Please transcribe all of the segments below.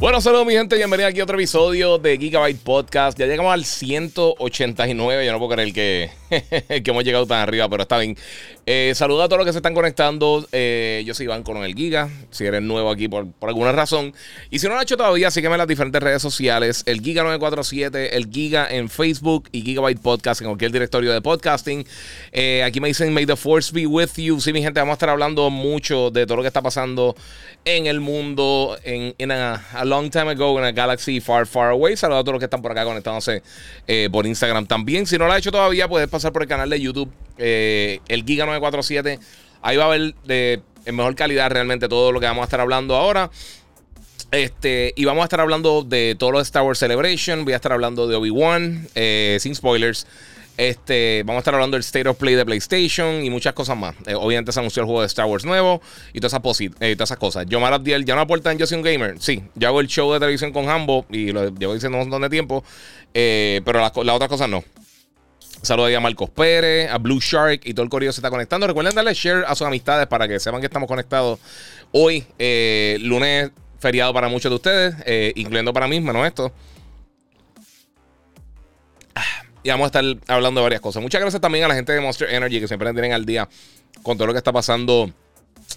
Bueno, saludos mi gente, bienvenidos aquí a otro episodio de Gigabyte Podcast. Ya llegamos al 189, yo no puedo creer que, que hemos llegado tan arriba, pero está bien. Eh, a todos los que se están conectando. Eh, yo soy Iván con el Giga, si eres nuevo aquí por, alguna razón. Y si no lo has hecho todavía, sígueme en las diferentes redes sociales, el Giga947, el Giga en Facebook y Gigabyte Podcast en cualquier directorio de podcasting. Eh, aquí me dicen, may the force be with you. Sí, mi gente, vamos a estar hablando mucho de todo lo que está pasando en el mundo, en, a, long time ago, en a galaxy far, far away. Saludos a todos los que están por acá conectándose por Instagram también. Si no lo has hecho todavía, puedes pasar por el canal de YouTube, eh, el Giga 947. Ahí va a ver de, en mejor calidad realmente todo lo que vamos a estar hablando ahora. Este, y vamos a estar hablando de todo lo de Star Wars Celebration. Voy a estar hablando de Obi-Wan, eh, sin spoilers. Este, vamos a estar hablando del State of Play de PlayStation y muchas cosas más. Eh, obviamente se anunció el juego de Star Wars nuevo y todas esas, todas esas cosas. Abdiel, ya no aporta en Yo soy un gamer. Sí, yo hago el show de televisión con Hambo y lo llevo diciendo un montón de tiempo. pero las la otras cosas no. Saludos a Marcos Pérez, a Blue Shark y todo el corrido se está conectando. Recuerden darle share a sus amistades para que sepan que estamos conectados hoy, eh, lunes feriado para muchos de ustedes, eh, incluyendo para mí, menos esto. Y vamos a estar hablando de varias cosas. Muchas gracias también a la gente de Monster Energy que siempre tienen al día con todo lo que está pasando,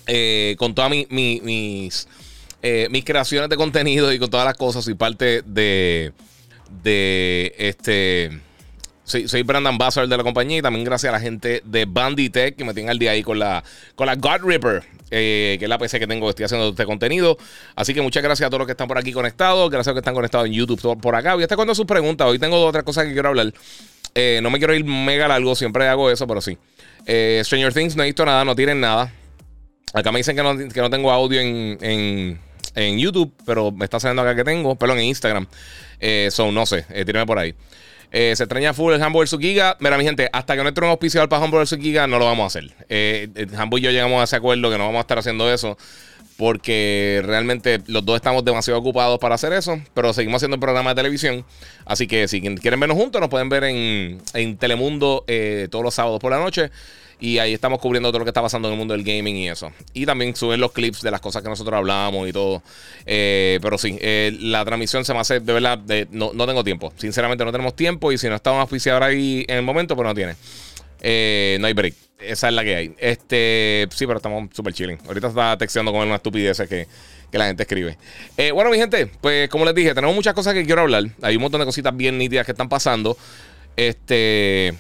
eh, con todas mis, mis, mis creaciones de contenido y con todas las cosas. Soy parte de, de este soy, soy brand ambassador de la compañía y también gracias a la gente de Banditech que me tienen al día ahí con la, con la God Ripper, eh, que es la PC que tengo, estoy haciendo este contenido. Así que muchas gracias a todos los que están por aquí conectados, gracias a los que están conectados en YouTube por acá. Voy a estar sus preguntas. Hoy tengo otras cosas que quiero hablar. Eh, no me quiero ir mega largo, siempre hago eso, pero sí. Eh, Stranger Things, no he visto nada, no tienen nada. Acá me dicen que no, que no tengo audio en, en, en, YouTube, pero me está saliendo acá que tengo, perdón, en Instagram. Eh, so, no sé, tírame por ahí. Eh, se extraña full el Humble vs Giga. Mira, mi gente, hasta que no entre un auspiciador para Humble vs Giga, no lo vamos a hacer. Eh, eh y yo llegamos a ese acuerdo que no vamos a estar haciendo eso. Porque realmente los dos estamos demasiado ocupados para hacer eso. Pero seguimos haciendo el programa de televisión. Así que si quieren vernos juntos, nos pueden ver en, en Telemundo eh, todos los sábados por la noche. Y ahí estamos cubriendo todo lo que está pasando en el mundo del gaming y eso. Y también suben los clips de las cosas que nosotros hablamos y todo. Eh, pero sí, eh, la transmisión se me hace de verdad. no, tengo tiempo. Sinceramente, no tenemos tiempo. Y si no un oficial ahí en el momento, pues no tiene. Eh, no hay break. Esa es la que hay. Este, sí, pero estamos súper chilling. Ahorita está texteando con una estupidez que, que la gente escribe. bueno, mi gente, pues como les dije, tenemos muchas cosas que quiero hablar. Hay un montón de cositas bien nítidas que están pasando. Este.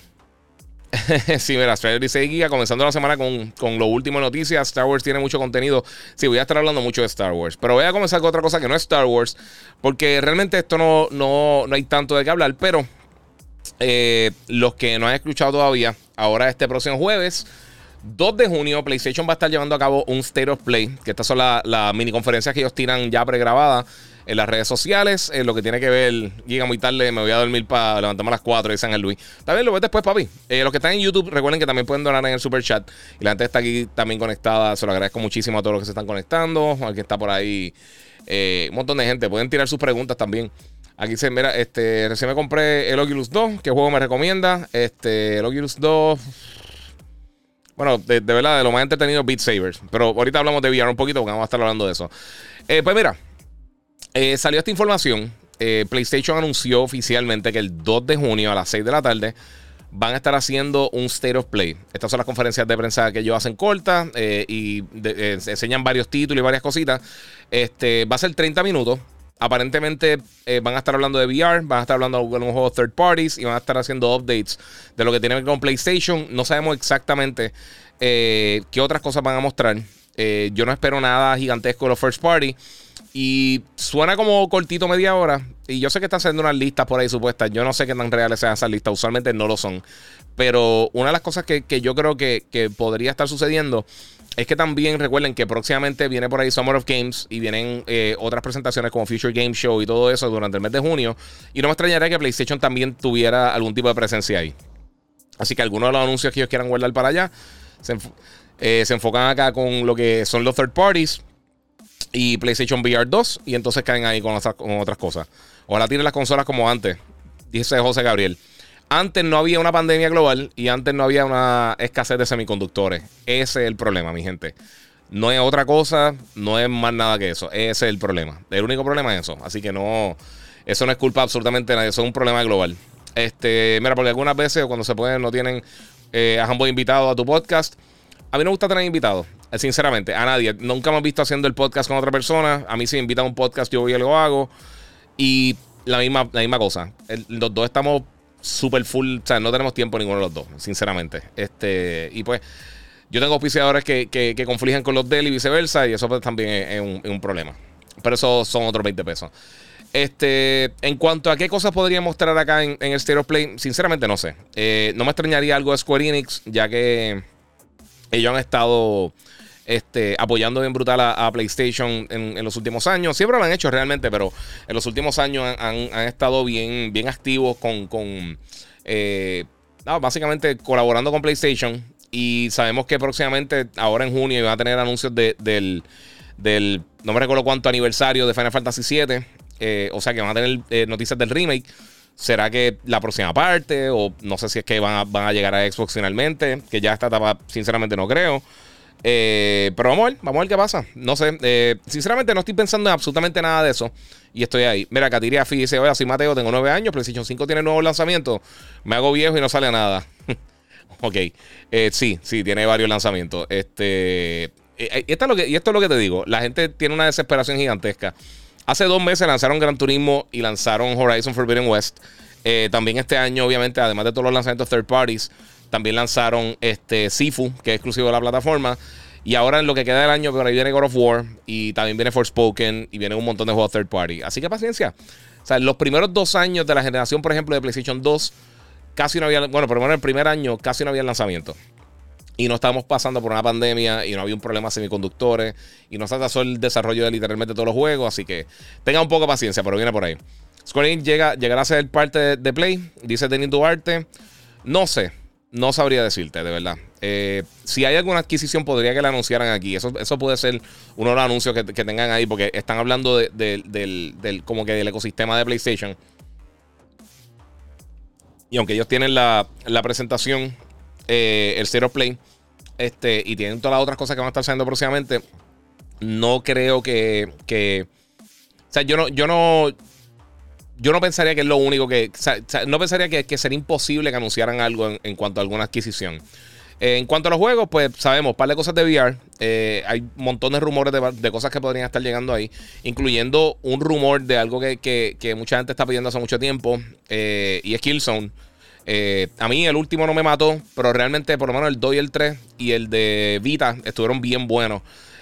sí, mira, Stranger 16 Giga, comenzando la semana con, con lo último de noticias. Star Wars tiene mucho contenido. Sí, voy a estar hablando mucho de Star Wars. Pero voy a comenzar con otra cosa que no es Star Wars. Porque realmente esto no, no, no hay tanto de qué hablar. Pero eh, los que no han escuchado todavía, ahora este próximo jueves. 2 de junio, PlayStation va a estar llevando a cabo un State of Play, que estas son las la mini conferencias que ellos tiran ya pregrabadas en las redes sociales. En lo que tiene que ver, llega muy tarde, me voy a dormir para levantarme a las 4 de San Luis. También lo ves después, papi. Eh, los que están en YouTube, recuerden que también pueden donar en el super chat. Y la gente está aquí también conectada. Se lo agradezco muchísimo a todos los que se están conectando. Al está por ahí. Eh, un montón de gente. Pueden tirar sus preguntas también. Aquí se mira, este, recién me compré el Oculus 2. ¿Qué juego me recomienda? Este, el Oculus 2. Bueno, de, verdad, de lo más entretenido Beat Sabers. Pero ahorita hablamos de VR un poquito porque vamos a estar hablando de eso. Eh, pues mira, eh, salió esta información. Eh, PlayStation anunció oficialmente que el 2 de junio a las 6 de la tarde van a estar haciendo un State of Play. Estas son las conferencias de prensa que ellos hacen cortas eh, y enseñan varios títulos y varias cositas. Este, va a ser 30 minutos. Aparentemente van a estar hablando de VR, van a estar hablando de algunos juegos third parties y van a estar haciendo updates de lo que tiene que ver con PlayStation. No sabemos exactamente qué otras cosas van a mostrar. Yo no espero nada gigantesco de los first party. Y suena como cortito media hora. Y yo sé que están haciendo unas listas por ahí supuestas. Yo no sé qué tan reales sean esas listas. Usualmente no lo son. Pero una de las cosas que, yo creo que, podría estar sucediendo es que también recuerden que próximamente viene por ahí Summer of Games y vienen eh, otras presentaciones como Future Game Show y todo eso durante el mes de junio. Y no me extrañaría que PlayStation también tuviera algún tipo de presencia ahí. Así que algunos de los anuncios que ellos quieran guardar para allá se, eh, se enfocan acá con lo que son los third parties y PlayStation VR 2 y entonces caen ahí con, otras cosas. Ojalá tienen las consolas como antes, dice José Gabriel. Antes no había una pandemia global y antes no había una escasez de semiconductores. Ese es el problema, mi gente. No es otra cosa, no es más nada que eso. Ese es el problema. El único problema es eso. Así que no, eso no es culpa absolutamente nadie. Eso es un problema global. Este, mira, porque algunas veces cuando se pueden no tienen eh, a ambos invitados a tu podcast. A mí no me gusta tener invitados. Eh, sinceramente, a nadie. Nunca me he visto haciendo el podcast con otra persona. A mí si me invitan a un podcast, yo voy y lo hago. Y la misma, la misma cosa. los dos estamos súper full. O sea, no tenemos tiempo ninguno de los dos, sinceramente. Este, y pues, yo tengo auspiciadores que, que, que confligen con los de y viceversa. Y eso pues, también es, un, problema. Pero eso son otros 20 pesos. Este, en cuanto a qué cosas podría mostrar acá en, el Stereo Play, sinceramente no sé. Eh, no me extrañaría algo de Square Enix, ya que ellos han estado este, apoyando bien brutal a, PlayStation en, los últimos años. Siempre lo han hecho realmente, pero en los últimos años han, estado bien, bien activos con, con eh, básicamente colaborando con PlayStation. Y sabemos que próximamente, ahora en junio, van a tener anuncios del, del, no me recuerdo cuánto aniversario de Final Fantasy VII. Eh, o sea que van a tener eh, noticias del remake. ¿Será que la próxima parte? O no sé si es que van a, llegar a Xbox finalmente. Que ya esta etapa, sinceramente, no creo. Eh, pero vamos a ver, vamos a ver qué pasa. No sé, eh, sinceramente no estoy pensando en absolutamente nada de eso. Y estoy ahí. Mira, Katiria Fi dice: Oye, así Mateo, tengo nueve años, PlayStation 5 tiene nuevos lanzamientos. Me hago viejo y no sale nada. ok. Eh, sí, sí, tiene varios lanzamientos. Este. Y esto es lo que te digo. La gente tiene una desesperación gigantesca. Hace dos meses lanzaron Gran Turismo y lanzaron Horizon Forbidden West. también este año, obviamente, además de todos los lanzamientos third parties, también lanzaron este Sifu, que es exclusivo de la plataforma. Y ahora en lo que queda del año, por ahí viene God of War. Y también viene Forspoken. Y viene un montón de juegos third party. Así que paciencia. O sea, los primeros dos años de la generación, por ejemplo, de PlayStation 2, casi no había. Bueno, por lo menos el primer año, casi no había lanzamiento. Y no estábamos pasando por una pandemia y no había un problema de semiconductores. Y no se atrasó el desarrollo de literalmente todos los juegos. Así que tenga un poco de paciencia, pero viene por ahí. Square Enix llega, llegará a ser parte de, de Play, dice Denis Duarte. No sé, no sabría decirte, de verdad. Eh, si hay alguna adquisición, podría que la anunciaran aquí. Eso, eso puede ser uno de los anuncios que, tengan ahí, porque están hablando del, como que del ecosistema de PlayStation. Y aunque ellos tienen la, presentación, eh, el Zero Play, este, y tienen todas las otras cosas que van a estar saliendo próximamente, no creo que, que o sea, yo no, yo no, yo no pensaría que es lo único que. no pensaría que, que, sería imposible que anunciaran algo en, cuanto a alguna adquisición. Eh, en cuanto a los juegos, pues sabemos, un par de cosas de VR. Eh, hay montones de rumores de, cosas que podrían estar llegando ahí, incluyendo un rumor de algo que, mucha gente está pidiendo hace mucho tiempo, y es Killzone. A mí el último no me mató, pero realmente por lo menos el 2 y el 3 y el de Vita estuvieron bien buenos.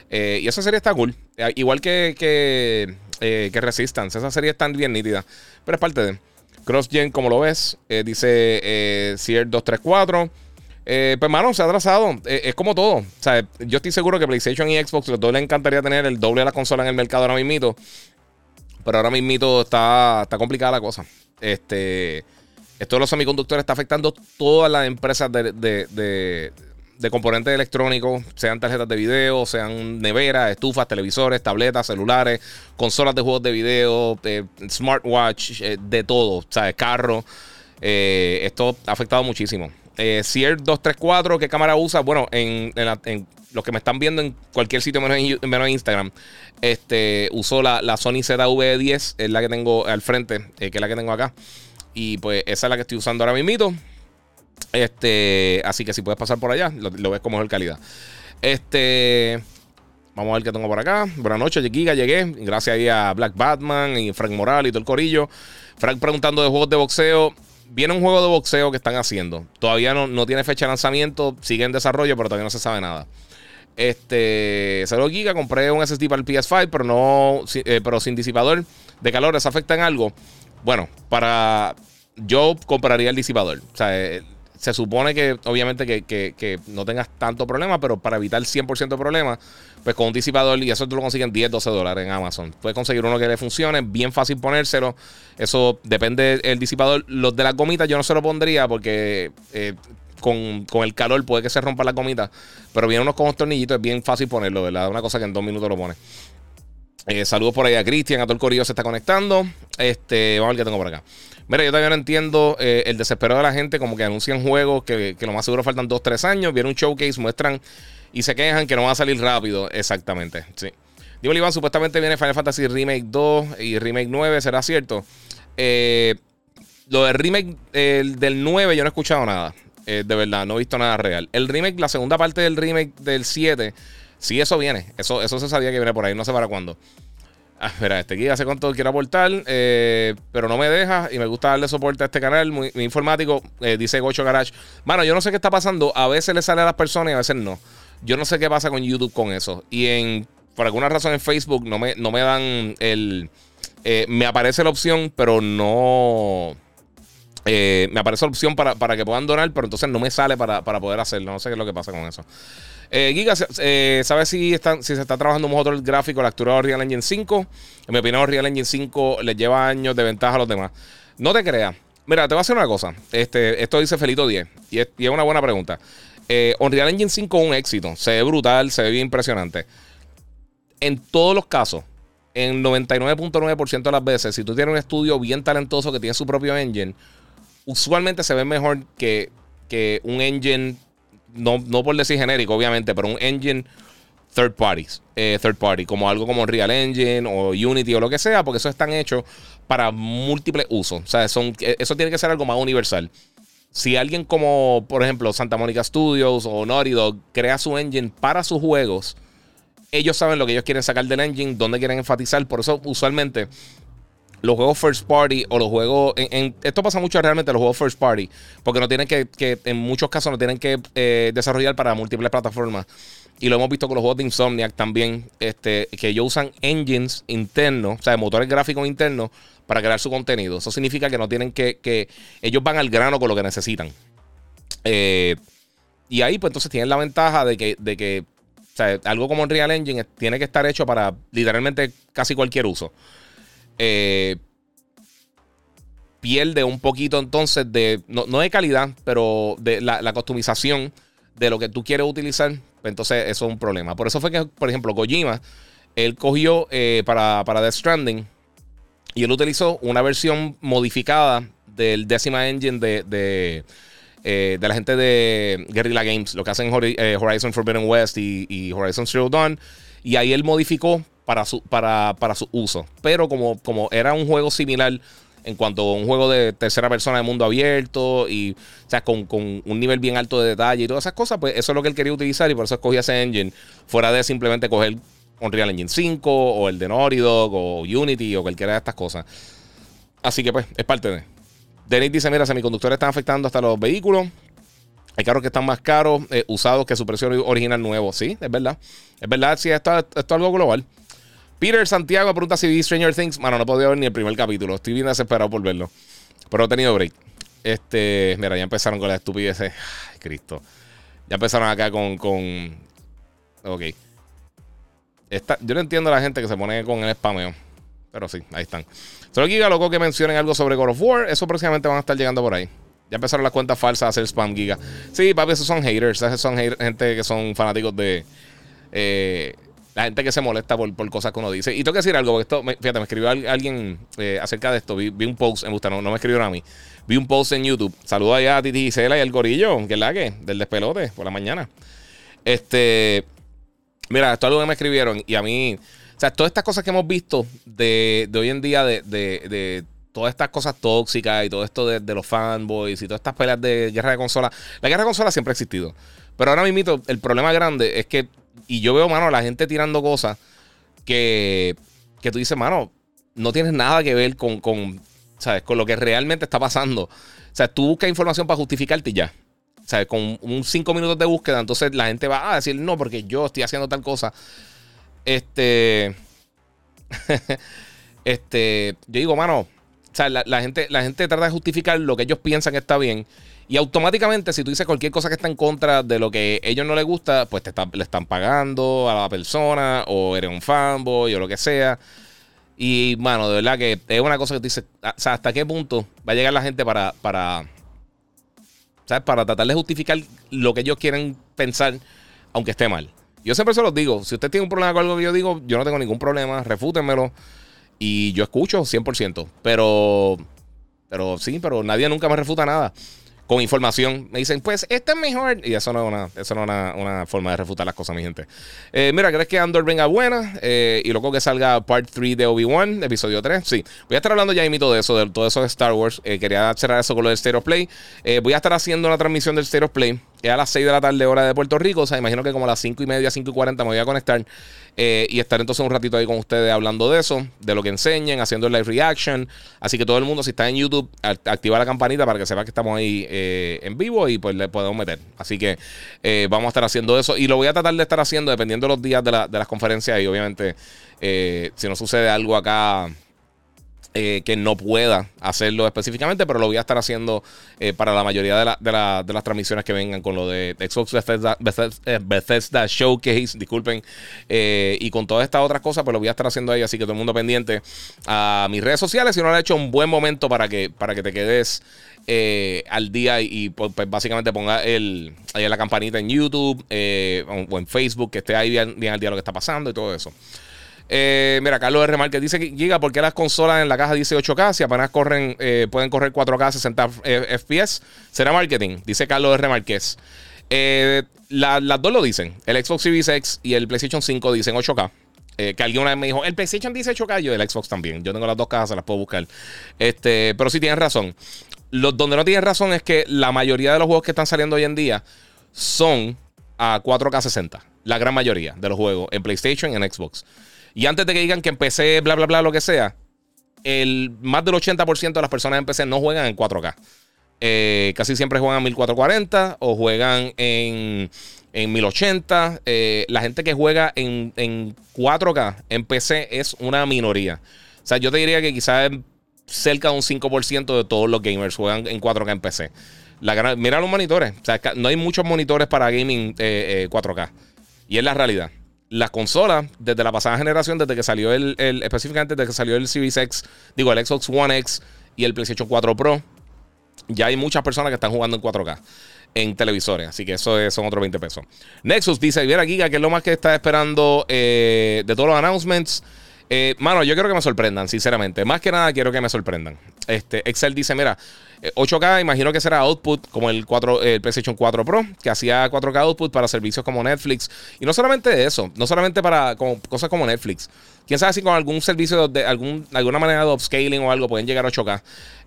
y esa serie está cool. Igual que, que eh, que Resistance. Esa serie está bien nítida. Pero es parte de. CrossGen, como lo ves, eh, dice eh, Cier 234. Eh, pues, mano, se ha atrasado. es como todo. O sea, yo estoy seguro que PlayStation y Xbox, los dos les encantaría tener el doble de la consola en el mercado ahora mismo. Pero ahora mismo está, está complicada la cosa. Este, esto de los semiconductores está afectando todas las empresas de, de componentes electrónicos, sean tarjetas de video, sean neveras, estufas, televisores, tabletas, celulares, consolas de juegos de video, eh, smartwatch, eh, de todo, ¿sabes? Carro. Eh, esto ha afectado muchísimo. Eh, Cier 234, ¿qué cámara usa? Bueno, en, los que me están viendo en cualquier sitio menos en, Instagram, este, uso la, la Sony ZV-10, es la que tengo al frente, que es la que tengo acá. Y pues esa es la que estoy usando ahora mismo. Este, así que si puedes pasar por allá, lo, ves como mejor calidad. Este, vamos a ver qué tengo por acá. Buenas noches, Giga, llegué. Gracias ahí a Black Batman y Frank Moral y todo el corillo. Frank preguntando de juegos de boxeo. Viene un juego de boxeo que están haciendo. Todavía no, no tiene fecha de lanzamiento, sigue en desarrollo, pero todavía no se sabe nada. Este, saludos Giga, compré un SSD para el PS5, pero no, eh, pero sin disipador de calor, ¿eso afecta en algo? Bueno, para yo compraría el disipador. O sea, eh, se supone que obviamente que, no tengas tanto problema, pero para evitar 100% de problemas, pues con un disipador, y eso tú lo consigues en 10, 12 dólares en Amazon. Puedes conseguir uno que le funcione, bien fácil ponérselo. Eso depende del disipador. Los de las gomitas yo no se lo pondría porque eh, con, el calor puede que se rompa la gomita. Pero viene unos con tornillitos, es bien fácil ponerlo, ¿verdad? Una cosa que en dos minutos lo pone. Eh, saludos por ahí a Cristian, a todo el corillo se está conectando. Este, vamos a ver qué tengo por acá. Mira, yo todavía no entiendo eh, el desespero de la gente, como que anuncian juegos que, lo más seguro faltan 2-3 años, viene un showcase, muestran y se quejan que no va a salir rápido. Exactamente, sí. Digo, Iván, supuestamente viene Final Fantasy Remake 2 y Remake 9, ¿será cierto? Eh, lo del remake del 9 yo no he escuchado nada. de verdad, no he visto nada real. El remake, la segunda parte del remake del 7 Sí, eso viene. Eso, eso se sabía que viene por ahí. No sé para cuándo. Ah, mira, este guía hace cuánto quiero aportar, eh, pero no me deja y me gusta darle soporte a este canal. Muy, informático, eh, dice Gocho Garage. Bueno, yo no sé qué está pasando. A veces le sale a las personas y a veces no. Yo no sé qué pasa con YouTube con eso. Y en por alguna razón en Facebook no me, no me dan el. Eh, me aparece la opción, pero no. me aparece la opción para, para, que puedan donar, pero entonces no me sale para, para poder hacerlo. No sé qué es lo que pasa con eso. Eh, Giga, eh, ¿sabes si, si se está trabajando un motor gráfico la captura de Real Engine 5? En mi opinión, Real Engine 5 le lleva años de ventaja a los demás. No te creas. Mira, te voy a hacer una cosa. Este, esto dice Felito 10 y es, una buena pregunta. Eh, Unreal Engine 5 es un éxito. Se ve brutal, se ve bien impresionante. En todos los casos, en 99.9% de las veces, si tú tienes un estudio bien talentoso que tiene su propio engine, usualmente se ve mejor que, que un engine no, por decir genérico, obviamente, pero un engine third parties, eh, third party, como algo como Real Engine o Unity o lo que sea, porque eso están hechos para múltiples usos. O sea, son, eh, eso tiene que ser algo más universal. Si alguien como, por ejemplo, Santa Monica Studios o Naughty Dog crea su engine para sus juegos, ellos saben lo que ellos quieren sacar del engine, dónde quieren enfatizar. Por eso, usualmente, los juegos first party o los juegos. En, esto pasa mucho realmente los juegos first party, porque no tienen que, en muchos casos, no tienen que eh, desarrollar para múltiples plataformas. Y lo hemos visto con los juegos de Insomniac también, este, que ellos usan engines internos, o sea, motores gráficos internos para crear su contenido. Eso significa que no tienen que, que ellos van al grano con lo que necesitan. Eh, y ahí, pues entonces tienen la ventaja de que, de que o sea, algo como Real Engine tiene que estar hecho para literalmente casi cualquier uso. Eh, pierde un poquito entonces de, no, de calidad, pero de la, customización de lo que tú quieres utilizar. Pues entonces eso es un problema. Por eso fue que, por ejemplo, Kojima, él cogió eh, para, para Death Stranding y él utilizó una versión modificada del décima engine de, de, eh, la gente de Guerrilla Games, lo que hacen Horizon Forbidden West y, y Horizon Zero Dawn. Y ahí él modificó para su, para, para su uso. Pero como, como era un juego similar en cuanto a un juego de tercera persona de mundo abierto y o sea, con, un nivel bien alto de detalle y todas esas cosas, pues eso es lo que él quería utilizar y por eso escogí ese engine, fuera de simplemente coger Unreal Engine 5 o el de Naughty Dog o Unity o cualquiera de estas cosas. Así que pues, es parte de. Denis dice, mira, semiconductores están afectando hasta los vehículos. Hay carros que están más caros, eh, usados que su precio original nuevo. Sí, es verdad. Es verdad, sí, esto, esto es algo global. Peter Santiago pregunta si vi Stranger Things. Mano, no podía ver ni el primer capítulo. Estoy bien desesperado por verlo. Pero he tenido break. Este, mira, ya empezaron con la estupidez. Ay, Cristo. Ya empezaron acá con. con... Ok. yo no entiendo a la gente que se pone con el spameo. Pero sí, ahí están. Solo Giga loco que mencionen algo sobre God of War. Eso próximamente van a estar llegando por ahí. Ya empezaron las cuentas falsas a hacer spam Giga. Sí, papi, esos son haters. Esos son gente que son fanáticos de. Eh, la gente que se molesta por, cosas que uno dice. Y tengo que decir algo, porque esto, fíjate, me escribió alguien eh, acerca de esto. Vi, un post, me gusta, no, no me escribieron a mí. Vi un post en YouTube. Saludo allá a Titi Gisela y al gorillo, que es la que, del despelote, por la mañana. Este, mira, esto es algo que me escribieron y a mí, o sea, todas estas cosas que hemos visto de, hoy en día, de, de, todas estas cosas tóxicas y todo esto de, los fanboys y todas estas peleas de guerra de consola. La guerra de consola siempre ha existido. Pero ahora mismo el problema grande es que y yo veo, mano, la gente tirando cosas que, que tú dices, mano, no tienes nada que ver con, con, ¿sabes? con lo que realmente está pasando. O sea, tú buscas información para justificarte y ya. sea, con un 5 minutos de búsqueda, entonces la gente va a decir, no, porque yo estoy haciendo tal cosa. Este. este. Yo digo, mano. O sea, la, gente, la gente trata de justificar lo que ellos piensan que está bien. Y automáticamente, si tú dices cualquier cosa que está en contra de lo que a ellos no les gusta, pues te le están pagando a la persona, o eres un fanboy, o lo que sea. Y, mano, de verdad que es una cosa que tú dices, o sea, ¿hasta qué punto va a llegar la gente para, para, ¿sabes? Para tratar de justificar lo que ellos quieren pensar, aunque esté mal. Yo siempre se los digo, si usted tiene un problema con algo que yo digo, yo no tengo ningún problema, refútenmelo. Y yo escucho 100%. Pero, pero sí, pero nadie nunca me refuta nada con información. Me dicen, pues este es mejor. Y eso no es una, eso no es una, forma de refutar las cosas, mi gente. Eh, mira, ¿crees que Andor venga buena? Eh, y luego que salga Part 3 de Obi-Wan, episodio 3. Sí, voy a estar hablando ya y todo eso, de todo eso de Star Wars. Eh, quería cerrar eso con lo del State of Play. voy a estar haciendo una transmisión del State of Play es a las 6 de la tarde, hora de Puerto Rico. O sea, imagino que como a las 5 y media, 5 y 40 me voy a conectar eh, y estar entonces un ratito ahí con ustedes hablando de eso, de lo que enseñen, haciendo el live reaction. Así que todo el mundo, si está en YouTube, activa la campanita para que sepa que estamos ahí eh, en vivo y pues le podemos meter. Así que eh, vamos a estar haciendo eso y lo voy a tratar de estar haciendo dependiendo de los días de, de las conferencias y obviamente si no sucede algo acá eh, que no pueda hacerlo específicamente, pero lo voy a estar haciendo eh, para la mayoría de, las transmisiones que vengan con lo de Xbox Bethesda, eh, Showcase, disculpen, y con todas estas otras cosas, pues lo voy a estar haciendo ahí, así que todo el mundo pendiente a mis redes sociales, si no lo he hecho, un buen momento para que, para que te quedes al día y, pues, pues, básicamente ponga el, ahí la campanita en YouTube o, en Facebook, que esté ahí bien, bien al día lo que está pasando y todo eso. Eh, mira, Carlos R. Márquez dice que Giga, ¿por qué las consolas en la caja dice 8K? Si apenas corren, eh, pueden correr 4K 60 FPS. Será marketing, dice Carlos R. Márquez. Eh, las dos lo dicen. El Xbox Series X y el PlayStation 5 dicen 8K. que alguien una vez me dijo, el PlayStation dice 8K, yo el Xbox también. Yo tengo las dos cajas, se las puedo buscar. Este, pero sí tienen razón. donde no tienen razón es que la mayoría de los juegos que están saliendo hoy en día son a 4K 60. La gran mayoría de los juegos en PlayStation y en Xbox. Y antes de que digan que empecé, bla, bla, bla, lo que sea, el, más del 80% de las personas en PC no juegan en 4K. Eh, casi siempre juegan en 1440 o juegan en, en 1080. Eh, la gente que juega en, 4K en PC es una minoría. O sea, yo te diría que quizás cerca de un 5% de todos los gamers juegan en 4K en PC. La mira los monitores. O sea, no hay muchos monitores para gaming 4K. Eh, y es la realidad las consolas, desde la pasada generación, desde que salió el, específicamente desde que salió el Series X, digo, el Xbox One X y el PlayStation 4 Pro, ya hay muchas personas que están jugando en 4K en televisores. Así que eso son otros 20 pesos. Nexus dice: Viera Giga, que es lo más que está esperando eh, de todos los announcements. Eh, mano, yo quiero que me sorprendan, sinceramente. Más que nada quiero que me sorprendan. Este, Excel dice, mira, 8K, eh, imagino que será output como el, 4, el PlayStation 4 Pro, que hacía 4K output para servicios como Netflix. Y no solamente eso, no solamente para cosas como Netflix. Quién sabe si con algún servicio de algún, alguna manera de upscaling o algo pueden llegar a 8K.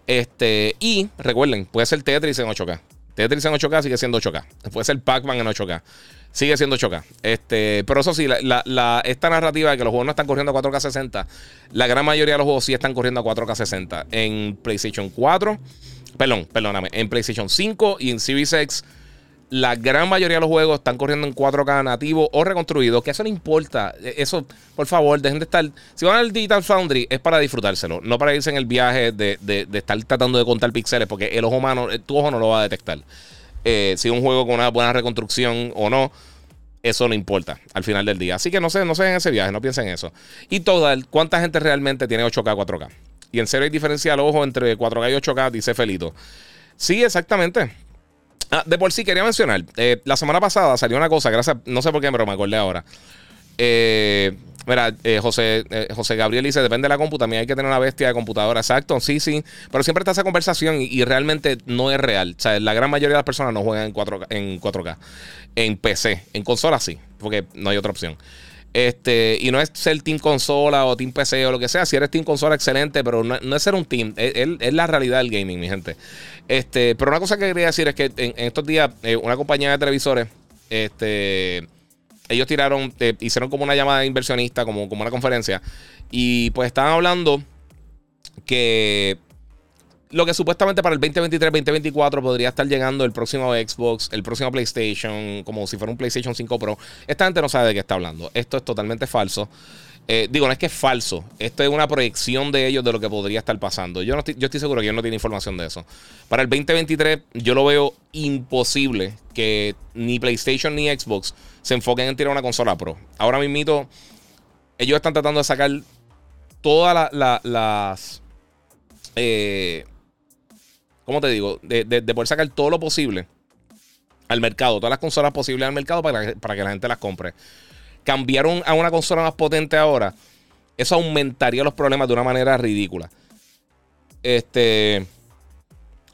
Este, y recuerden, puede ser Tetris en 8K. Tetris en 8K sigue siendo 8K. Puede ser Pac-Man en 8K. Sigue siendo 8K. Este, pero eso sí, la, esta narrativa de que los juegos no están corriendo a 4K 60, la gran mayoría de los juegos sí están corriendo a 4K 60. En PlayStation 4 Perdón, perdóname. En PlayStation 5 y en Series X, la gran mayoría de los juegos están corriendo en 4K nativo o reconstruido. Que eso no importa. E, eso, por favor, dejen de estar. Si van al Digital Foundry, es para disfrutárselo. No para irse en el viaje de, estar tratando de contar píxeles. Porque el ojo humano, eh, tu ojo no lo va a detectar. Eh, si un juego con una buena reconstrucción o no. Eso no importa al final del día. Así que no sé, no sé en ese viaje, no piensen en eso. Y total, ¿cuánta gente realmente tiene 8K, 4K? Y en serio hay diferencia al ojo entre 4K y 8K, dice Felito. Sí, exactamente. Ah, de por sí quería mencionar, eh, la semana pasada salió una cosa, gracias, no sé por qué, pero me acordé ahora. Eh, mira, eh, José, José Gabriel dice, depende de la compu, también hay que tener una bestia de computadora. Exacto, sí, sí. Pero siempre está esa conversación y, realmente no es real. O sea, la gran mayoría de las personas no juegan en 4K, en 4K. En PC, en consola sí, porque no hay otra opción. Este, y no es ser Team Consola o Team PC o lo que sea. Si eres Team Consola, excelente, pero no, es ser un team. Es, la realidad del gaming, mi gente. Este, pero una cosa que quería decir es que en, estos días, eh, una compañía de televisores, este, ellos tiraron, eh, hicieron como una llamada inversionista, como, como una conferencia. Y pues estaban hablando que lo que supuestamente para el 2023-2024 podría estar llegando el próximo Xbox, el próximo PlayStation, como si fuera un PlayStation 5 Pro. Esta gente no sabe de qué está hablando. Esto es totalmente falso. Eh, digo, no es que es falso. Esto es una proyección de ellos de lo que podría estar pasando. Yo, no estoy, yo estoy seguro que ellos no tienen información de eso. Para el 2023, yo lo veo imposible que ni PlayStation ni Xbox se enfoquen en tirar una consola Pro. Ahora mismo, ellos están tratando de sacar todas las. Eh, ¿Cómo te digo? De, poder sacar todo lo posible al mercado, todas las consolas posibles al mercado para, para que la gente las compre cambiaron a una consola más potente ahora, eso aumentaría los problemas de una manera ridícula. Este.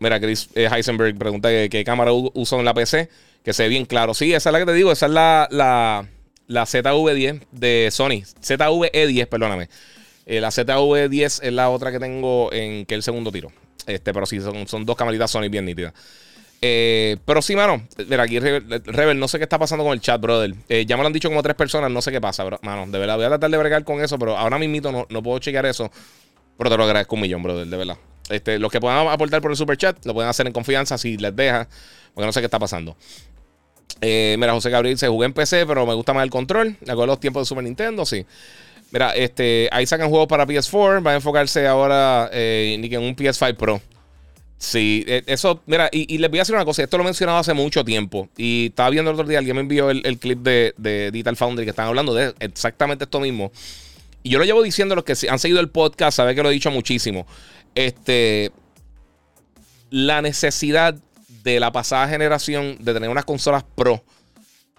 Mira, Chris eh, Heisenberg pregunta qué, cámara uso en la PC. Que se ve bien claro. Sí, esa es la que te digo. Esa es la, la, la ZV10 de Sony. ZV-E10, perdóname. Eh, la ZV10 es la otra que tengo en que el segundo tiro. Este, pero sí, son, son dos camaritas Sony bien nítidas. Eh, pero sí, mano. Mira, aquí Rebel, no sé qué está pasando con el chat, brother. Eh, ya me lo han dicho como tres personas, no sé qué pasa, bro. Mano, de verdad, voy a tratar de bregar con eso, pero ahora mismo no, no puedo chequear eso. Pero te lo agradezco un millón, brother, de verdad. Este, los que puedan aportar por el super chat, lo pueden hacer en confianza si les deja, porque no sé qué está pasando. Eh, mira, José Gabriel se jugué en PC, pero me gusta más el control. De acuerdo los tiempos de Super Nintendo, sí. Mira, este, ahí sacan juegos para PS4. Va a enfocarse ahora en un PS5 Pro. Sí, e, eso, mira, y, les voy a decir una cosa, esto lo he mencionado hace mucho tiempo y estaba viendo el otro día, alguien me envió el, clip de, Digital Foundry que están hablando de exactamente esto mismo. Y yo lo llevo diciendo, los que han seguido el podcast, saben que lo he dicho muchísimo. Este, la necesidad de la pasada generación de tener unas consolas pro.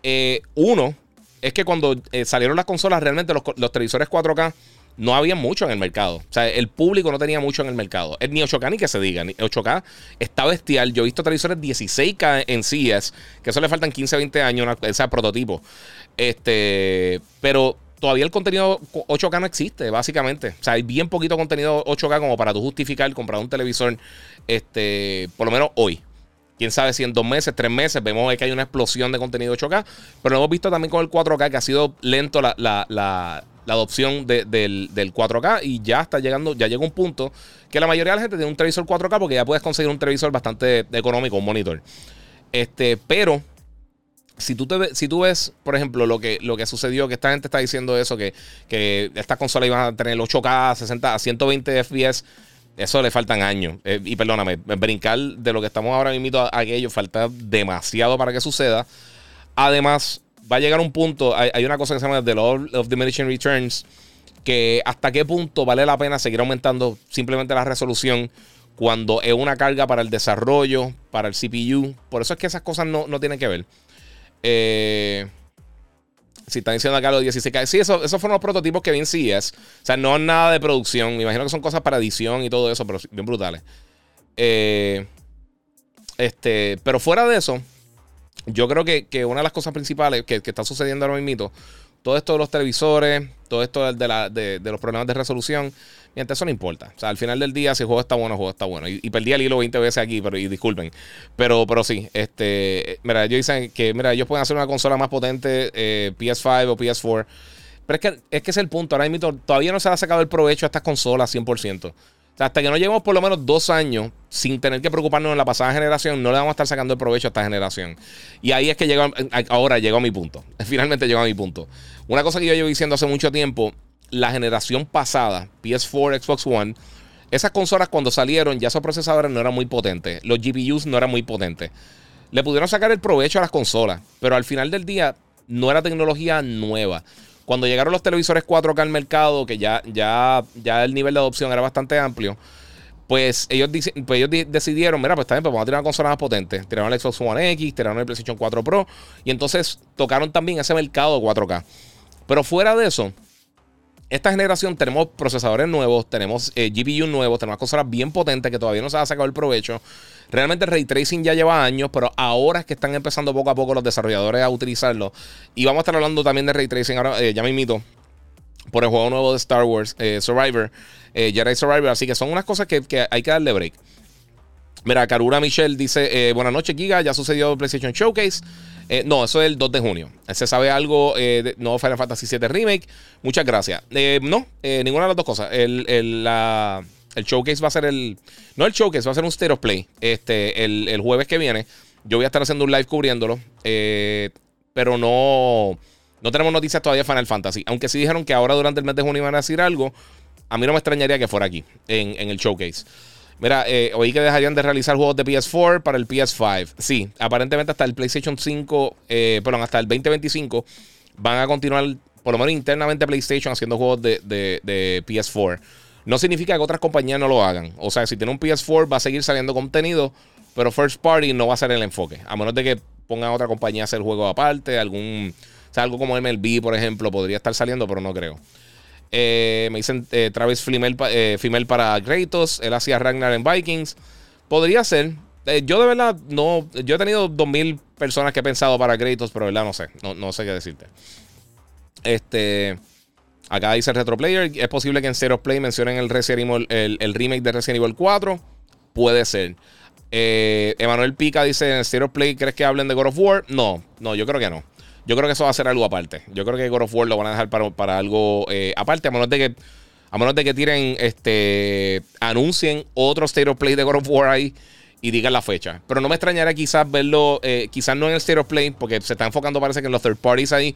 Eh, uno, es que cuando eh, salieron las consolas, realmente los, televisores 4K no había mucho en el mercado. O sea, el público no tenía mucho en el mercado. Ni 8K ni que se diga. 8K está bestial. Yo he visto televisores 16K en CES, que eso le faltan 15, 20 años, ese prototipo. Este, pero todavía el contenido 8K no existe, básicamente. O sea, hay bien poquito contenido 8K como para tú justificar comprar un televisor, este, por lo menos hoy. Quién sabe si en dos meses, tres meses vemos que hay una explosión de contenido 8K. Pero lo hemos visto también con el 4K, que ha sido lento la, la la adopción del, 4K y ya está llegando, ya llega un punto que la mayoría de la gente tiene un televisor 4K porque ya puedes conseguir un televisor bastante económico, un monitor. Este, pero si tú, te, si tú ves, por ejemplo, lo que, lo que sucedió, que esta gente está diciendo eso, que, que estas consolas iban a tener 8K, 60, a 120 FPS, eso le faltan años. Eh, y perdóname, brincar de lo que estamos ahora mismo a aquello, falta demasiado para que suceda. Además, va a llegar un punto, hay, una cosa que se llama The Law of Diminishing Returns, que hasta qué punto vale la pena seguir aumentando simplemente la resolución cuando es una carga para el desarrollo, para el CPU. Por eso es que esas cosas no, tienen que ver. Eh, si están diciendo acá los 16K. Sí, eso, esos fueron los prototipos que vi en CES. O sea, no nada de producción. Me imagino que son cosas para edición y todo eso, pero bien brutales. Eh, este, pero fuera de eso, yo creo que, una de las cosas principales que, está sucediendo ahora mismo, todo esto de los televisores, todo esto de, los problemas de resolución, mientras eso no importa. O sea, al final del día, si el juego está bueno, el juego está bueno. Y, perdí el hilo 20 veces aquí, pero y disculpen. Pero, pero sí, este, mira, ellos dicen que, mira, ellos pueden hacer una consola más potente, eh, PS5 o PS4. Pero es que, es que es el punto. Ahora mismo todavía no se ha sacado el provecho a estas consolas 100% hasta que no lleguemos por lo menos dos años sin tener que preocuparnos en la pasada generación, no le vamos a estar sacando el provecho a esta generación. Y ahí es que llegó, ahora llegó a mi punto. Finalmente llegó a mi punto. Una cosa que yo llevo diciendo hace mucho tiempo, la generación pasada, PS4, Xbox One, esas consolas cuando salieron, ya esos procesadores no eran muy potentes. Los GPUs no eran muy potentes. Le pudieron sacar el provecho a las consolas, pero al final del día no era tecnología nueva. Cuando llegaron los televisores 4K al mercado, que ya, ya, ya el nivel de adopción era bastante amplio, pues ellos, pues ellos decidieron, mira, pues también pues vamos a tirar una consola más potente. Tiraron el Xbox One X, tiraron el PlayStation 4 Pro y entonces tocaron también ese mercado 4K. Pero fuera de eso, esta generación tenemos procesadores nuevos, tenemos eh, GPU nuevos, tenemos consolas bien potentes que todavía no se ha sacado el provecho. Realmente ray tracing ya lleva años, pero ahora es que están empezando poco a poco los desarrolladores a utilizarlo. Y vamos a estar hablando también de ray tracing ahora, eh, ya me invito, por el juego nuevo de Star Wars, eh, Survivor, Jedi Survivor. Así que son unas cosas que, que hay que darle break. Mira, Karura Michelle dice: Buenas noches, Giga. Ya sucedió el PlayStation Showcase. Eh, no, eso es el 2 de junio. Se sabe algo eh, de no Final Fantasy VII Remake. Muchas gracias. Eh, no, ninguna de las dos cosas. El, El showcase va a ser el. No el showcase, va a ser un State of Play. Este, el, jueves que viene. Yo voy a estar haciendo un live cubriéndolo. Eh, pero no. No tenemos noticias todavía de Final Fantasy. Aunque sí dijeron que ahora durante el mes de junio iban a decir algo. A mí no me extrañaría que fuera aquí, en, el showcase. Mira, eh, oí que dejarían de realizar juegos de PS4 para el PS5. Sí, aparentemente hasta el PlayStation 5, eh, perdón, hasta el 2025 van a continuar, por lo menos internamente PlayStation, haciendo juegos de, de PS4. No significa que otras compañías no lo hagan. O sea, si tiene un PS4 va a seguir saliendo contenido, pero First Party no va a ser el enfoque. A menos de que pongan a otra compañía a hacer juegos aparte, algún... Sea, algo como MLB, por ejemplo, podría estar saliendo, pero no creo. Eh, me dicen eh, Travis Fimel, eh, para Kratos. Él hacía Ragnar en Vikings. Podría ser. yo de verdad no. Yo he tenido 2000 personas que he pensado para Kratos, pero de verdad no sé. No, no sé qué decirte. Este. Acá dice Retroplayer. Es posible que en Zero Play mencionen el, el, remake de Resident Evil 4. Puede ser. Emanuel Pica dice: ¿En Zero Play crees que hablen de God of War? No, no, yo creo que no. Yo creo que eso va a ser algo aparte. Yo creo que God of War lo van a dejar para, algo eh, aparte, a menos de que. A menos de que tiren, este, anuncien otro State of Play de God of War ahí y digan la fecha. Pero no me extrañaría quizás verlo, eh, quizás no en el State of Play, porque se está enfocando parece que en los third parties ahí.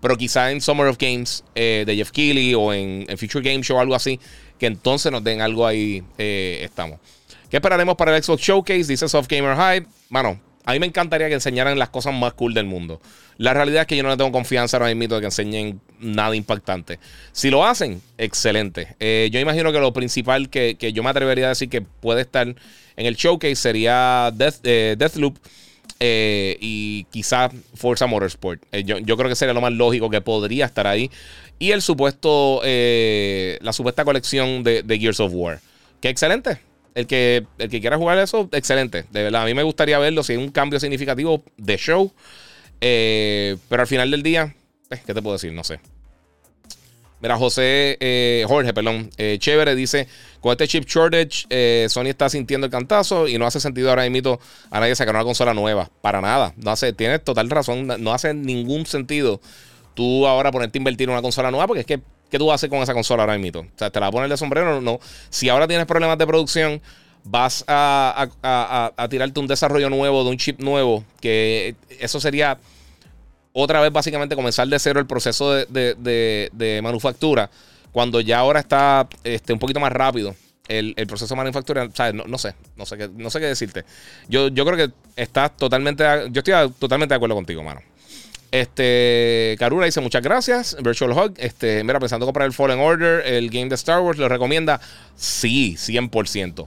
Pero quizá en Summer of Games eh, de Jeff Keighley o en, Future Game Show algo así, que entonces nos den algo ahí. Estamos. ¿Qué esperaremos para el Xbox Showcase? Dice Soft Gamer Hype. Mano, a mí me encantaría que enseñaran las cosas más cool del mundo. La realidad es que yo no le tengo confianza ahora mismo de que enseñen nada impactante. Si lo hacen, excelente. Eh, yo imagino que lo principal que, yo me atrevería a decir que puede estar en el showcase sería Death, Deathloop. Eh, y quizá Forza Motorsport. Eh, yo, creo que sería lo más lógico que podría estar ahí. Y el supuesto, eh, la supuesta colección de, Gears of War. Que excelente. El que, el que quiera jugar eso, excelente. De verdad, a mí me gustaría verlo si hay un cambio significativo de show. pero al final del día, ¿qué te puedo decir? No sé. Mira, José, eh, Jorge, perdón, eh, chévere, dice, con este chip shortage, eh, Sony está sintiendo el cantazo y no hace sentido ahora mismo a nadie sacar una consola nueva. Para nada. No hace, tienes total razón, no hace ningún sentido tú ahora ponerte a invertir en una consola nueva porque es que, ¿qué tú haces con esa consola ahora mismo? O sea, te la a poner de sombrero, no. Si ahora tienes problemas de producción, vas a, a tirarte un desarrollo nuevo, de un chip nuevo, que eso sería otra vez básicamente comenzar de cero el proceso de, manufactura, cuando ya ahora está este, un poquito más rápido el, proceso de manufactura, No, sé, no sé qué, no sé qué decirte. Yo, yo creo que estás totalmente, yo estoy totalmente de acuerdo contigo, mano. Este, Karura dice muchas gracias. Virtual Hug, este, mira, pensando comprar el Fallen Order, el game de Star Wars, ¿lo recomienda? Sí, 100%.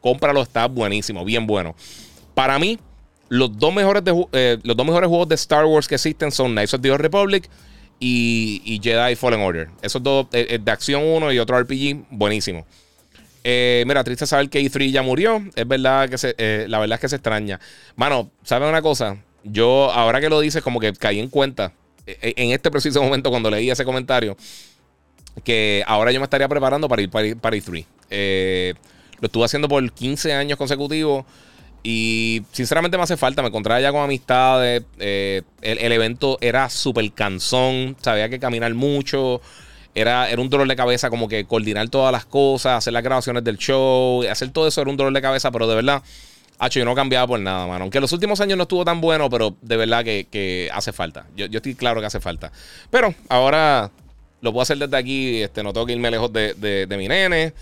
Cómpralo, está buenísimo, bien bueno. Para mí, los dos mejores, eh, los dos mejores juegos de Star Wars que existen son Knights of the Republic y, Jedi Fallen Order. Esos dos, eh, eh, de acción uno y otro RPG, buenísimo. mira, triste saber que E3 ya murió. Es verdad que se, la verdad es que se extraña. Mano, ¿sabes una cosa? Yo, ahora que lo dices, como que caí en cuenta en este preciso momento cuando leí ese comentario que ahora yo me estaría preparando para ir para, para E3. lo estuve haciendo por 15 años consecutivos. Y sinceramente me hace falta, me encontraba ya con amistades. Eh, el, evento era súper cansón, sabía que caminar mucho. Era, era un dolor de cabeza como que coordinar todas las cosas, hacer las grabaciones del show, hacer todo eso era un dolor de cabeza, pero de verdad, Hacho, yo no cambiaba por nada, mano. Aunque los últimos años no estuvo tan bueno, pero de verdad que, hace falta. Yo, estoy claro que hace falta. Pero ahora lo puedo hacer desde aquí. Este, no tengo que irme lejos de, mi nene.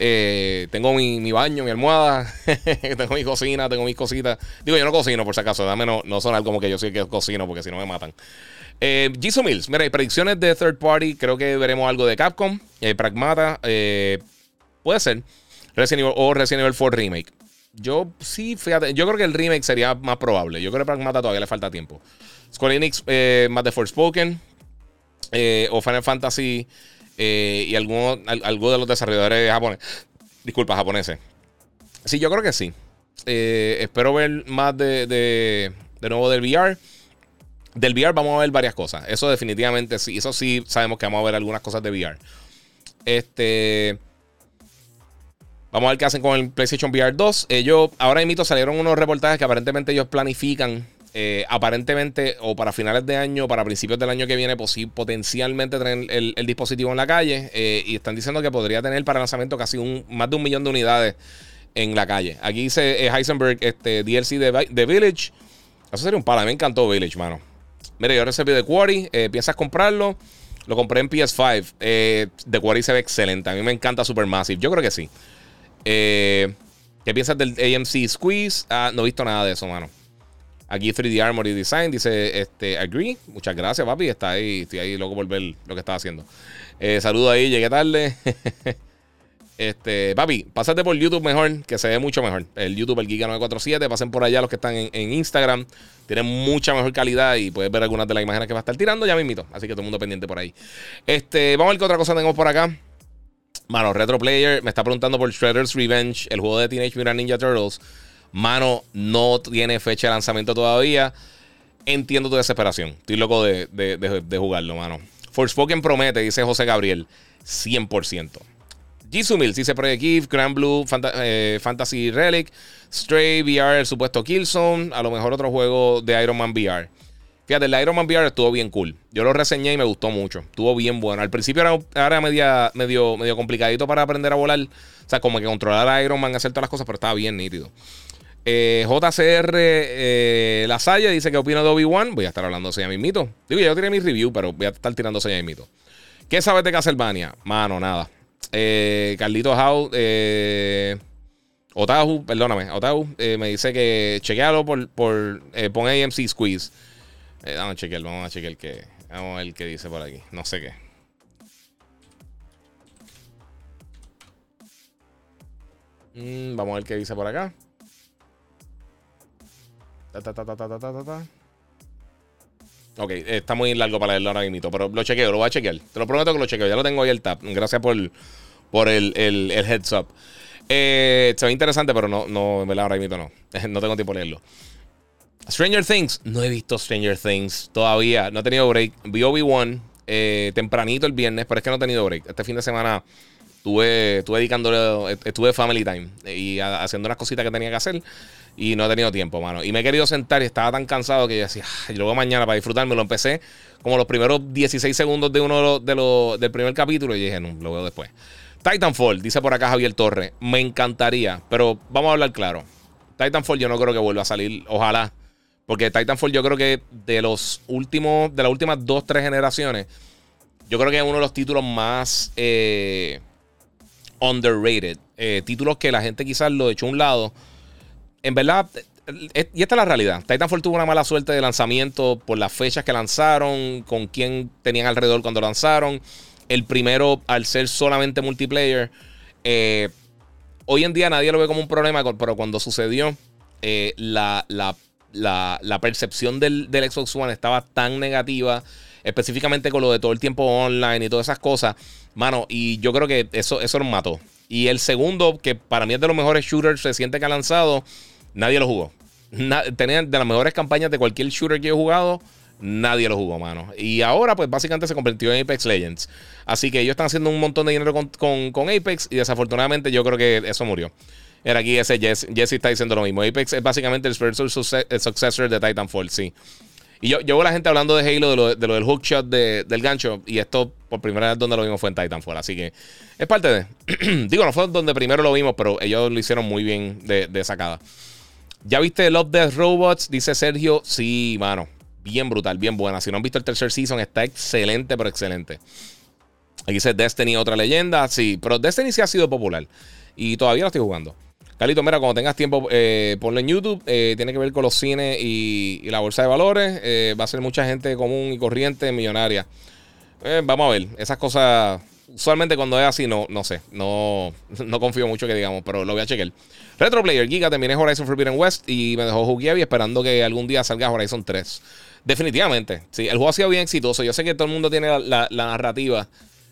Eh, tengo mi, baño, mi almohada, tengo mi cocina, tengo mis cositas. Digo, yo no cocino por si acaso, dame no, no son algo como que yo sí que cocino porque si no me matan. Eh, Mills, mira, predicciones de third party, creo que veremos algo de Capcom, eh, Pragmata, eh, puede ser, Resident Evil o Resident Evil 4 Remake. Yo sí, fíjate, yo creo que el remake sería más probable. Yo creo que Pragmata todavía le falta tiempo. Square Enix, más de Forspoken, o Final Fantasy eh, y alguno, de los desarrolladores japoneses. Disculpa, japoneses. Sí, yo creo que sí. Eh, espero ver más de, de, nuevo del VR. Del VR vamos a ver varias cosas. Eso definitivamente sí. Eso sí sabemos que vamos a ver algunas cosas de VR. Este. Vamos a ver qué hacen con el PlayStation VR 2. Ellos, ahora mismo salieron unos reportajes que aparentemente ellos planifican eh, aparentemente, o para finales de año, para principios del año que viene, potencialmente tener el, dispositivo en la calle. Eh, y están diciendo que podría tener para lanzamiento casi un, más de un millón de unidades en la calle. Aquí dice Heisenberg, este DLC de Village. Eso sería un pala. Me encantó Village, mano. Mira, yo recibí de Quarry. ¿Piensas comprarlo? Lo compré en PS5. The Quarry se ve excelente. A mí me encanta Supermassive. Yo creo que sí. ¿Qué piensas del AMC Squeeze? Ah, no he visto nada de eso, mano. Aquí 3D Armory Design dice, este, agree. Muchas gracias, papi. Está ahí, estoy ahí loco por ver lo que estaba haciendo. Eh, saludo ahí, llegué tarde. este, papi, pásate por YouTube mejor, que se ve mucho mejor. El YouTube, el Giga947. Pasen por allá los que están en, Instagram. Tienen mucha mejor calidad y puedes ver algunas de las imágenes que va a estar tirando. Ya me invito. Así que todo el mundo pendiente por ahí. Este, vamos a ver qué otra cosa tenemos por acá. Mano, Retro Player me está preguntando por Shredder's Revenge, el juego de Teenage Mutant Ninja Turtles. Mano, no tiene fecha de lanzamiento todavía. Entiendo tu desesperación. Estoy loco de, jugarlo, mano. Forspoken promete, dice José Gabriel. 100%. Jisoo Mills dice Project Grand Blue, eh, Fantasy Relic, Stray VR, el supuesto Killzone, a lo mejor otro juego de Iron Man VR. Fíjate, el Iron Man VR estuvo bien cool. Yo lo reseñé y me gustó mucho. Estuvo bien bueno. Al principio era, media, medio, medio complicadito para aprender a volar. O sea, como que controlar a Iron Man, hacer todas las cosas, pero estaba bien nítido. Eh, JCR eh, La Salle dice que opina de Obi-Wan. Voy a estar hablando de ella mismito. Digo, ya tiré mi review, pero voy a estar tirando ella mismito. ¿Qué sabes de Castlevania? Mano, nada. Eh, Carlito Howe, eh, Otahu, perdóname, Otahu, me dice que chequealo por, por pon AMC Squeeze. Vamos a chequear, vamos a chequear que, vamos a ver qué dice por aquí. No sé qué. Mm, vamos a ver qué dice por acá. Ok, está muy largo para leerlo ahora mismo, pero lo chequeo, lo voy a chequear. Te lo prometo que lo chequeo. Ya lo tengo ahí el tab. Gracias por, por el, el, heads up. Eh, se ve interesante, pero no, no, en verdad ahora mismo no. no tengo tiempo de leerlo. Stranger Things. No he visto Stranger Things todavía. No he tenido break. Vi Obi-Wan eh, tempranito el viernes, pero es que no he tenido break. Este fin de semana estuve, estuve dedicándole, estuve family time y haciendo unas cositas que tenía que hacer. Y no he tenido tiempo, mano. Y me he querido sentar y estaba tan cansado que yo decía, y luego mañana para disfrutarme. Lo empecé como los primeros 16 segundos de uno de los, del primer capítulo y dije, no, lo veo después. Titanfall, dice por acá Javier Torre. Me encantaría, pero vamos a hablar claro. Titanfall yo no creo que vuelva a salir, ojalá. Porque Titanfall yo creo que de los últimos, de las últimas dos, tres generaciones, yo creo que es uno de los títulos más eh, underrated. Eh, títulos que la gente quizás lo echó a un lado en verdad, y esta es la realidad. Titanfall tuvo una mala suerte de lanzamiento por las fechas que lanzaron, con quién tenían alrededor cuando lanzaron. El primero, al ser solamente multiplayer, eh, hoy en día nadie lo ve como un problema, pero cuando sucedió, eh, la, percepción del, Xbox One estaba tan negativa, específicamente con lo de todo el tiempo online y todas esas cosas, mano, y yo creo que eso, eso nos mató. Y el segundo, que para mí es de los mejores shooters recientes que ha lanzado, nadie lo jugó. tenían de las mejores campañas de cualquier shooter que he jugado, nadie lo jugó, mano. Y ahora, pues básicamente se convirtió en Apex Legends. Así que ellos están haciendo un montón de dinero con, Apex y desafortunadamente yo creo que eso murió. Era aquí ese Jesse, Jesse está diciendo lo mismo. Apex es básicamente el spiritual successor de Titanfall, sí. Y yo, yo veo a la gente hablando de Halo, de lo, de lo del hookshot del gancho. Y esto, por primera vez, donde lo vimos fue en Titanfall. Así que es parte de. Digo, no fue donde primero lo vimos, pero ellos lo hicieron muy bien de, de sacada. ¿Ya viste Love Death Robots? Dice Sergio. Sí, mano. Bien brutal, bien buena. Si no han visto el tercer season, está excelente, pero excelente. Aquí dice Destiny, otra leyenda. Sí, pero Destiny sí ha sido popular. Y todavía lo estoy jugando. Carlito, mira, cuando tengas tiempo, eh, ponlo en YouTube. Eh, tiene que ver con los cines y, la bolsa de valores. Eh, va a ser mucha gente común y corriente, millonaria. vamos a ver. Esas cosas, usualmente cuando es así, no, no sé. No, no confío mucho que digamos, pero lo voy a chequear. Retro Player Giga, terminé Horizon Forbidden West y me dejó y esperando que algún día salga Horizon 3. Definitivamente. Sí, el juego ha sido bien exitoso. Yo sé que todo el mundo tiene la, narrativa,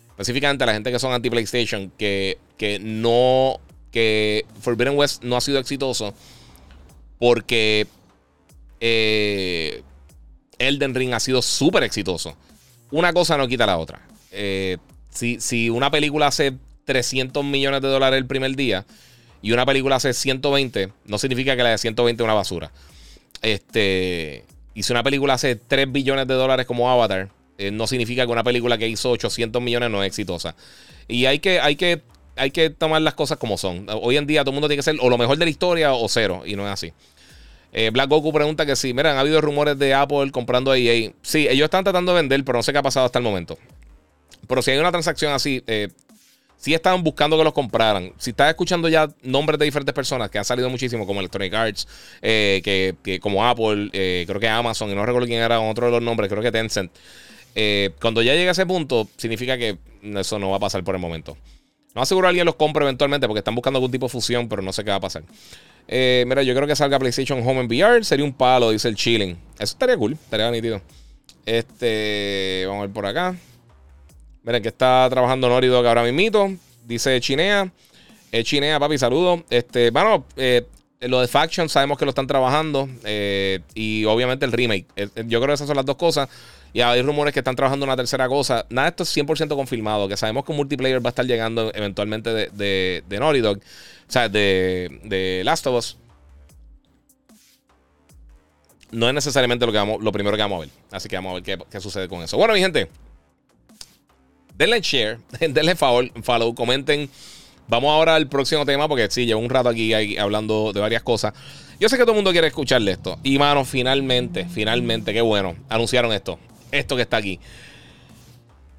específicamente la gente que son anti-PlayStation, que, que no que Forbidden West no ha sido exitoso porque eh, Elden Ring ha sido súper exitoso. Una cosa no quita la otra. Eh, si, si, una película hace 300 millones de dólares el primer día y una película hace 120, no significa que la de 120 es una basura. este, hizo una película hace 3 billones de dólares como Avatar, eh, no significa que una película que hizo 800 millones no es exitosa. Y hay que, hay que, hay que tomar las cosas como son. Hoy en día todo el mundo tiene que ser o lo mejor de la historia o cero, y no es así. Eh, Black Goku pregunta que si, miren, ha habido rumores de Apple comprando a EA. Sí, ellos están tratando de vender, pero no sé qué ha pasado hasta el momento. Pero si hay una transacción así, eh, si estaban buscando que los compraran. Si estás escuchando ya nombres de diferentes personas que han salido muchísimo, como Electronic Arts, eh, que, como Apple, eh, creo que Amazon, y no recuerdo quién era otro de los nombres, creo que Tencent. Eh, cuando ya llegue a ese punto, significa que eso no va a pasar por el momento. No aseguro alguien los compre eventualmente porque están buscando algún tipo de fusión, pero no sé qué va a pasar. mira, yo creo que salga PlayStation Home en VR. Sería un palo, dice el chilling. Eso estaría cool, estaría nítido. Este, vamos a ver por acá. Miren que está trabajando Norido que ahora mismito. Dice Chinea. Eh, Chinea, papi, saludo. Este, bueno, eh, lo de Faction sabemos que lo están trabajando. Eh, y obviamente el remake. Eh, yo creo que esas son las dos cosas. Y hay rumores que están trabajando una tercera cosa. Nada, esto es 100% confirmado. Que sabemos que un multiplayer va a estar llegando eventualmente de, de, de Naughty Dog. O sea, de, de Last of Us. No es necesariamente lo, que vamos, lo primero que vamos a ver. Así que vamos a ver qué, qué sucede con eso. Bueno, mi gente denle share, denle favor, follow, comenten. Vamos ahora al próximo tema porque sí, llevo un rato aquí hablando de varias cosas. Yo sé que todo el mundo quiere escucharle esto. Y mano, finalmente, finalmente, qué bueno. Anunciaron esto. Esto que está aquí.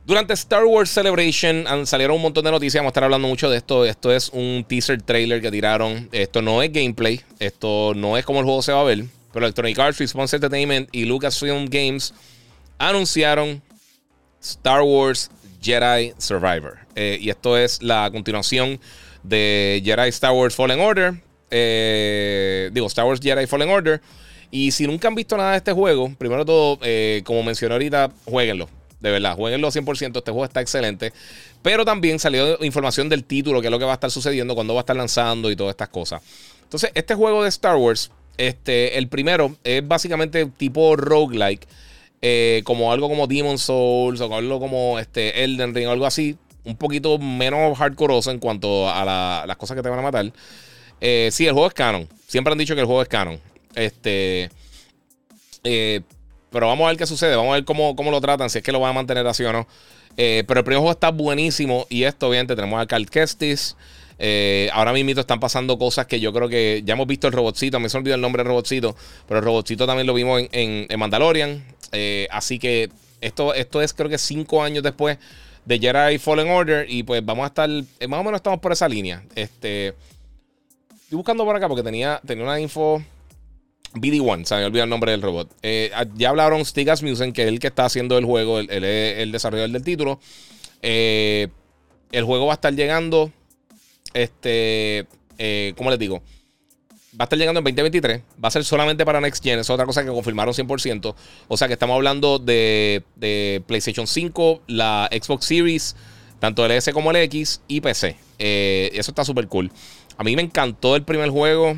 Durante Star Wars Celebration salieron un montón de noticias. Vamos a estar hablando mucho de esto. Esto es un teaser trailer que tiraron. Esto no es gameplay. Esto no es como el juego se va a ver. Pero Electronic Arts, Response Entertainment y Lucasfilm Games anunciaron Star Wars Jedi Survivor. Eh, y esto es la continuación de Jedi Star Wars Fallen Order. Eh, digo, Star Wars Jedi Fallen Order. Y si nunca han visto nada de este juego, primero todo, eh, como mencioné ahorita, jueguenlo. De verdad, jueguenlo 100%. Este juego está excelente. Pero también salió información del título, que es lo que va a estar sucediendo, cuando va a estar lanzando y todas estas cosas. Entonces, este juego de Star Wars, este, el primero, es básicamente tipo roguelike. Eh, como algo como Demon Souls o algo como este Elden Ring o algo así, un poquito menos hardcoreoso en cuanto a las cosas que te van a matar. Eh, sí, el juego es canon. Siempre han dicho que el juego es canon. Este. Eh, pero vamos a ver qué sucede. Vamos a ver cómo, cómo, lo tratan, si es que lo van a mantener así o no. pero el primer está buenísimo. Y esto, obviamente, tenemos a Carl Kestis. ahora mismo están pasando cosas que yo creo que ya hemos visto el robotcito. Me se olvidó el nombre del robotcito. Pero el robotcito también lo vimos en, Mandalorian. Eh, así que esto, esto es creo que cinco años después de Jedi Fallen Order. Y pues vamos a estar, eh, más o menos estamos por esa línea. Este, estoy buscando por acá porque tenía, tenía una info. BD1, se me olvidó el nombre del robot. Eh, ya hablaron Stig Asmussen, que es el que está haciendo el juego, él, es el desarrollador del título. el juego va a estar llegando. Este, ¿cómo les digo? va a estar llegando en 2023. Va a ser solamente para Next Gen. Es otra cosa que confirmaron 100%. O sea que estamos hablando de, PlayStation 5, la Xbox Series, tanto el S como el X y PC. Eh, eso está súper cool. A mí me encantó el primer juego.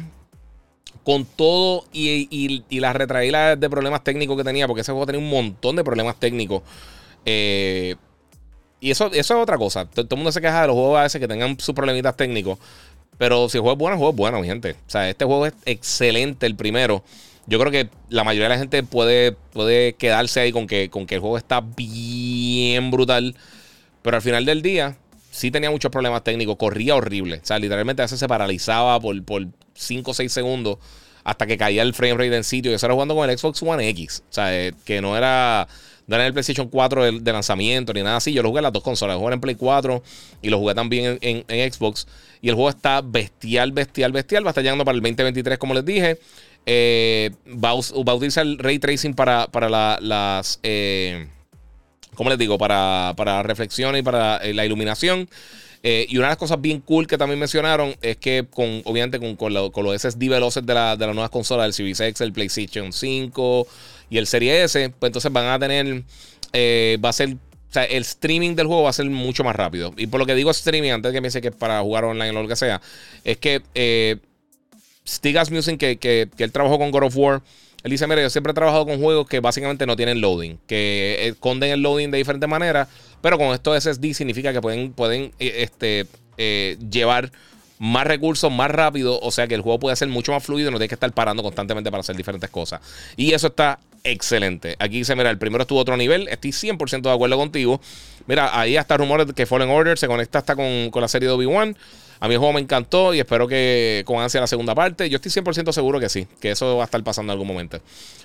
Con todo y, las retraídas de problemas técnicos que tenía, porque ese juego tenía un montón de problemas técnicos. Eh, y eso, eso es otra cosa. Todo, el mundo se queja de los juegos a veces que tengan sus problemitas técnicos. Pero si el juego es bueno, el juego es bueno, mi gente. O sea, este juego es excelente, el primero. Yo creo que la mayoría de la gente puede, puede quedarse ahí con que, con que el juego está bien brutal. Pero al final del día, sí tenía muchos problemas técnicos. Corría horrible. O sea, literalmente a veces se paralizaba por, 5 o 6 segundos hasta que caía el frame rate en sitio. Y eso era jugando con el Xbox One X. O sea, eh, que no era, no era el PlayStation 4 de, lanzamiento ni nada así. Yo lo jugué en las dos consolas. Lo jugué en Play 4 y lo jugué también en Xbox. Y el juego está bestial, bestial, bestial. Va a estar llegando para el 2023, como les dije. Eh, va, a, utilizar el ray tracing para, para las. Eh, ¿Cómo les digo? Para, para reflexión y para eh, la iluminación. y una de las cosas bien cool que también mencionaron es que, con, obviamente, con, con, los SSD veloces de, la, de las nuevas consolas, el Series X, el PlayStation 5 y el Series S, pues entonces van a tener. va a ser o sea, el streaming del juego va a ser mucho más rápido. Y por lo que digo streaming, antes de que dice que para jugar online o lo que sea, es que eh, Stig Asmussen, que, que, que, él trabajó con God of War, él dice, mira, yo siempre he trabajado con juegos que básicamente no tienen loading, que esconden el loading de diferentes maneras, pero con esto SSD significa que pueden, pueden eh, este, eh, llevar más recursos, más rápido. O sea que el juego puede ser mucho más fluido no tienes que estar parando constantemente para hacer diferentes cosas. Y eso está excelente. Aquí dice, mira, el primero estuvo otro nivel. Estoy 100% de acuerdo contigo. Mira, ahí hasta rumores de que Fallen Order se conecta hasta con, con la serie de Obi-Wan. A mí el juego me encantó y espero que con ansia la segunda parte. Yo estoy 100% seguro que sí, que eso va a estar pasando en algún momento.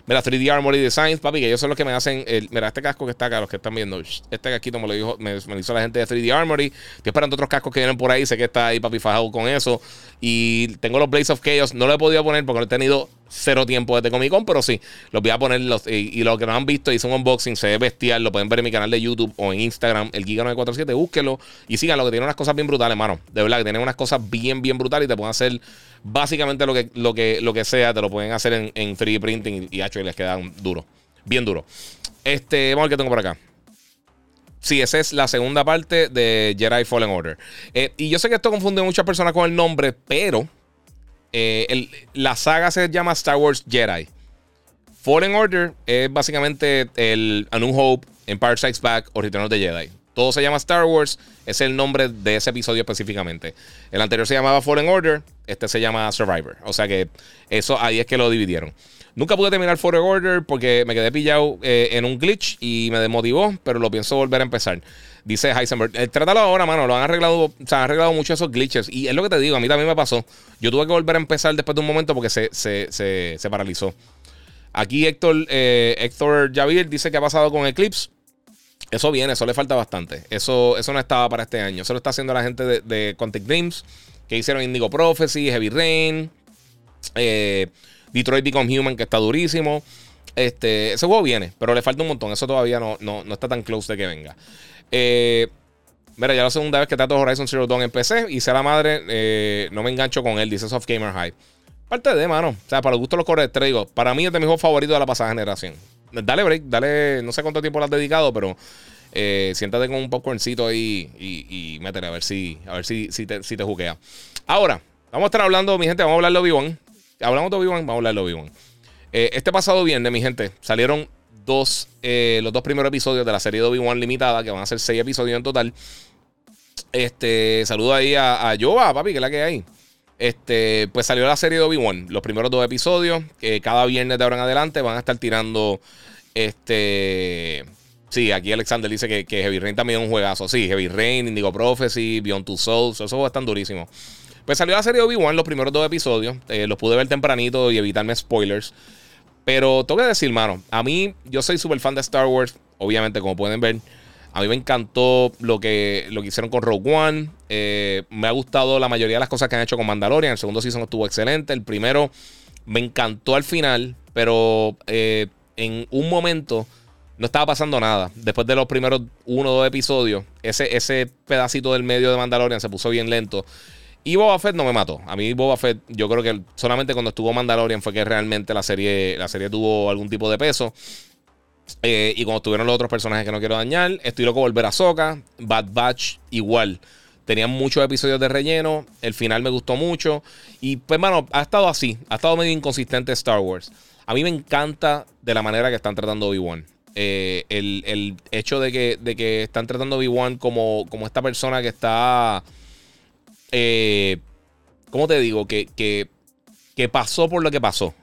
Mira, 3D Armory Designs, papi, que ellos son los que me hacen. mira, este casco que está acá, los que están viendo. Este casquito me lo dijo, me, me hizo la gente de 3D Armory. Estoy esperando otros cascos que vienen por ahí. Sé que está ahí, papi, fajado con eso. Y tengo los Blaze of Chaos. No lo he podido poner porque no he tenido cero tiempo desde Comic Con, pero sí, los voy a poner. Los, y, lo que no han visto, hice un unboxing, se ve bestial. Lo pueden ver en mi canal de YouTube o en Instagram, el Giga947. Búsquelo y síganlo, que tiene unas cosas bien brutales, hermano. De verdad, que tiene unas cosas bien, bien brutales y te pueden hacer básicamente lo que, lo que, lo que sea. Te lo pueden hacer en, en 3D printing y, y les quedan duro, bien duro. Este, vamos a ver qué tengo por acá. Sí, esa es la segunda parte de Jedi Fallen Order. Eh, y yo sé que esto confunde a muchas personas con el nombre, pero eh, la saga se llama Star Wars Jedi. Fallen Order es básicamente el A New Hope, Empire Strikes Back o Return of the Jedi. Todo se llama Star Wars, es el nombre de ese episodio específicamente. El anterior se llamaba Fallen Order, este se llama Survivor. O sea que eso ahí es que lo dividieron. Nunca pude terminar Fallen Order porque me quedé pillado eh, en un glitch y me desmotivó, pero lo pienso volver a empezar. Dice Heisenberg. Eh, trátalo ahora, mano. Lo han arreglado. Se han arreglado mucho esos glitches. Y es lo que te digo. A mí también me pasó. Yo tuve que volver a empezar después de un momento porque se, se, paralizó. Aquí Héctor, eh, Héctor Javier dice que ha pasado con Eclipse. Eso viene, eso le falta bastante. Eso, eso no estaba para este año. Eso lo está haciendo la gente de, de Contact Dreams. Que hicieron Indigo Prophecy, Heavy Rain. Eh, Detroit Become Human, que está durísimo. Este, ese juego viene, pero le falta un montón. Eso todavía no, no, no está tan close de que venga. Eh, mira, ya la segunda vez que trato Horizon Zero Dawn en PC y sea la madre, eh, no me engancho con él, dice Soft Gamer High. Parte de, mano. O sea, para los gustos los correctos, te digo, para mí es de mi juego favorito de la pasada generación. Dale break, dale, no sé cuánto tiempo lo has dedicado, pero eh, siéntate con un popcorncito ahí y, y, métele a ver si, a ver si, si, te, si te juquea. Ahora, vamos a estar hablando, mi gente, vamos a hablar de Obi-Wan. Hablamos de Obi-Wan, vamos a hablar de Obi-Wan. este pasado viernes, mi gente, salieron dos, eh, los dos primeros episodios de la serie de Obi-Wan Limitada, que van a ser seis episodios en total. Este, saludo ahí a, a Yoba, papi, que es la que hay. Este, pues salió la serie de Obi-Wan, los primeros dos episodios, que cada viernes de ahora en adelante van a estar tirando. Este. Sí, aquí Alexander dice que, Heavy Rain también es un juegazo. Sí, Heavy Rain, Indigo Prophecy, Beyond Two Souls, esos están durísimos. Pues salió la serie de Obi-Wan, los primeros dos episodios. Eh, los pude ver tempranito y evitarme spoilers. Pero tengo que decir, mano, a mí, yo soy súper fan de Star Wars, obviamente, como pueden ver. A mí me encantó lo que, lo que hicieron con Rogue One. Eh, me ha gustado la mayoría de las cosas que han hecho con Mandalorian. El segundo season estuvo excelente. El primero me encantó al final, pero eh, en un momento no estaba pasando nada. Después de los primeros uno o dos episodios, ese, ese pedacito del medio de Mandalorian se puso bien lento. Y Boba Fett no me mató. A mí Boba Fett, yo creo que solamente cuando estuvo Mandalorian fue que realmente la serie, la serie tuvo algún tipo de peso. Eh, y cuando estuvieron los otros personajes que no quiero dañar, estoy loco volver a Soka. Bad Batch igual. Tenían muchos episodios de relleno. El final me gustó mucho. Y pues, mano, ha estado así. Ha estado medio inconsistente Star Wars. A mí me encanta de la manera que están tratando Obi-Wan. Eh, el, hecho de que, de que están tratando Obi-Wan como, como esta persona que está eh, ¿cómo te digo? Que, que, pasó por lo que pasó.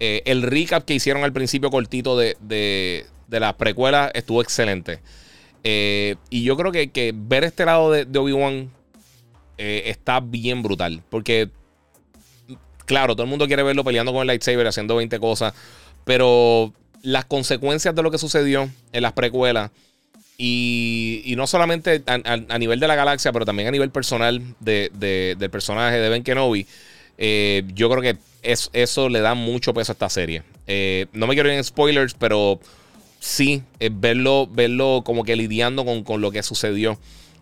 Eh, el recap que hicieron al principio cortito de, de, de las precuelas estuvo excelente. Eh, y yo creo que, ver este lado de, Obi-Wan eh, está bien brutal. Porque, claro, todo el mundo quiere verlo peleando con el lightsaber, haciendo 20 cosas. Pero las consecuencias de lo que sucedió en las precuelas y, no solamente a, nivel de la galaxia, pero también a nivel personal del personaje de Ben Kenobi. Eh, yo creo que eso le da mucho peso a esta serie. Eh, no me quiero ir en spoilers, pero sí, verlo, verlo como que lidiando con, lo que sucedió,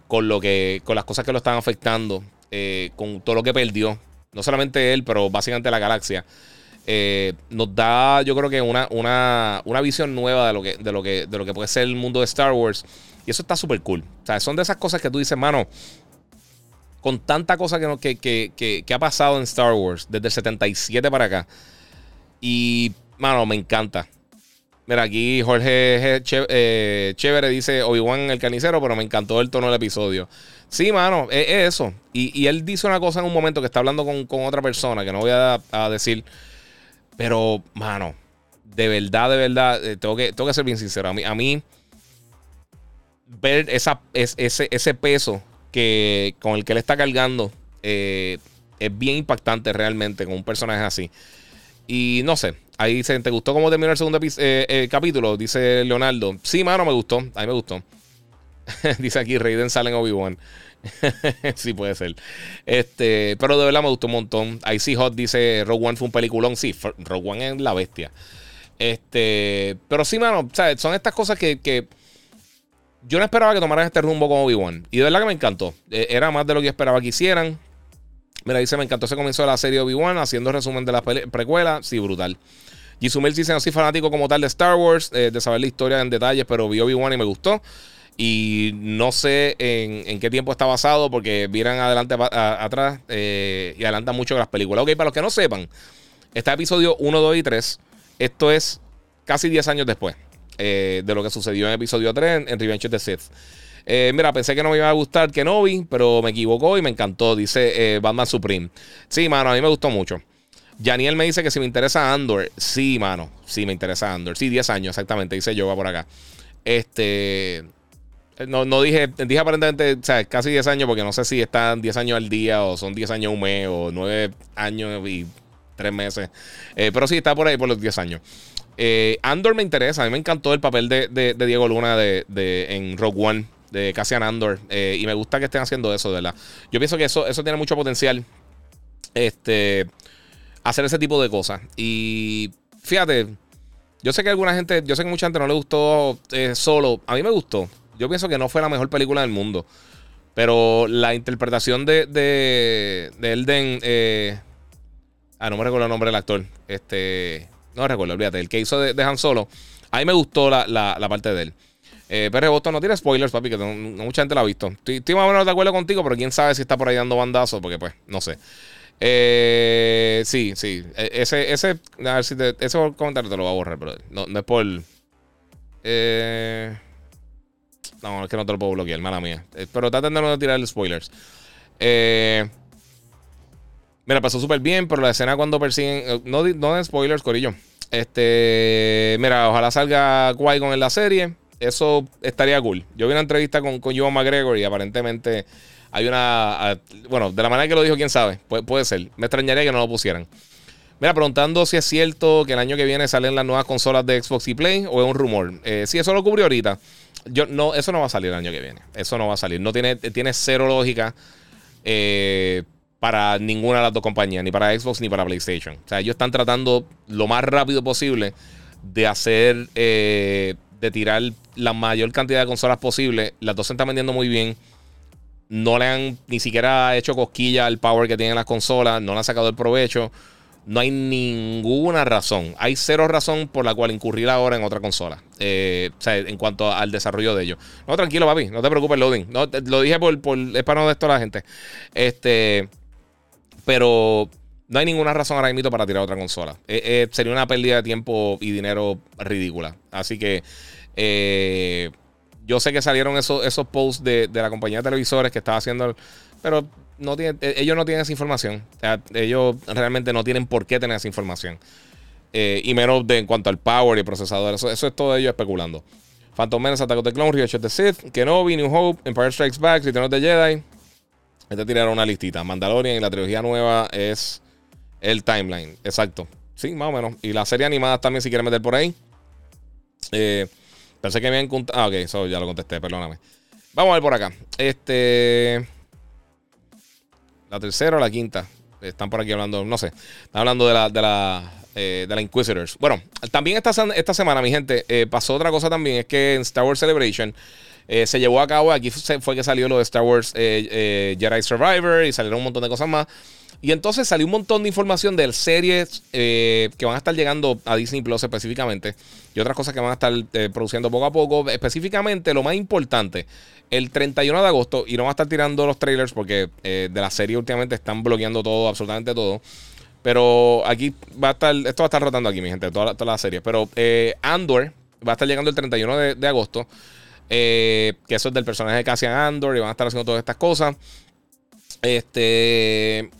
con, lo que, con las cosas que lo están afectando, eh, con todo lo que perdió. No solamente él, pero básicamente la galaxia. Eh, nos da, yo creo que una, una, visión nueva de lo, que, de, lo que, de lo que puede ser el mundo de Star Wars. Y eso está súper cool. O sea, son de esas cosas que tú dices, mano, con tanta cosa que, que, que, ha pasado en Star Wars desde el 77 para acá. Y, mano, me encanta. Mira, aquí Jorge eh, Chévere dice Obi-Wan el carnicero, pero me encantó el tono del episodio. Sí, mano, es, eso. Y, él dice una cosa en un momento que está hablando con, otra persona, que no voy a, decir. Pero, mano, de verdad, de verdad, eh, tengo, que, tengo que ser bien sincero. A mí, a mí ver esa, ese, ese peso que, con el que él está cargando eh, es bien impactante realmente con un personaje así. Y no sé, ahí dice, ¿te gustó cómo terminó el segundo eh, capítulo? Dice Leonardo. Sí, mano, me gustó. A mí me gustó. dice aquí, Raiden sale en Obi-Wan. sí, puede ser. Este, pero de verdad me gustó un montón. Icy Hot dice, Rogue One fue un peliculón. Sí, Rogue One es la bestia. Este, pero sí, mano, son estas cosas que, yo no esperaba que tomaran este rumbo con Obi-Wan. Y de verdad que me encantó. E, era más de lo que esperaba que hicieran. Mira, dice, me encantó ese comienzo de la serie Obi-Wan, haciendo resumen de la precuela. Sí, brutal. Jisumel dice, no soy fanático como tal de Star Wars, eh, de saber la historia en detalles, pero vi Obi-Wan y me gustó. Y no sé en, qué tiempo está basado, porque miran adelante atrás eh, y adelantan mucho las películas. Ok, para los que no sepan, está episodio 1, 2 y 3. Esto es casi 10 años después eh, de lo que sucedió en episodio 3 en, Revenge of the Sith. Eh, mira, pensé que no me iba a gustar Kenobi, pero me equivocó y me encantó, dice Batman Supreme. Sí, mano, a mí me gustó mucho. Janiel me dice que si me interesa Andor. Sí, mano, sí me interesa Andor. Sí, 10 años, exactamente, dice Yoga por acá. Este. No, no dije, dije aparentemente, o sea, casi 10 años, porque no sé si están 10 años al día, o son 10 años un mes, o 9 años y 3 meses. pero sí, está por ahí por los 10 años. Eh, Andor me interesa. A mí me encantó el papel de, Diego Luna de, en Rogue One, de Cassian Andor. Eh, y me gusta que estén haciendo eso, de verdad. Yo pienso que eso, eso tiene mucho potencial. Este. Hacer ese tipo de cosas. Y fíjate, yo sé que alguna gente, yo sé que mucha gente no le gustó eh, solo. A mí me gustó. Yo pienso que no fue la mejor película del mundo. Pero la interpretación de, de, de Elden. ah, no me recuerdo el nombre del actor. Este. No recuerdo, olvídate. El que hizo de, Han Solo. A mí me gustó la, parte de él. Eh, pero Boston no tiene spoilers, papi, que no, mucha gente la ha visto. Estoy, más o menos de acuerdo contigo, pero quién sabe si está por ahí dando bandazos, porque pues, no sé. Eh, sí, sí. E, ese, ese, a ver si te, ese comentario te lo voy a borrar, pero no, no es por. Eh, no, es que no te lo puedo bloquear, mala mía. Eh, pero está de no tirar spoilers. Eh. Mira, pasó súper bien, pero la escena cuando persiguen. Eh, no, no den spoilers, Corillo. Este. Mira, ojalá salga Qui-Gon en la serie. Eso estaría cool. Yo vi una entrevista con, con Joan McGregor y aparentemente hay una. Bueno, de la manera que lo dijo, quién sabe. puede ser. Me extrañaría que no lo pusieran. Mira, preguntando si es cierto que el año que viene salen las nuevas consolas de Xbox y Play o es un rumor. Eh, sí, eso lo cubrió ahorita. Yo, no, eso no va a salir el año que viene. Eso no va a salir. No tiene, tiene cero lógica. Eh, para ninguna de las dos compañías, ni para Xbox ni para PlayStation. O sea, ellos están tratando lo más rápido posible de hacer, eh, de tirar la mayor cantidad de consolas posible. Las dos se están vendiendo muy bien. No le han ni siquiera hecho cosquilla al power que tienen las consolas, no le han sacado el provecho. No hay ninguna razón. Hay cero razón por la cual incurrir ahora en otra consola. Eh, o sea, en cuanto al desarrollo de ellos. No, tranquilo, papi. No te preocupes, loading. No, lo dije por, por es para no de esto a la gente. Este. Pero no hay ninguna razón ahora mismo para tirar otra consola. Eh, eh, sería una pérdida de tiempo y dinero ridícula. Así que yo sé que salieron esos, esos posts de, la compañía de televisores que estaba haciendo, pero no ellos no tienen esa información. ellos realmente no tienen por qué tener esa información. y menos de, en cuanto al power y procesador. Eso, es todo ellos especulando. Phantom Menace, Attack of the Clone, Revenge of the Sith, Kenobi, New Hope, Empire Strikes Back, Return of the Jedi. Este tiraron una listita. Mandalorian y la trilogía nueva es el timeline. Exacto. Sí, más o menos. Y la serie animada también, si quieren meter por ahí. Eh, pensé que me habían Ah, ok, eso ya lo contesté, perdóname. Vamos a ver por acá. Este. La tercera o la quinta. Están por aquí hablando, no sé. Están hablando de la, de la, eh, de la Inquisitors. Bueno, también esta, esta semana, mi gente, eh, pasó otra cosa también. Es que en Star Wars Celebration eh, se llevó a cabo, aquí fue que salió lo de Star Wars eh, eh, Jedi Survivor y salieron un montón de cosas más. Y entonces salió un montón de información de series que van a estar llegando a Disney Plus específicamente y otras cosas que van a estar produciendo poco a poco. Específicamente, lo más importante, el 31 de agosto, y no van a estar tirando los trailers porque de la serie últimamente están bloqueando todo, absolutamente todo. Pero aquí va a estar, esto va a estar rotando aquí, mi gente, todas toda las series. Pero Andor Va a estar llegando el 31 de, agosto. que eso es del personaje de Cassian Andor y van a estar haciendo todas estas cosas. Este.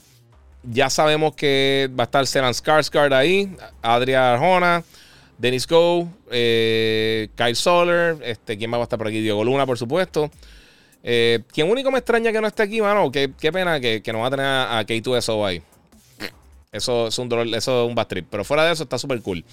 Ya sabemos que va a estar Seran Skarsgård ahí, Adria Arjona, Dennis Go, eh, Kyle Soler, este, ¿quién va a estar por aquí? Diego Luna, por supuesto. Eh, quien único me extraña que no esté aquí, mano, qué, pena que, no va a tener a, K2SO ahí. Eso es un dolor, eso es un bad trip. Pero fuera de eso está súper cool.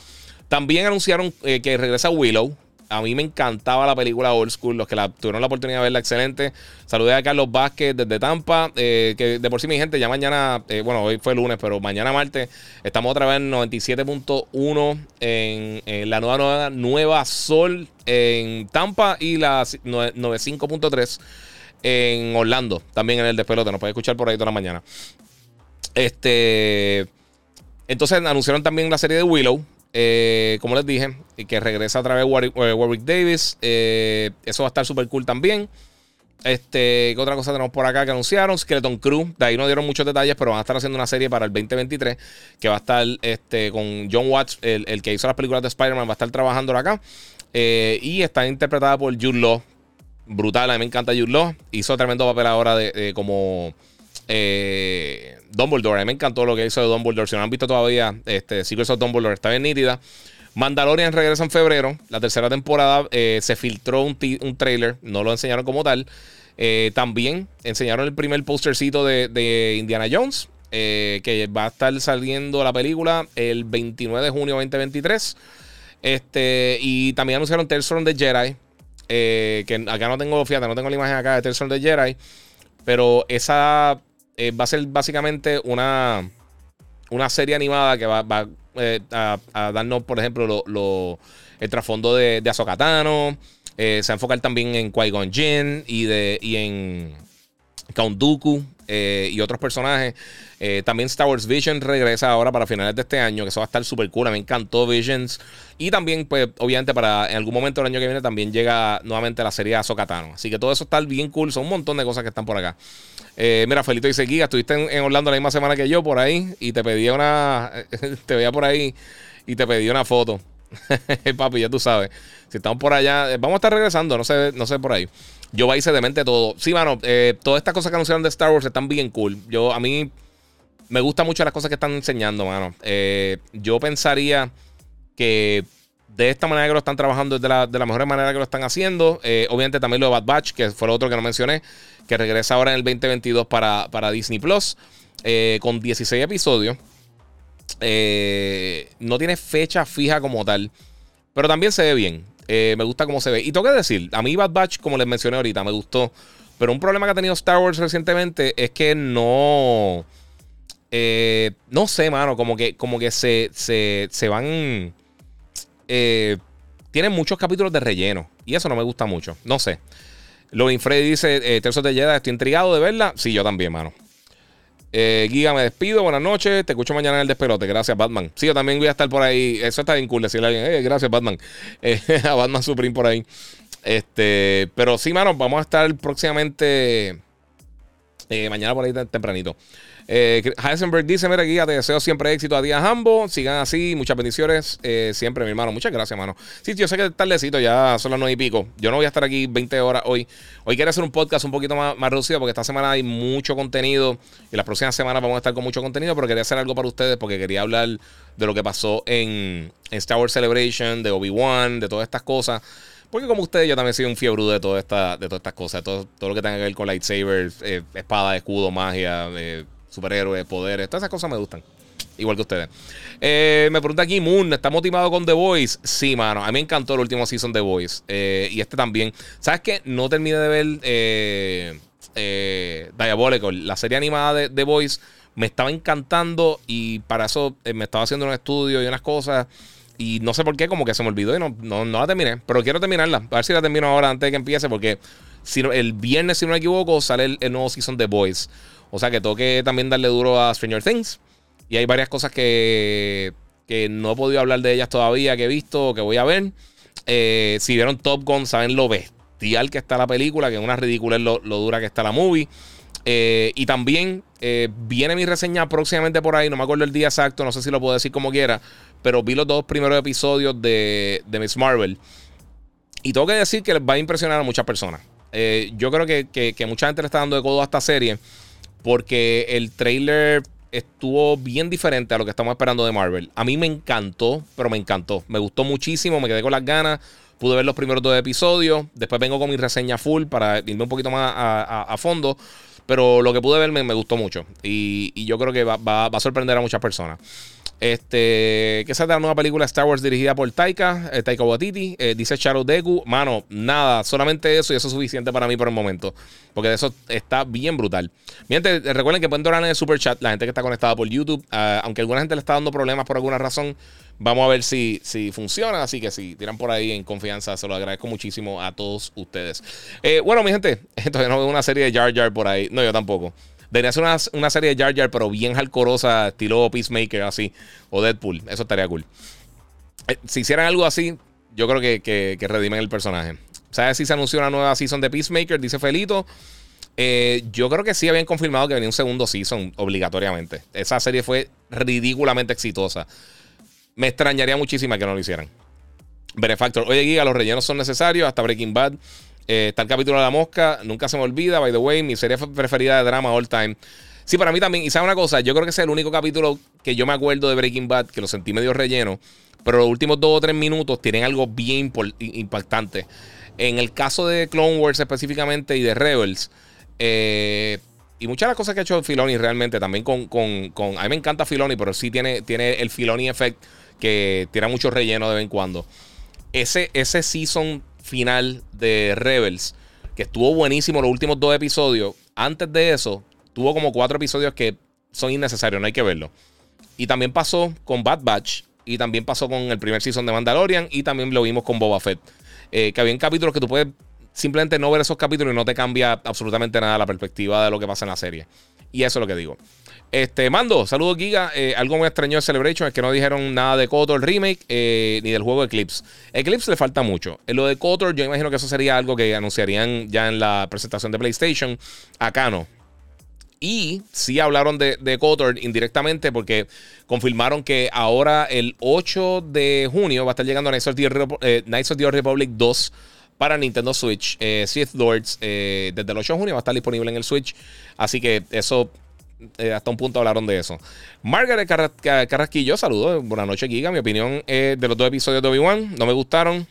También anunciaron eh, que regresa Willow. A mí me encantaba la película Old School. Los que la, tuvieron la oportunidad de verla, excelente. Saludé a Carlos Vázquez desde Tampa. Eh, que de por sí, mi gente, ya mañana, eh, bueno, hoy fue lunes, pero mañana martes, estamos otra vez en 97.1 en, la nueva, nueva, nueva Sol en Tampa y la 95.3 en Orlando. También en el despelote. Nos puede escuchar por ahí toda la mañana. Este. Entonces anunciaron también la serie de Willow. Eh, como les dije, que regresa a través de Warwick, eh, Davis. Eh, eso va a estar súper cool también. Este, ¿qué otra cosa tenemos por acá que anunciaron? Skeleton Crew. De ahí no dieron muchos detalles, pero van a estar haciendo una serie para el 2023 que va a estar este, con John Watts, el, que hizo las películas de Spider-Man, va a estar trabajando acá. y está interpretada por Jude Law. Brutal, a mí me encanta Jude Law. Hizo tremendo papel ahora de como eh, Dumbledore, a mí me encantó lo que hizo de Dumbledore. Si no han visto todavía, este, Secrets of Dumbledore está bien nítida. Mandalorian regresa en febrero. La tercera temporada eh, se filtró un, trailer, no lo enseñaron como tal. Eh, también enseñaron el primer postercito de, Indiana Jones, eh, que va a estar saliendo la película el 29 de junio 2023. Este, y también anunciaron Tales de Jedi. que acá no tengo, fíjate, no tengo la imagen acá de Tales de Jedi. Pero esa eh, va a ser básicamente una, una serie animada que va, eh, a, darnos, por ejemplo, lo, el trasfondo de, de Azokatano. Eh, se va a enfocar también en Qui-Gon Jinn y, de, y en Count Dooku y otros personajes. también Star Wars Vision regresa ahora para finales de este año, que eso va a estar súper cool. Me encantó Visions. Y también, pues, obviamente, para en algún momento del año que viene también llega nuevamente la serie Azokatano. Así que todo eso está bien cool. Son un montón de cosas que están por acá. Eh, mira, Felito dice, Giga, estuviste en, Orlando la misma semana que yo por ahí y te pedí una, te veía por ahí y te pedí una foto. Papi, ya tú sabes. Si estamos por allá, eh, vamos a estar regresando, no sé, no sé por ahí. Yo a de mente todo. Sí, mano, eh, todas estas cosas que anunciaron de Star Wars están bien cool. Yo, a mí, me gustan mucho las cosas que están enseñando, mano. yo pensaría que de esta manera que lo están trabajando, de la, de la mejor manera que lo están haciendo. obviamente también lo de Bad Batch, que fue lo otro que no mencioné que regresa ahora en el 2022 para, para Disney Plus, eh, con 16 episodios. Eh, no tiene fecha fija como tal, pero también se ve bien. Eh, me gusta cómo se ve. Y tengo que decir, a mí Bad Batch, como les mencioné ahorita, me gustó. Pero un problema que ha tenido Star Wars recientemente es que no. no sé, mano. Como que, como que se, se, se van. tienen muchos capítulos de relleno. Y eso no me gusta mucho. No sé. Lovin Freddy dice: eh, Terzo de Jedi, estoy intrigado de verla. Sí, yo también, mano. Eh, Giga, me despido. Buenas noches. Te escucho mañana en el despelote. Gracias, Batman. Sí, yo también voy a estar por ahí. Eso está bien cool decirle a alguien. Eh, gracias, Batman. Eh, a Batman Supreme por ahí. Este, pero sí, mano, vamos a estar próximamente. mañana por ahí tempranito. Eh, Heisenberg dice: Mira, guía, te deseo siempre éxito a Díaz Hambo. Sigan así, muchas bendiciones. Eh, siempre, mi hermano. Muchas gracias, hermano. Sí, yo sé que es tardecito, ya son las nueve y pico. Yo no voy a estar aquí 20 horas hoy. Hoy quiero hacer un podcast un poquito más, más reducido porque esta semana hay mucho contenido y las próximas semanas vamos a estar con mucho contenido, pero quería hacer algo para ustedes porque quería hablar de lo que pasó en, Star Wars Celebration, de Obi-Wan, de todas estas cosas. Porque como ustedes, yo también soy un fiebre de, toda esta, de todas estas cosas, todo, todo lo que tenga que ver con lightsabers, eh, espada, escudo, magia, eh, superhéroes, poderes, todas esas cosas me gustan. Igual que ustedes. Eh, me pregunta aquí, Moon, ¿está motivado con The Voice? Sí, mano. A mí me encantó el último season The Voice. Eh, y este también. ¿Sabes qué? No terminé de ver eh, eh, Diabolical. La serie animada de The Voice me estaba encantando. Y para eso me estaba haciendo un estudio y unas cosas. Y no sé por qué, como que se me olvidó y no, no, la terminé. Pero quiero terminarla. A ver si la termino ahora antes de que empiece. Porque si el viernes, si no me equivoco, sale el, nuevo season The Voice. O sea que toque también darle duro a Stranger Things. Y hay varias cosas que, que no he podido hablar de ellas todavía, que he visto, que voy a ver. Eh, si vieron Top Gun, saben lo bestial que está la película, que es una ridícula lo, lo dura que está la movie. Eh, y también eh, viene mi reseña próximamente por ahí, no me acuerdo el día exacto, no sé si lo puedo decir como quiera, pero vi los dos primeros episodios de, de Miss Marvel. Y tengo que decir que va a impresionar a muchas personas. Yo creo que, que, mucha gente le está dando de codo a esta serie porque el trailer estuvo bien diferente a lo que estamos esperando de Marvel. A mí me encantó, pero me encantó. Me gustó muchísimo, me quedé con las ganas. Pude ver los primeros dos episodios. Después vengo con mi reseña full para irme un poquito más a, fondo. Pero lo que pude ver me, gustó mucho. Y, yo creo que va, a sorprender a muchas personas. Este, que esa es la nueva película Star Wars dirigida por Taika, eh, Taika Waititi, eh, dice Charo Deku. Mano, nada, solamente eso y eso es suficiente para mí por el momento. Porque de eso está bien brutal. Mi recuerden que pueden donar en el super chat la gente que está conectada por YouTube. Ah, aunque alguna gente le está dando problemas por alguna razón, vamos a ver si, si funciona. Así que si tiran por ahí en confianza, se lo agradezco muchísimo a todos ustedes. Eh, bueno, mi gente, todavía no veo una serie de Jar Jar por ahí. No, yo tampoco. Debería ser una, serie de Jar Jar, pero bien hardcoreosa, estilo Peacemaker, así. O Deadpool. Eso estaría cool. Eh, si hicieran algo así, yo creo que, que, redimen el personaje. ¿Sabes si se anunció una nueva season de Peacemaker? Dice Felito. Eh, yo creo que sí habían confirmado que venía un segundo season obligatoriamente. Esa serie fue ridículamente exitosa. Me extrañaría muchísimo que no lo hicieran. Benefactor. Oye, Giga, los rellenos son necesarios. Hasta Breaking Bad eh, está el capítulo de la mosca. Nunca se me olvida, by the way, mi serie preferida de drama all time. Sí, para mí también. Y sabe una cosa, yo creo que es el único capítulo que yo me acuerdo de Breaking Bad, que lo sentí medio relleno. Pero los últimos dos o tres minutos tienen algo bien impactante. En el caso de Clone Wars específicamente y de Rebels, eh, y muchas de las cosas que ha hecho Filoni realmente, también con, con, con, A mí me encanta Filoni, pero sí tiene, tiene el Filoni effect que tira mucho relleno de vez en cuando. Ese, ese season final de Rebels, que estuvo buenísimo los últimos dos episodios. Antes de eso, tuvo como cuatro episodios que son innecesarios, no hay que verlo. Y también pasó con Bad Batch, y también pasó con el primer season de Mandalorian, y también lo vimos con Boba Fett. Eh, que había capítulos que tú puedes simplemente no ver esos capítulos y no te cambia absolutamente nada la perspectiva de lo que pasa en la serie. Y eso es lo que digo. Este, Mando, saludos Giga. Eh, algo me extrañó de Celebration es que no dijeron nada de Kotor Remake eh, ni del juego Eclipse. Eclipse le falta mucho. En lo de Kotor, yo imagino que eso sería algo que anunciarían ya en la presentación de PlayStation. Acá no. Y sí hablaron de, de Kotor indirectamente porque confirmaron que ahora el 8 de junio va a estar llegando Knights of the, eh, Knights of the Republic 2 para Nintendo Switch. Sith Lords desde el 8 de junio va a estar disponible en el Switch. Así que eso eh, hasta un punto hablaron de eso. Margaret Carrasquillo, saludos. Buenas noches, Giga. Mi opinión es de los dos episodios de Obi-Wan no me gustaron.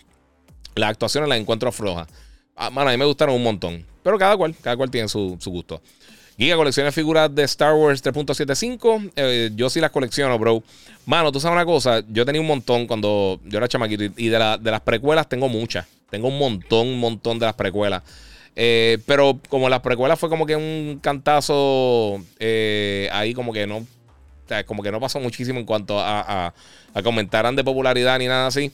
Las actuaciones las encuentro flojas. Ah, a mí me gustaron un montón. Pero cada cual, cada cual tiene su, gusto. Giga colecciona figuras de Star Wars 3.75. Eh, yo sí las colecciono, bro. Mano, tú sabes una cosa. Yo tenía un montón cuando yo era chamaquito. Y de, de las precuelas tengo muchas. Tengo un montón, un montón de las precuelas. Eh, pero como la precuela fue como que un cantazo eh, ahí como que no, como que no pasó muchísimo en cuanto a, a, comentaran de popularidad ni nada así.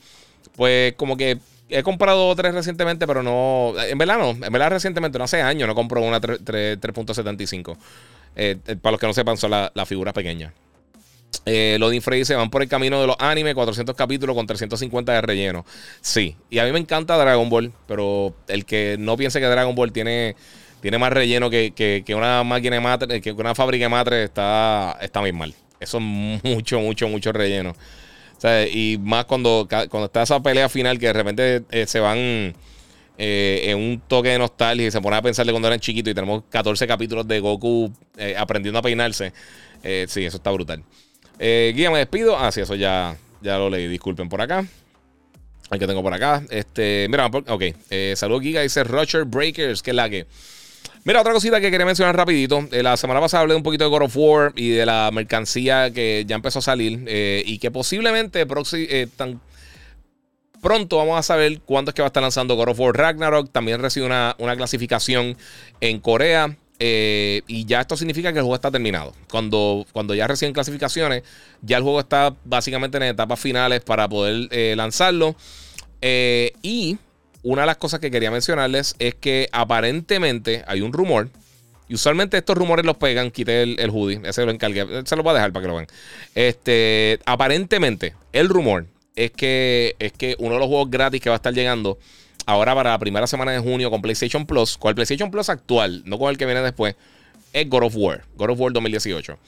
Pues como que he comprado tres recientemente, pero no, en verdad no, en verdad recientemente, no hace años no compro una 3.75. Eh, para los que no sepan, son las la figuras pequeñas. Eh, los Infrey se van por el camino de los animes, 400 capítulos con 350 de relleno. Sí, y a mí me encanta Dragon Ball, pero el que no piense que Dragon Ball tiene, tiene más relleno que, una máquina de matre, que una fábrica de matre, está, está muy mal. Eso es mucho, mucho, mucho relleno. y más cuando, cuando está esa pelea final que de repente eh, se van eh, en un toque de nostalgia y se pone a pensar de cuando eran chiquitos y tenemos 14 capítulos de Goku aprendiendo a peinarse. sí, eso está brutal. Eh, guía, me despido. Ah, sí, eso ya, ya lo leí. Disculpen por acá. El que tengo por acá. Este, mira, ok. Eh, saludos, Giga. Dice Roger Breakers, que la que. Mira, otra cosita que quería mencionar rapidito. Eh, la semana pasada hablé un poquito de God of War y de la mercancía que ya empezó a salir eh, y que posiblemente tan pronto vamos a saber cuándo es que va a estar lanzando God of War Ragnarok. También recibe una, una clasificación en Corea. Eh, y ya esto significa que el juego está terminado. Cuando, cuando ya reciben clasificaciones, ya el juego está básicamente en etapas finales para poder eh, lanzarlo. Eh, y una de las cosas que quería mencionarles es que aparentemente hay un rumor. Y usualmente estos rumores los pegan. Quité el, el hoodie. Ese lo encargué. Se lo voy a dejar para que lo vean. Este, aparentemente, el rumor es que, es que uno de los juegos gratis que va a estar llegando ahora para la primera semana de junio con PlayStation Plus, con el PlayStation Plus actual, no con el que viene después, es God of War. God of War 2018.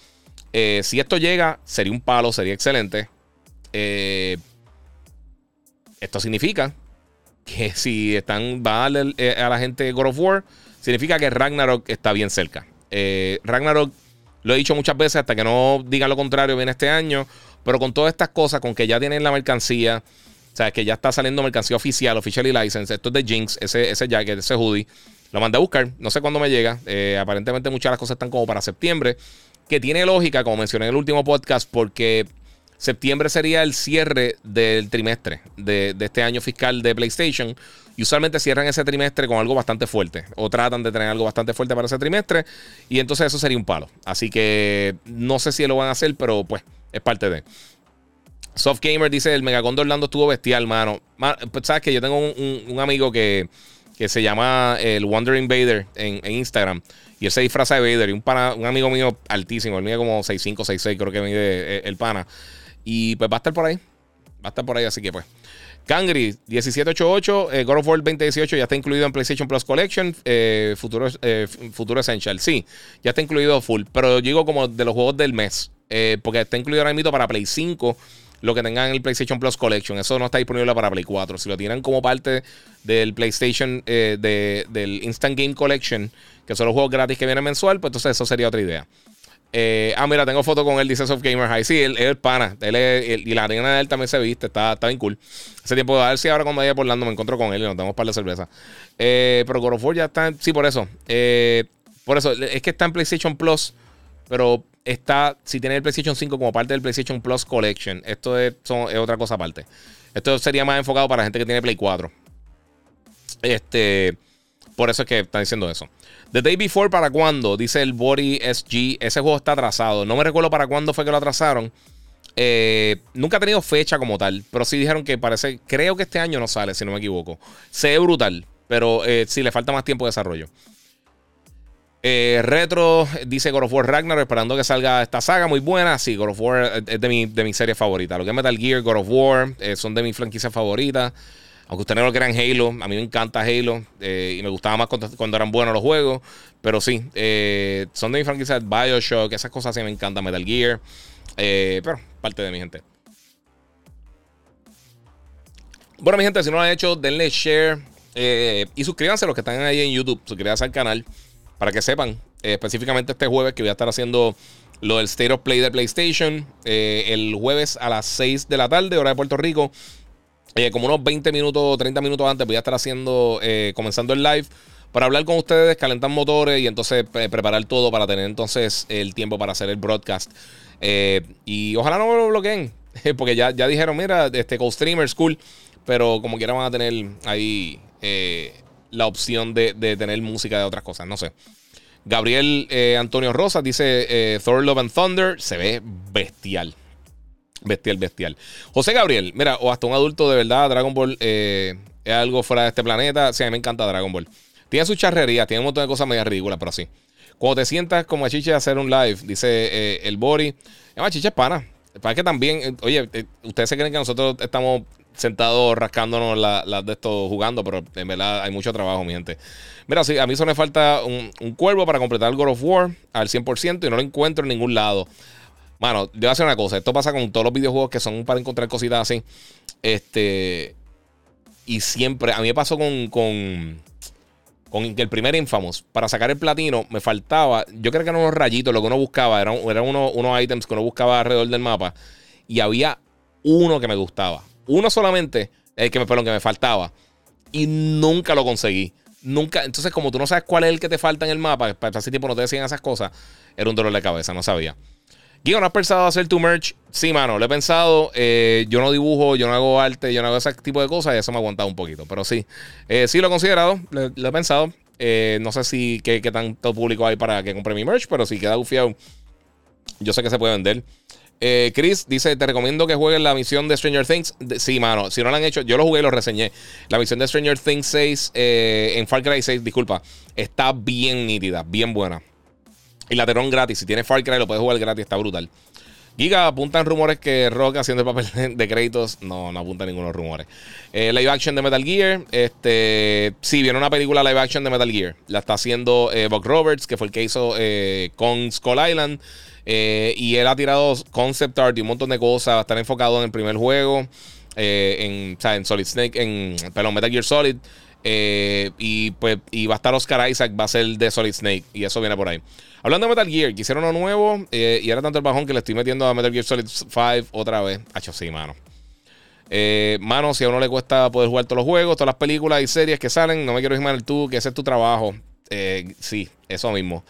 Eh, si esto llega, sería un palo, sería excelente. Eh, esto significa que si están, va a darle eh, a la gente God of War, significa que Ragnarok está bien cerca. Ragnarok, lo he dicho muchas veces hasta que no digan lo contrario, viene este año. Pero con todas estas cosas, con que ya tienen la mercancía, sea, que ya está saliendo mercancía oficial, officially license. Esto es de Jinx, ese, ese jacket, ese hoodie. Lo mandé a buscar, no sé cuándo me llega. aparentemente muchas de las cosas están como para septiembre que tiene lógica, como mencioné en el último podcast, porque septiembre sería el cierre del trimestre de, este año fiscal de PlayStation. Y usualmente cierran ese trimestre con algo bastante fuerte. O tratan de tener algo bastante fuerte para ese trimestre. Y entonces eso sería un palo. Así que no sé si lo van a hacer, pero pues es parte de. Soft Gamer dice: el Megacondo Orlando estuvo bestial, mano. Pues, Sabes que yo tengo un, amigo que, se llama el Wonder Invader en, Instagram. Y él se disfraza de Vader. Y un, pana, un amigo mío altísimo, él mide como 6'5, 6'6, creo que mide eh, el pana. Y pues va a estar por ahí. Va a estar por ahí, así que pues. Kangri 1788, eh, God of War 2018 ya está incluido en PlayStation Plus Collection, eh, Futuro, eh, Futuro Essential. Sí, ya está incluido full, pero yo digo como de los juegos del mes, porque está incluido ahora mismo para Play 5 lo que tengan en el PlayStation Plus Collection. Eso no está disponible para Play 4. Si lo tienen como parte del PlayStation, eh, del Instant Game Collection, que son los juegos gratis que vienen mensual, pues entonces eso sería otra idea. Eh, ah, mira, tengo foto con él, dice Soft Gamer High. Sí, él, es pana. Él y la arena de él también se viste. Está, está bien cool. Ese tiempo, a ver si ahora cuando vaya por Lando me encuentro con él y nos damos par de cerveza. Eh, pero God of War ya está. Sí, por eso. por eso, es que está en PlayStation Plus. Pero está, si tiene el PlayStation 5 como parte del PlayStation Plus Collection, esto es, otra cosa aparte. Esto sería más enfocado para gente que tiene Play 4. Este, por eso es que están diciendo eso. The Day Before, ¿para cuándo? Dice el Body SG. Ese juego está atrasado. No me recuerdo para cuándo fue que lo atrasaron. Eh, nunca ha tenido fecha como tal, pero sí dijeron que parece, creo que este año no sale, si no me equivoco. Se ve brutal, pero eh, sí le falta más tiempo de desarrollo. Eh, retro, dice God of War Ragnarok, esperando que salga esta saga muy buena. Sí, God of War es de mi, de mi serie favorita. Lo que es Metal Gear, God of War, eh, son de mis franquicias favoritas. Aunque ustedes no lo crean Halo, a mí me encanta Halo eh, y me gustaba más cuando, eran buenos los juegos. Pero sí, son de mis franquicias Bioshock, esas cosas sí me encantan, Metal Gear. pero parte de mi gente. Bueno, mi gente, si no lo han hecho, denle share y suscríbanse los que están ahí en YouTube. Suscríbanse al canal para que sepan, eh, específicamente este jueves que voy a estar haciendo lo del State of Play de PlayStation. Eh, el jueves a las 6 de la tarde, hora de Puerto Rico. Eh, como unos 20 minutos, 30 minutos antes, voy a estar haciendo, comenzando el live para hablar con ustedes, calentar motores y entonces preparar todo para tener entonces el tiempo para hacer el broadcast. y ojalá no me lo bloqueen, porque ya, ya dijeron, mira, este co-streamer cool, pero como quiera van a tener ahí la opción de, tener música de otras cosas. No sé. Gabriel eh, Antonio Rosas dice eh, Thor Love and Thunder. Se ve bestial. Bestial, bestial. José Gabriel, mira, o hasta un adulto de verdad, Dragon Ball eh, es algo fuera de este planeta. Sí, a mí me encanta Dragon Ball. Tiene su charrería, tiene un montón de cosas medio ridículas, pero sí. Cuando te sientas como a Chiche a hacer un live, dice el Bori. Además, Chiche es pana. Para que también, oye, ustedes se creen que nosotros estamos sentado rascándonos la, de esto jugando, pero en verdad hay mucho trabajo, mi gente. Mira, sí, a mí solo me falta un, cuervo para completar el God of War al 100% y no lo encuentro en ningún lado. Mano, voy a hacer una cosa. Esto pasa con todos los videojuegos que son para encontrar cositas así. Este. Y siempre, a mí me pasó con, con, con el primer Infamous. Para sacar el platino me faltaba, yo creo que eran unos rayitos lo que uno buscaba. Eran, eran unos, unos ítems que uno buscaba alrededor del mapa. Y había uno que me gustaba uno solamente, el que me, perdón, que me faltaba. Y nunca lo conseguí. Nunca. Entonces, como tú no sabes cuál es el que te falta en el mapa, para ese tiempo no te decían esas cosas, era un dolor de cabeza, no sabía. Guido, ¿no has pensado hacer tu merch? Sí, mano, lo he pensado. Eh, yo no dibujo, yo no hago arte, yo no hago ese tipo de cosas y eso me ha aguantado un poquito. Pero sí, eh, sí lo he considerado, lo, he pensado. Eh, no sé si qué, tanto público hay para que compre mi merch, pero si queda bufiado, yo sé que se puede vender. Eh, Chris dice: Te recomiendo que juegues la misión de Stranger Things. sí, mano. Si no la han hecho, yo lo jugué y lo reseñé. La misión de Stranger Things 6 eh, en Far Cry 6, disculpa, está bien nítida, bien buena. Y la terón gratis. Si tienes Far Cry, lo puedes jugar gratis, está brutal. Giga apuntan rumores que Rock haciendo el papel de créditos. No, no apunta ninguno rumores. Eh, live action de Metal Gear. Este, sí, viene una película live action de Metal Gear. La está haciendo eh, Buck Roberts, que fue el que hizo eh, con Skull Island. Y él ha tirado concept art y un montón de cosas. Va a estar enfocado en el primer juego. sea, en Solid Snake, en perdón, Metal Gear Solid. y pues y va a estar Oscar Isaac, va a ser de Solid Snake. Y eso viene por ahí. Hablando de Metal Gear, quisieron uno nuevo eh, y era tanto el bajón que le estoy metiendo a Metal Gear Solid 5 otra vez. Hacho, sí, mano. Eh, mano, si a uno le cuesta poder jugar todos los juegos, todas las películas y series que salen, no me quiero imaginar tú, que ese es tu trabajo. Eh, sí, eso mismo.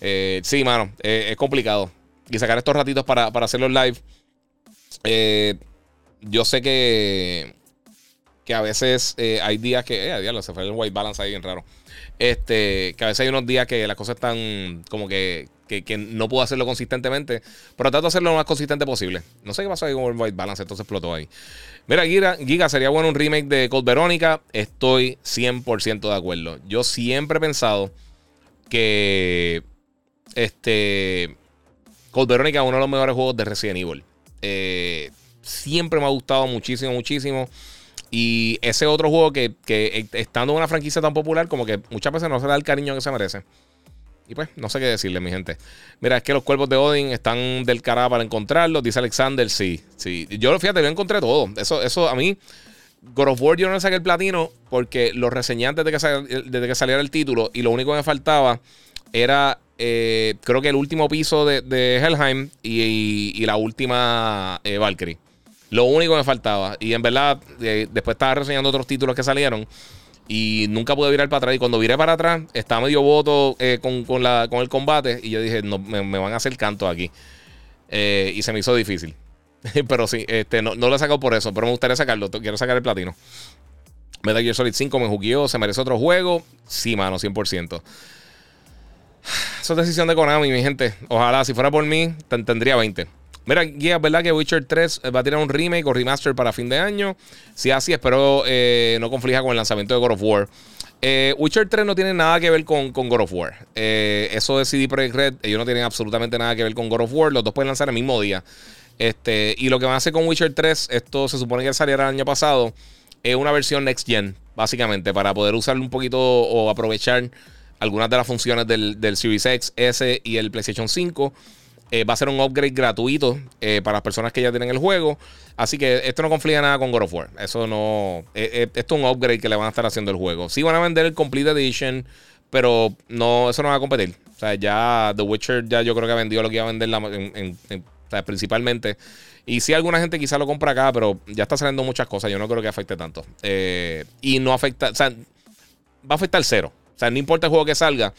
Sí, mano, es complicado. Y sacar estos ratitos para, para hacerlos live. yo sé que, que a veces hay días que, eh, diablo, se fue el white balance ahí bien raro. Este, que a veces hay unos días que las cosas están como que, que, no puedo hacerlo consistentemente, pero trato de hacerlo lo más consistente posible. No sé qué pasó ahí con el White Balance, entonces explotó ahí. Mira, Giga, Giga sería bueno un remake de Code Verónica. Estoy 100% de acuerdo. Yo siempre he pensado que este Code Verónica es uno de los mejores juegos de Resident Evil. Eh, siempre me ha gustado muchísimo, muchísimo. Y ese otro juego que, que, estando en una franquicia tan popular, como que muchas veces no se da el cariño que se merece. Y pues, no sé qué decirle, mi gente. Mira, es que los cuerpos de Odin están del cara para encontrarlos. Dice Alexander, sí, sí. Yo, fíjate, yo encontré todo. Eso, eso a mí, God of War yo no saqué el platino porque lo reseñé antes de que saliera el título. Y lo único que me faltaba era, eh, creo que el último piso de, Helheim y, la última eh, Valkyrie. Lo único que me faltaba. Y en verdad, eh, después estaba reseñando otros títulos que salieron. Y nunca pude virar para atrás. Y cuando viré para atrás, estaba medio voto eh, con, la, con el combate. Y yo dije, no, me, van a hacer canto aquí. Y se me hizo difícil. pero sí, este, no, lo he sacado por eso. Pero me gustaría sacarlo. Quiero sacar el platino. Metal Gear Solid 5 me jugueó. ¿Se merece otro juego? Sí, mano, 100%. Eso es decisión de Konami, mi gente. Ojalá, si fuera por mí, tendría 20. Mira, guía, ¿verdad que Witcher 3 va a tirar un remake o remaster para fin de año? Si así, espero eh, no conflija con el lanzamiento de God of War. Eh, Witcher 3 no tiene nada que ver con, God of War. Eh, eso de CD Projekt Red, ellos no tienen absolutamente nada que ver con God of War. Los dos pueden lanzar el mismo día. Este, y lo que van a hacer con Witcher 3, esto se supone que saliera el año pasado, es una versión next gen, básicamente, para poder usar un poquito o aprovechar algunas de las funciones del, del Series X, S y el PlayStation 5. Eh, va a ser un upgrade gratuito eh, para las personas que ya tienen el juego. Así que esto no conflicta nada con God of War. Eso no. Eh, esto es un upgrade que le van a estar haciendo el juego. Sí van a vender el Complete Edition, pero no, eso no va a competir. O sea, ya The Witcher ya yo creo que ha vendido lo que iba a vender principalmente. Y sí, alguna gente quizá lo compra acá, pero ya está saliendo muchas cosas. Yo no creo que afecte tanto. y no afecta. O sea, va a afectar cero. O sea, no importa el juego que salga.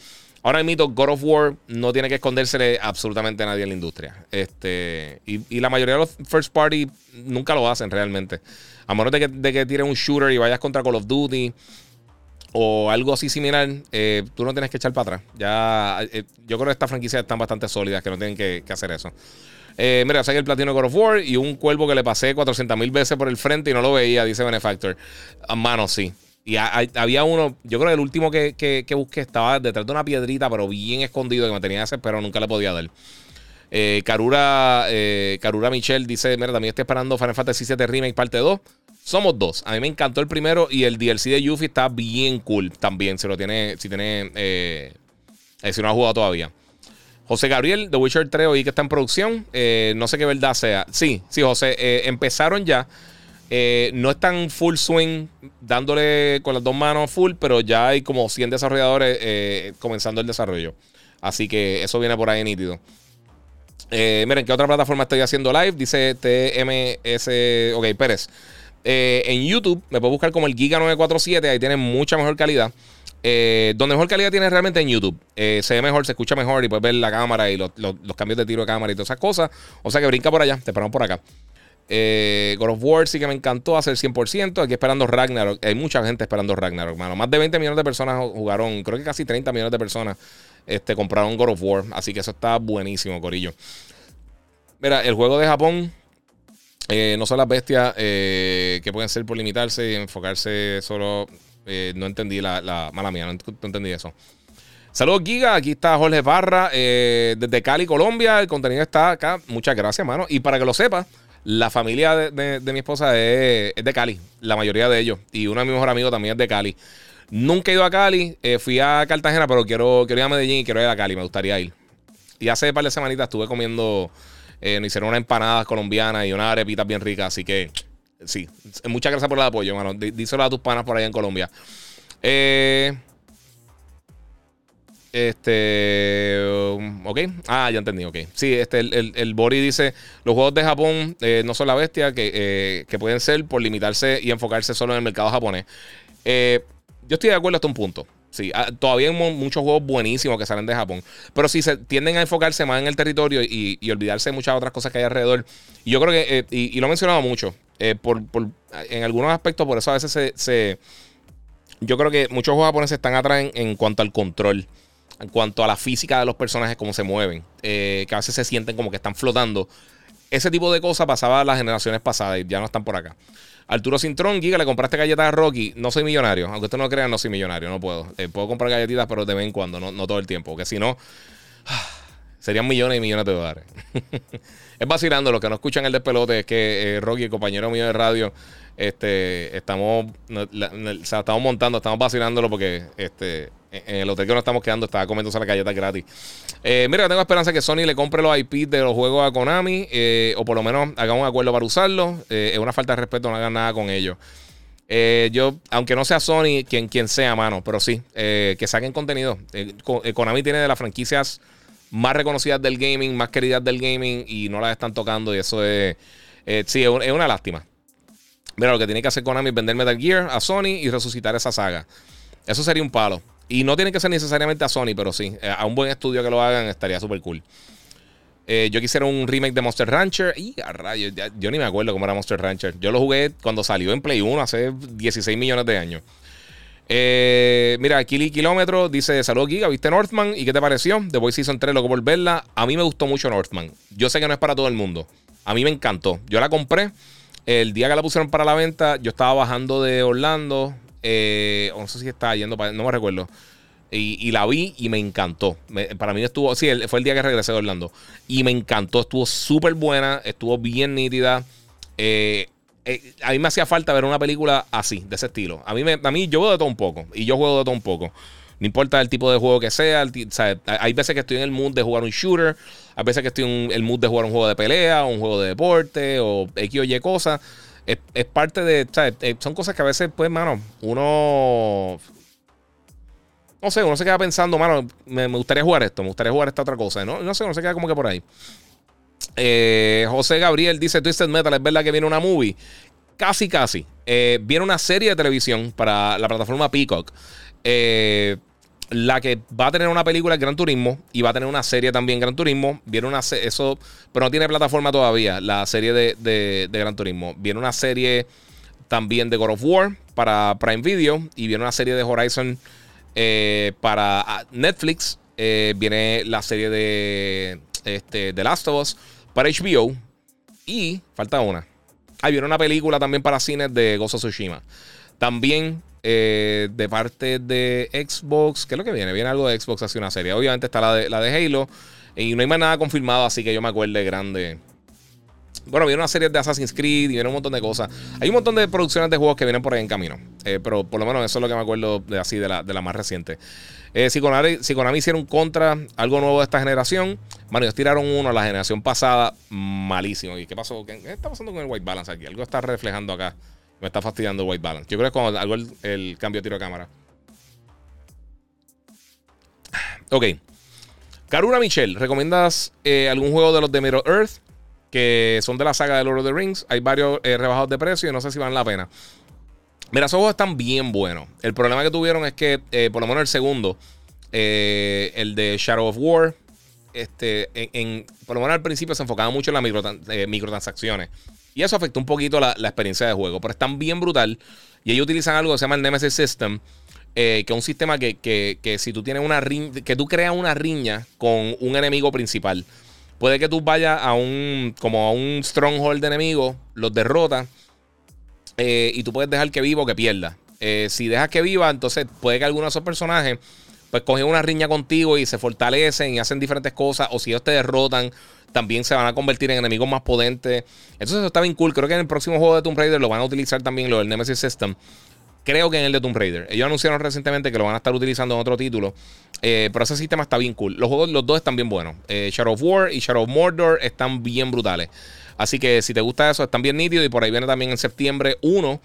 Ahora mismo God of War no tiene que escondérsele absolutamente a nadie en la industria. Este, y, la mayoría de los first party nunca lo hacen realmente. A menos de que, de tires un shooter y vayas contra Call of Duty o algo así similar, eh, tú no tienes que echar para atrás. Ya, eh, yo creo que estas franquicias están bastante sólidas que no tienen que, hacer eso. Eh, mira, saqué el platino de God of War y un cuervo que le pasé 400 mil veces por el frente y no lo veía, dice Benefactor. A mano, sí. Y había uno, yo creo que el último que, que, busqué estaba detrás de una piedrita, pero bien escondido, que me tenía pero nunca le podía dar. Eh, Karura, eh, Michelle dice: Mira, también estoy esperando Final Fantasy VII Remake parte 2. Somos dos. A mí me encantó el primero y el DLC de Yuffie está bien cool también. Si lo tiene, si tiene, eh, si no ha jugado todavía. José Gabriel, The Witcher 3, oí que está en producción. no sé qué verdad sea. Sí, sí, José. empezaron ya. Eh, no están full swing dándole con las dos manos full, pero ya hay como 100 desarrolladores eh, comenzando el desarrollo. Así que eso viene por ahí nítido. Eh, miren, ¿qué otra plataforma estoy haciendo live? Dice TMS. Ok, Pérez. en YouTube me puedo buscar como el Giga 947. Ahí tiene mucha mejor calidad. donde mejor calidad tiene realmente en YouTube. se ve mejor, se escucha mejor y puedes ver la cámara y los, los cambios de tiro de cámara y todas esas cosas. O sea que brinca por allá. Te esperamos por acá. Eh, God of War sí que me encantó hacer 100%. Aquí esperando Ragnarok. Hay mucha gente esperando Ragnarok, hermano. Más de 20 millones de personas jugaron. Creo que casi 30 millones de personas este, compraron God of War. Así que eso está buenísimo, Corillo. Mira, el juego de Japón. Eh, no son las bestias eh, que pueden ser por limitarse y enfocarse solo. no entendí la, mala mía, no, entendí eso. Saludos, Giga. Aquí está Jorge Barra eh, desde Cali, Colombia. El contenido está acá. Muchas gracias, mano. Y para que lo sepas, la familia de, mi esposa es, de Cali, la mayoría de ellos. Y uno de mis mejores amigos también es de Cali. Nunca he ido a Cali, eh, fui a Cartagena, pero quiero, ir a Medellín y quiero ir a Cali, me gustaría ir. Y hace un par de semanitas estuve comiendo, eh, nos hicieron unas empanadas colombianas y unas arepitas bien ricas, así que sí, muchas gracias por el apoyo, hermano. Díselo a tus panas por allá en Colombia. Eh, este. Ok. Ah, ya entendí, ok. Sí, este, el, el, Bori dice: Los juegos de Japón eh, no son la bestia que, que, pueden ser por limitarse y enfocarse solo en el mercado japonés. yo estoy de acuerdo hasta un punto. Sí, ah, todavía hay muchos juegos buenísimos que salen de Japón. Pero si se tienden a enfocarse más en el territorio y, olvidarse de muchas otras cosas que hay alrededor. Y yo creo que, eh, y, lo he mencionado mucho, eh, por, en algunos aspectos, por eso a veces se, Yo creo que muchos juegos japoneses están atrás en, cuanto al control, en cuanto a la física de los personajes, cómo se mueven, eh, que a veces se sienten como que están flotando. Ese tipo de cosas pasaba las generaciones pasadas y ya no están por acá. Arturo Cintrón, Giga, le compraste galletas a Rocky. No soy millonario. Aunque usted no lo crea, no soy millonario. No puedo. Eh, puedo comprar galletitas, pero de vez en cuando, no, todo el tiempo. Porque si no, serían millones y millones de dólares. es vacilando. Los que no escuchan el despelote es que eh, Rocky, compañero mío de radio, este, estamos, estamos montando, estamos vacilándolo porque este, en el hotel que nos estamos quedando estaba comiéndose las galletas gratis. Eh, mira, tengo esperanza que Sony le compre los IP de los juegos a Konami eh, o por lo menos haga un acuerdo para usarlos. Eh, es una falta de respeto, no hagan nada con ellos. yo, aunque no sea Sony, quien, quien sea, mano, pero sí, que saquen contenido. Konami tiene de las franquicias más reconocidas del gaming, más queridas del gaming y no las están tocando y eso es, sí, es una lástima. Mira, lo que tiene que hacer Konami es vender Metal Gear a Sony y resucitar esa saga. Eso sería un palo. Y no tiene que ser necesariamente a Sony, pero sí. Eh, a un buen estudio que lo hagan estaría súper cool. Eh, yo quisiera un remake de Monster Rancher. Y a rayos, yo ni me acuerdo cómo era Monster Rancher. Yo lo jugué cuando salió en Play 1 hace 16 millones de años. Eh, mira, Kili Kilómetro dice: Saludos, Giga. ¿Viste Northman? ¿Y qué te pareció? The Boy Season 3, loco por verla. A mí me gustó mucho Northman. Yo sé que no es para todo el mundo. A mí me encantó. Yo la compré. El día que la pusieron para la venta, yo estaba bajando de Orlando. Eh, no sé si estaba yendo para. No me recuerdo. Y, la vi y me encantó. para mí estuvo. Sí, fue el día que regresé de Orlando. Y me encantó. Estuvo súper buena. Estuvo bien nítida. Eh, eh, a mí me hacía falta ver una película así, de ese estilo. A mí, me, a mí yo juego de todo un poco. Y yo juego de todo un poco. No importa el tipo de juego que sea. hay veces que estoy en el mood de jugar un shooter. Hay veces que estoy en el mood de jugar un juego de pelea, un juego de deporte o X o Y cosas. Es, parte de. Eh, son cosas que a veces, pues, mano, uno. No sé, uno se queda pensando, mano, me, gustaría jugar esto, me gustaría jugar esta otra cosa. No, no sé, uno se queda como que por ahí. Eh, José Gabriel dice: Twisted Metal, es verdad que viene una movie. Casi, casi. Eh, viene una serie de televisión para la plataforma Peacock. Eh, la que va a tener una película Gran Turismo y va a tener una serie también Gran Turismo. Viene una eso, pero no tiene plataforma todavía, la serie de, Gran Turismo. Viene una serie también de God of War para Prime Video y viene una serie de Horizon eh, para ah, Netflix. Eh, viene la serie de este, The Last of Us para HBO y falta una. Ahí viene una película también para cines de of Tsushima. También eh, de parte de Xbox. ¿Qué es lo que viene? Viene algo de Xbox hace una serie. Obviamente está la de, la de Halo. Y no hay más nada confirmado, así que yo me acuerdo de grande. Bueno, viene una serie de Assassin's Creed y viene un montón de cosas. Hay un montón de producciones de juegos que vienen por ahí en camino. Eh, pero por lo menos eso es lo que me acuerdo de así de la, de la más reciente. Eh, si, Konami, si Konami hicieron contra, algo nuevo de esta generación, bueno, ellos tiraron uno a la generación pasada, malísimo. ¿Y qué pasó? ¿Qué está pasando con el white balance aquí? Algo está reflejando acá. Me está fastidiando white balance. Yo creo que cuando hago el, cambio de tiro de cámara. Ok. Karuna Michelle, ¿recomiendas eh, algún juego de los de Middle Earth? Que son de la saga de Lord of the Rings. Hay varios eh, rebajados de precio y no sé si valen la pena. Mira, esos juegos están bien buenos. El problema que tuvieron es que, eh, por lo menos el segundo, el de Shadow of War, este, en, por lo menos al principio se enfocaba mucho en las microtransacciones. Y eso afectó un poquito la, experiencia de juego. Pero están bien brutal. Y ellos utilizan algo que se llama el Nemesis System. Eh, que es un sistema que, si tú tienes una riña, que tú creas una riña con un enemigo principal. Puede que tú vayas a un, como a un stronghold de enemigos, los derrotas, eh, y tú puedes dejar que viva o que pierda. Eh, si dejas que viva, entonces puede que alguno de esos personajes pues cogen una riña contigo y se fortalecen y hacen diferentes cosas. O si ellos te derrotan, también se van a convertir en enemigos más potentes. Entonces eso está bien cool. Creo que en el próximo juego de Tomb Raider lo van a utilizar también lo del Nemesis System. Creo que en el de Tomb Raider. Ellos anunciaron recientemente que lo van a estar utilizando en otro título. Eh, pero ese sistema está bien cool. Los juegos, los dos están bien buenos. Eh, Shadow of War y Shadow of Mordor están bien brutales. Así que si te gusta eso, están bien nítidos. Y por ahí viene también en septiembre 1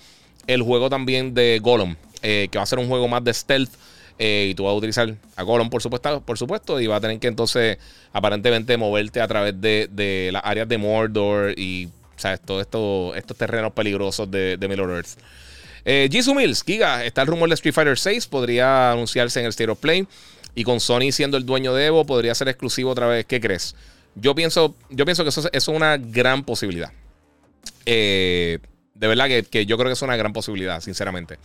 el juego también de Gollum. Eh, que va a ser un juego más de stealth. Y tú vas a utilizar a Gollum, por supuesto, por supuesto. Y va a tener que entonces, aparentemente, moverte a través de, las áreas de Mordor y, ¿sabes? Todos esto, estos terrenos peligrosos de, de Middle Earth. Eh, Mills, Giga, está el rumor de Street Fighter 6, podría anunciarse en el State of Play. Y con Sony siendo el dueño de Evo, podría ser exclusivo otra vez. ¿Qué crees? Yo pienso, yo pienso que eso, es una gran posibilidad. Eh, de verdad que, yo creo que es una gran posibilidad, sinceramente.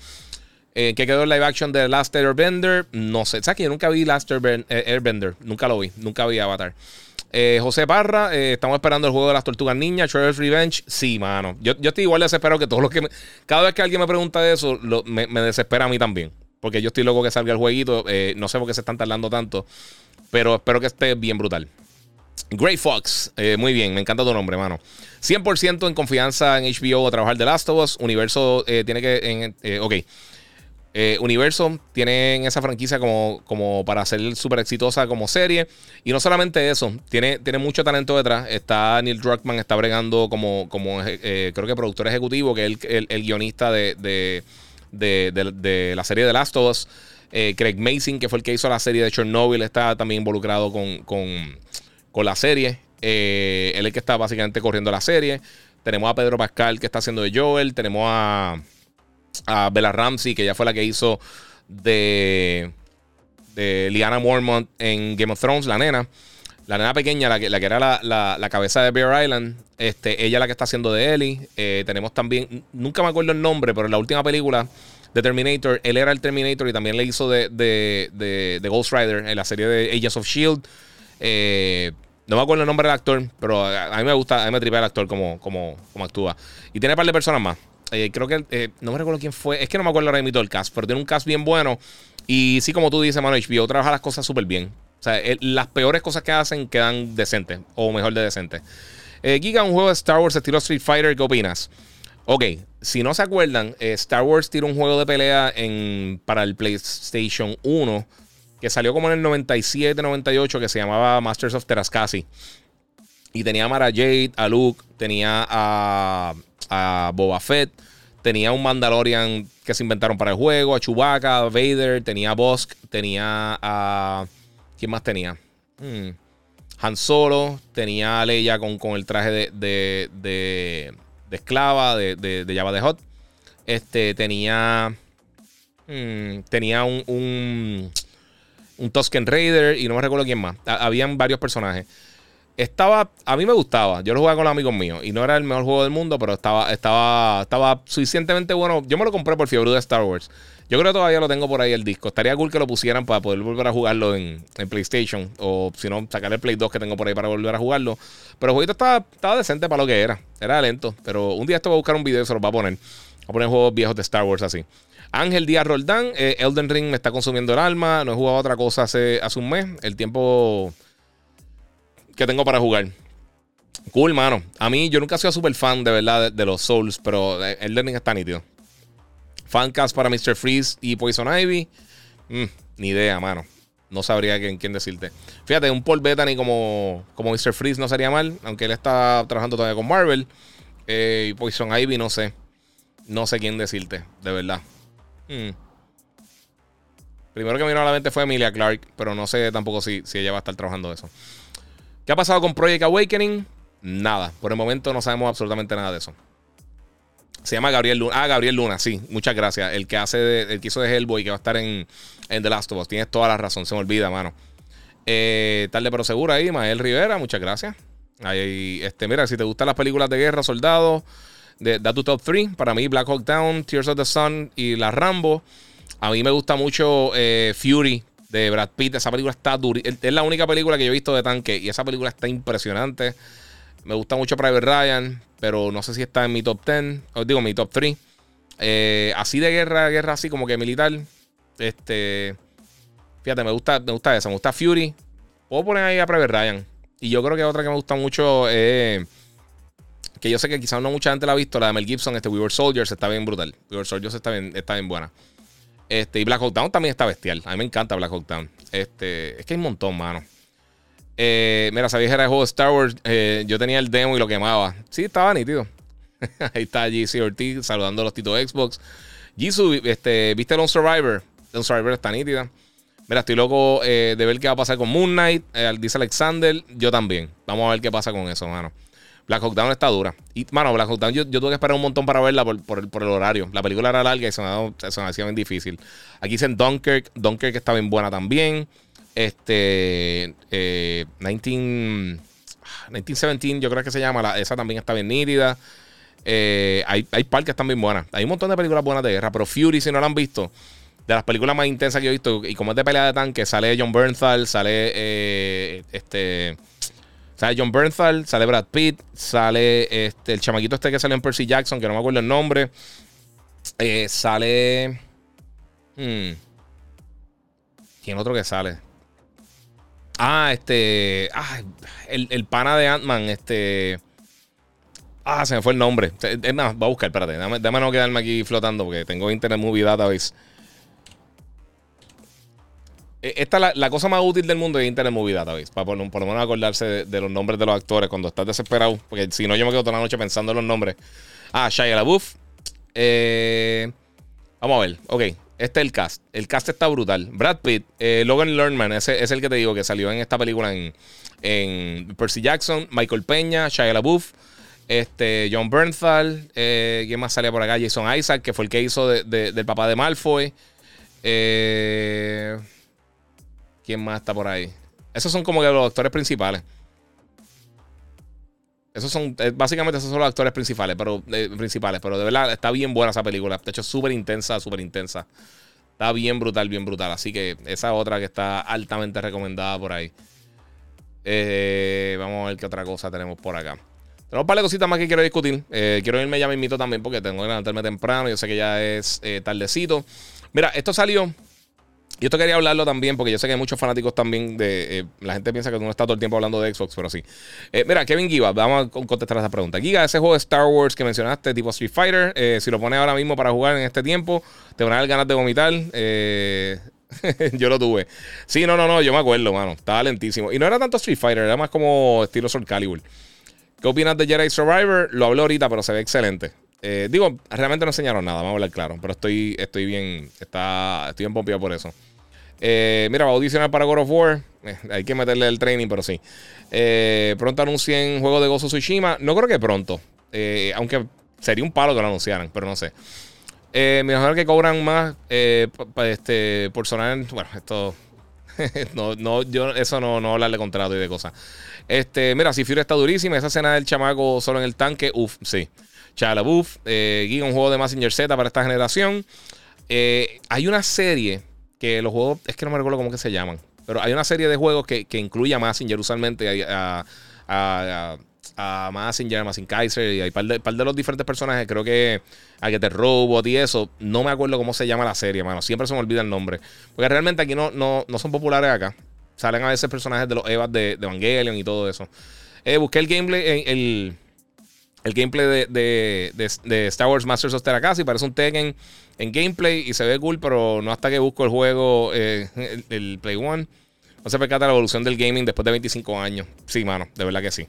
Eh, ¿Qué quedó el live action de Last Airbender? No sé. ¿Sabes que yo nunca vi Last Airbender? Nunca lo vi. Nunca vi Avatar. Eh, José Parra, eh, estamos esperando el juego de las tortugas niñas, Shredder's Revenge. Sí, mano. Yo, yo estoy igual desesperado que todos los que. cada vez que alguien me pregunta eso, me, desespera a mí también. Porque yo estoy loco que salga el jueguito. Eh, no sé por qué se están tardando tanto. Pero espero que esté bien brutal. Grey Fox, muy bien, me encanta tu nombre, mano. 100% en confianza en HBO a trabajar de Last of Us. Universo tiene que. En, ok. Eh, Universo tienen esa franquicia como, como para ser súper exitosa como serie. Y no solamente eso, tiene, tiene mucho talento detrás. Está Neil Druckmann, está bregando como, como eh, creo que productor ejecutivo, que es el, guionista de, de, la serie de Last of Us. Eh, Craig Mason, que fue el que hizo la serie de Chernobyl, está también involucrado con, con la serie. él es el que está básicamente corriendo la serie. Tenemos a Pedro Pascal, que está haciendo de Joel. Tenemos a a Bella Ramsey, que ya fue la que hizo de, de Liana Mormont en Game of Thrones, la nena. La nena pequeña, la que, la que era la, cabeza de Bear Island, este, ella la que está haciendo de Ellie. Eh, tenemos también, nunca me acuerdo el nombre, pero en la última película de Terminator, él era el Terminator y también le hizo de, de, de, Ghost Rider en la serie de Agents of Shield. Eh, no me acuerdo el nombre del actor, pero a, mí me gusta, a mí me tripea el actor como, como, como actúa. Y tiene un par de personas más. Eh, creo que eh, no me recuerdo quién fue. Es que no me acuerdo ahora mismo el cast, pero tiene un cast bien bueno. Y sí, como tú dices, mano, HBO trabaja las cosas súper bien. O sea, las peores cosas que hacen quedan decentes, o mejor de decentes. Eh, Giga, un juego de Star Wars estilo Street Fighter, ¿qué opinas? Ok, si no se acuerdan, eh, Star Wars tiró un juego de pelea en, para el PlayStation 1 que salió como en el 97, 98, que se llamaba Masters of Terascasi. Y tenía a Mara Jade, a Luke, tenía a a Boba Fett. Tenía un Mandalorian que se inventaron para el juego, a Chewbacca, a Vader, tenía a Bosk, tenía a. ¿Quién más tenía? Hmm. Han Solo, tenía a Leia con, con el traje de, de, de, esclava, de, de, Java de Hot. Este, tenía. Hmm, tenía un, un, un Tusken Raider y no me recuerdo quién más. Habían varios personajes. Estaba, a mí me gustaba. Yo lo jugaba con amigos míos y no era el mejor juego del mundo, pero estaba, estaba, estaba suficientemente bueno. Yo me lo compré por fiebre de Star Wars. Yo creo que todavía lo tengo por ahí el disco. Estaría cool que lo pusieran para poder volver a jugarlo en, PlayStation. O si no, sacar el Play 2 que tengo por ahí para volver a jugarlo. Pero el jueguito estaba, estaba decente para lo que era. Era lento. Pero un día esto voy a buscar un video y se lo va a poner. Voy a poner juegos viejos de Star Wars así. Ángel Díaz Roldán, eh, Elden Ring me está consumiendo el alma. No he jugado otra cosa hace, hace un mes. El tiempo que tengo para jugar. Cool, mano. A mí, yo nunca he sido súper fan de verdad de, los Souls, pero el learning está nítido. Fancast para Mr. Freeze y Poison Ivy. Mm, ni idea, mano. No sabría quién, quién, decirte. Fíjate, un Paul Bettany como, como Mr. Freeze no sería mal, aunque él está trabajando todavía con Marvel. Eh, y Poison Ivy, no sé. No sé quién decirte, de verdad. Mm. Primero que me vino a la mente fue Emilia Clark, pero no sé tampoco si, si ella va a estar trabajando eso. ¿Qué ha pasado con Project Awakening? Nada. Por el momento no sabemos absolutamente nada de eso. Se llama Gabriel Luna. Ah, Gabriel Luna, sí. Muchas gracias. El que hace el que hizo de Hellboy, que va a estar en, The Last of Us. Tienes toda la razón. Se me olvida, mano. Eh, tarde pero seguro ahí, Mael Rivera, muchas gracias. Ahí, este, mira, si te gustan las películas de guerra, soldados, da tu top 3. Para mí, Black Hawk Down, Tears of the Sun y La Rambo. A mí me gusta mucho eh, Fury, de Brad Pitt. Esa película está dura. Es la única película que yo he visto de tanque y esa película está impresionante. Me gusta mucho Private Ryan, pero no sé si está en mi top 10, os digo, mi top 3. Eh, así de guerra, guerra así como que militar. Este. Fíjate, me gusta, me gusta esa. Me gusta Fury. Puedo poner ahí a Private Ryan. Y yo creo que otra que me gusta mucho es. que yo sé que quizás no mucha gente la ha visto, la de Mel Gibson, este We Were Soldiers, está bien brutal. We Were Soldiers está bien, está bien buena. Este, y Black Hawk Down también está bestial. A mí me encanta Black Hawk. Este, es que hay un montón, mano. Eh, mira, sabías que era el juego de Star Wars. Eh, yo tenía el demo y lo quemaba. Sí, estaba nítido. Ahí está GC Ortiz saludando a los titos Xbox. Jisoo, este, ¿viste Lone Survivor? Lone Survivor está nítida. Mira, estoy loco eh, de ver qué va a pasar con Moon Knight. dice Alexander, yo también. Vamos a ver qué pasa con eso, mano. Black Hawk está dura. Y, mano, Black Hawk yo, tuve que esperar un montón para verla por, el, horario. La película era larga y se me, hacía bien difícil. Aquí dicen Dunkirk. Dunkirk está bien buena también. Este. 19, 1917, yo creo que se llama. esa también está bien nítida. Eh, hay, hay están bien buenas. Hay un montón de películas buenas de guerra, pero Fury, si no la han visto, de las películas más intensas que he visto, y como es de pelea de tanque, sale John Bernthal, sale eh, este. Sale John Bernthal, sale Brad Pitt, sale este, el chamaquito este que sale en Percy Jackson, que no me acuerdo el nombre. Eh, sale. Hmm, ¿Quién otro que sale? Ah, este. Ah, el, el pana de Ant-Man, este. Ah, se me fue el nombre. Va a buscar, espérate. Dame, dame, no quedarme aquí flotando porque tengo Internet Movie Database. E, esta es la, cosa más útil del mundo es Internet Movie Database. Para por, lo menos acordarse de, los nombres de los actores cuando estás desesperado. Porque si no, yo me quedo toda la noche pensando en los nombres. Ah, Shia LaBeouf. Eh, vamos a ver. Ok. Este es el cast. El cast está brutal. Brad Pitt, eh, Logan Lerman, ese es el que te digo que salió en esta película en, en Percy Jackson, Michael Peña, Shia LaBeouf. Este, John Bernthal. Eh, ¿Quién más salía por acá? Jason Isaac, que fue el que hizo del papá de Malfoy. Eh, ¿Quién más está por ahí? Esos son como que los actores principales. Esos son, eh, básicamente esos son los actores principales, pero, principales, pero de verdad está bien buena esa película. De hecho, súper intensa, súper intensa. Está bien brutal, bien brutal. Así que esa otra que está altamente recomendada por ahí. vamos a ver qué otra cosa tenemos por acá. Tenemos un par de cositas más que quiero discutir. Eh, quiero irme ya mismito también porque tengo que levantarme temprano. Yo sé que ya es eh, tardecito. Mira, esto salió. Y esto quería hablarlo también porque yo sé que hay muchos fanáticos también de... Eh, la gente piensa que uno está todo el tiempo hablando de Xbox, pero sí. mira, Kevin Giva, vamos a contestar esa pregunta. Giga, ese juego de Star Wars que mencionaste, tipo Street Fighter, si lo pones ahora mismo para jugar en este tiempo, te van a dar ganas de vomitar. yo lo tuve. Sí, no, no, no, yo me acuerdo, mano. Estaba lentísimo. Y no era tanto Street Fighter, era más como estilo Soul Calibur. ¿Qué opinas de Jedi Survivor? Lo hablo ahorita, pero se ve excelente. Eh, digo, realmente no enseñaron nada, vamos a hablar claro. Pero estoy, estoy bien, está, estoy bien pompeado por eso. Eh, mira, va a audicionar para God of War. Eh, hay que meterle el training, pero sí. pronto anuncien juego de Gozo Tsushima. No creo que pronto. aunque sería un palo que lo anunciaran, pero no sé. mejor que cobran más este, por sonar. Bueno, esto. no, no, yo eso no, no hablar de contrato y de cosas. Este, mira, si Fury está durísima, esa escena del chamaco solo en el tanque, uff, sí. Chala buff, eh, Giga, un juego de Massinger Z para esta generación. Eh, hay una serie que los juegos, es que no me recuerdo cómo que se llaman, pero hay una serie de juegos que, que incluye a Massinger usualmente, a, a, a, a Massinger, Massinger Kaiser, y hay par de, par de los diferentes personajes, creo que a que te Robot y eso, no me acuerdo cómo se llama la serie, mano, siempre se me olvida el nombre, porque realmente aquí no, no, no son populares acá. Salen a veces personajes de los Evas de, de Evangelion y todo eso. Eh, busqué el gameplay, el, el gameplay de, de, Star Wars Masters of Terakasi. Parece un Tekken en gameplay y se ve cool, pero no hasta que busco el juego, eh, el, Play One. No se percata la evolución del gaming después de 25 años. Sí, mano, de verdad que sí.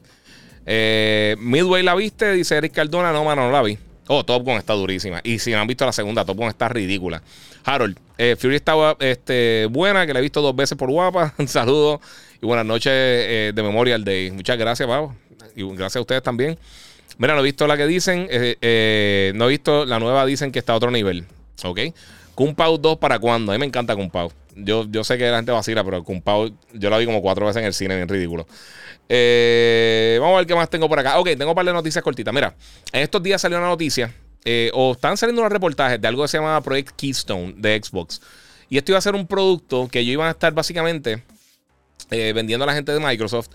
Eh, Midway la viste, dice Eric Cardona. No, mano, no la vi. Oh, Top Gun está durísima. Y si no han visto la segunda, Top Gun está ridícula. Harold, eh, Fury estaba este, buena, que la he visto dos veces por guapa. Un saludo y buenas noches eh, de Memorial Day. Muchas gracias, Pablo. Y gracias a ustedes también. Mira, no he visto la que dicen. Eh, no he visto la nueva, dicen que está a otro nivel. ¿Ok? Kung 2 para cuándo? A mí me encanta Kung Yo, yo sé que la gente vacila, pero Kung yo la vi como cuatro veces en el cine, bien ridículo. vamos a ver qué más tengo por acá. Ok, tengo un par de noticias cortitas. Mira, en estos días salió una noticia eh, o están saliendo unos reportajes de algo que se llama Project Keystone de Xbox. Y esto iba a ser un producto que yo iba a estar básicamente eh, vendiendo a la gente de Microsoft.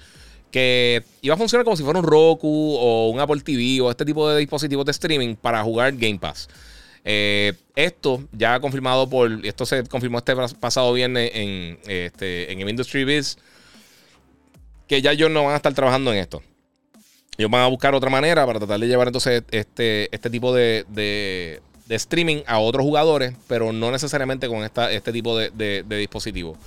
Que iba a funcionar como si fuera un Roku o un Apple TV o este tipo de dispositivos de streaming para jugar Game Pass. esto ya confirmado por. Esto se confirmó este pasado viernes en, este, en Industry Biz. Que ya ellos no van a estar trabajando en esto. Ellos van a buscar otra manera para tratar de llevar entonces este, este tipo de, de, streaming a otros jugadores, pero no necesariamente con esta, este tipo de, de dispositivos.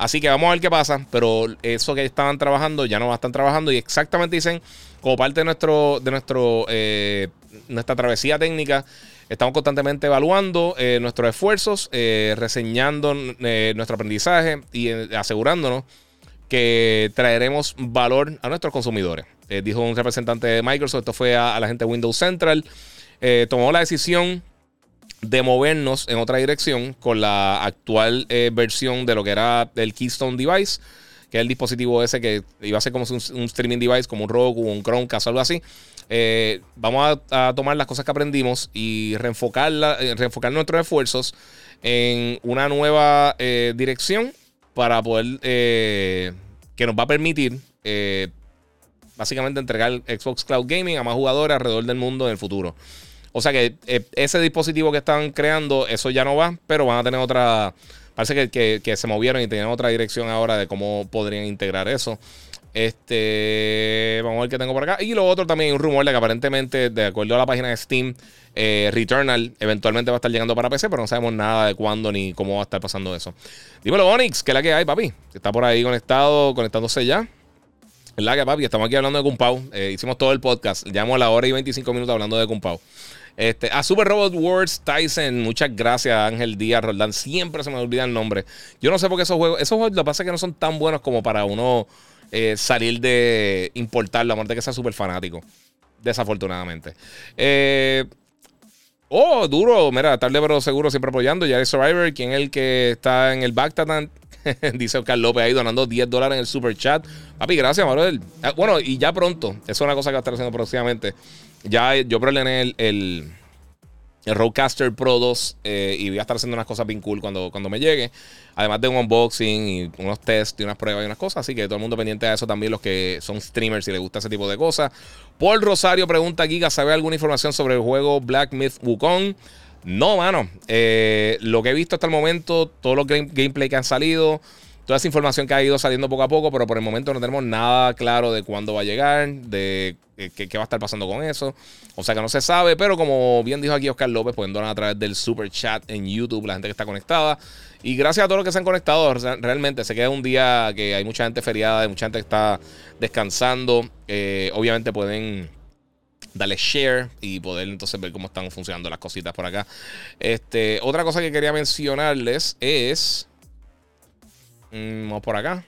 Así que vamos a ver qué pasa. Pero eso que estaban trabajando ya no va a estar trabajando. Y exactamente dicen, como parte de nuestro, de nuestro, eh, nuestra travesía técnica, estamos constantemente evaluando eh, nuestros esfuerzos, eh, reseñando nuestro aprendizaje y asegurándonos que traeremos valor a nuestros consumidores. dijo un representante de Microsoft, esto fue a, a la gente de Windows Central. tomó la decisión de movernos en otra dirección con la actual eh, versión de lo que era el Keystone Device, que es el dispositivo ese que iba a ser como un, streaming device, como un Roku, un Chromecast, algo así. Eh, vamos a, tomar las cosas que aprendimos y reenfocar, eh, reenfocar nuestros esfuerzos en una nueva dirección para poder, que nos va a permitir básicamente entregar Xbox Cloud Gaming a más jugadores alrededor del mundo en el futuro. O sea que eh, ese dispositivo que están creando, eso ya no va, pero van a tener otra. Parece que, se movieron y tienen otra dirección ahora de cómo podrían integrar eso. Este, vamos a ver qué tengo por acá. Y lo otro también, un rumor de que aparentemente, de acuerdo a la página de Steam, eh, Returnal eventualmente va a estar llegando para PC, pero no sabemos nada de cuándo ni cómo va a estar pasando eso. Dímelo, Onyx, que es la que hay, papi. Está por ahí conectado, conectándose ya. Es la que, papi, estamos aquí hablando de Kumpau. Eh, hicimos todo el podcast. Llevamos la hora y 25 minutos hablando de Kumpau. Este, a Super Robot Wars Tyson, muchas gracias Ángel Díaz Roldán. Siempre se me olvida el nombre. Yo no sé por qué esos juegos, esos juegos lo que pasa es que no son tan buenos como para uno eh, salir de importarlo, a menos de que sea súper fanático. Desafortunadamente. Eh, oh, duro, mira, tarde pero seguro, siempre apoyando. Ya es Survivor, quien es el que está en el Bactatan. Dice Oscar López ahí donando 10 dólares en el super chat. Papi, gracias, Manuel. Ah, bueno, y ya pronto, eso es una cosa que va a estar haciendo próximamente. Ya yo preordené el, el, Roadcaster Pro 2 eh, y voy a estar haciendo unas cosas bien cool cuando, cuando me llegue. Además de un unboxing y unos tests y unas pruebas y unas cosas. Así que todo el mundo pendiente de eso también, los que son streamers y les gusta ese tipo de cosas. Paul Rosario pregunta: Giga, ¿sabe alguna información sobre el juego Black Myth Wukong? No, mano. Eh, lo que he visto hasta el momento, todos los gameplay que han salido toda esa información que ha ido saliendo poco a poco, pero por el momento no tenemos nada claro de cuándo va a llegar, de eh, qué, va a estar pasando con eso. O sea que no se sabe, pero como bien dijo aquí Oscar López, pueden donar a través del super chat en YouTube, la gente que está conectada. Y gracias a todos los que se han conectado, realmente se queda un día que hay mucha gente feriada, hay mucha gente que está descansando. Eh, obviamente pueden darle share y poder entonces ver cómo están funcionando las cositas por acá. Este, otra cosa que quería mencionarles es Mm, vamos por acá.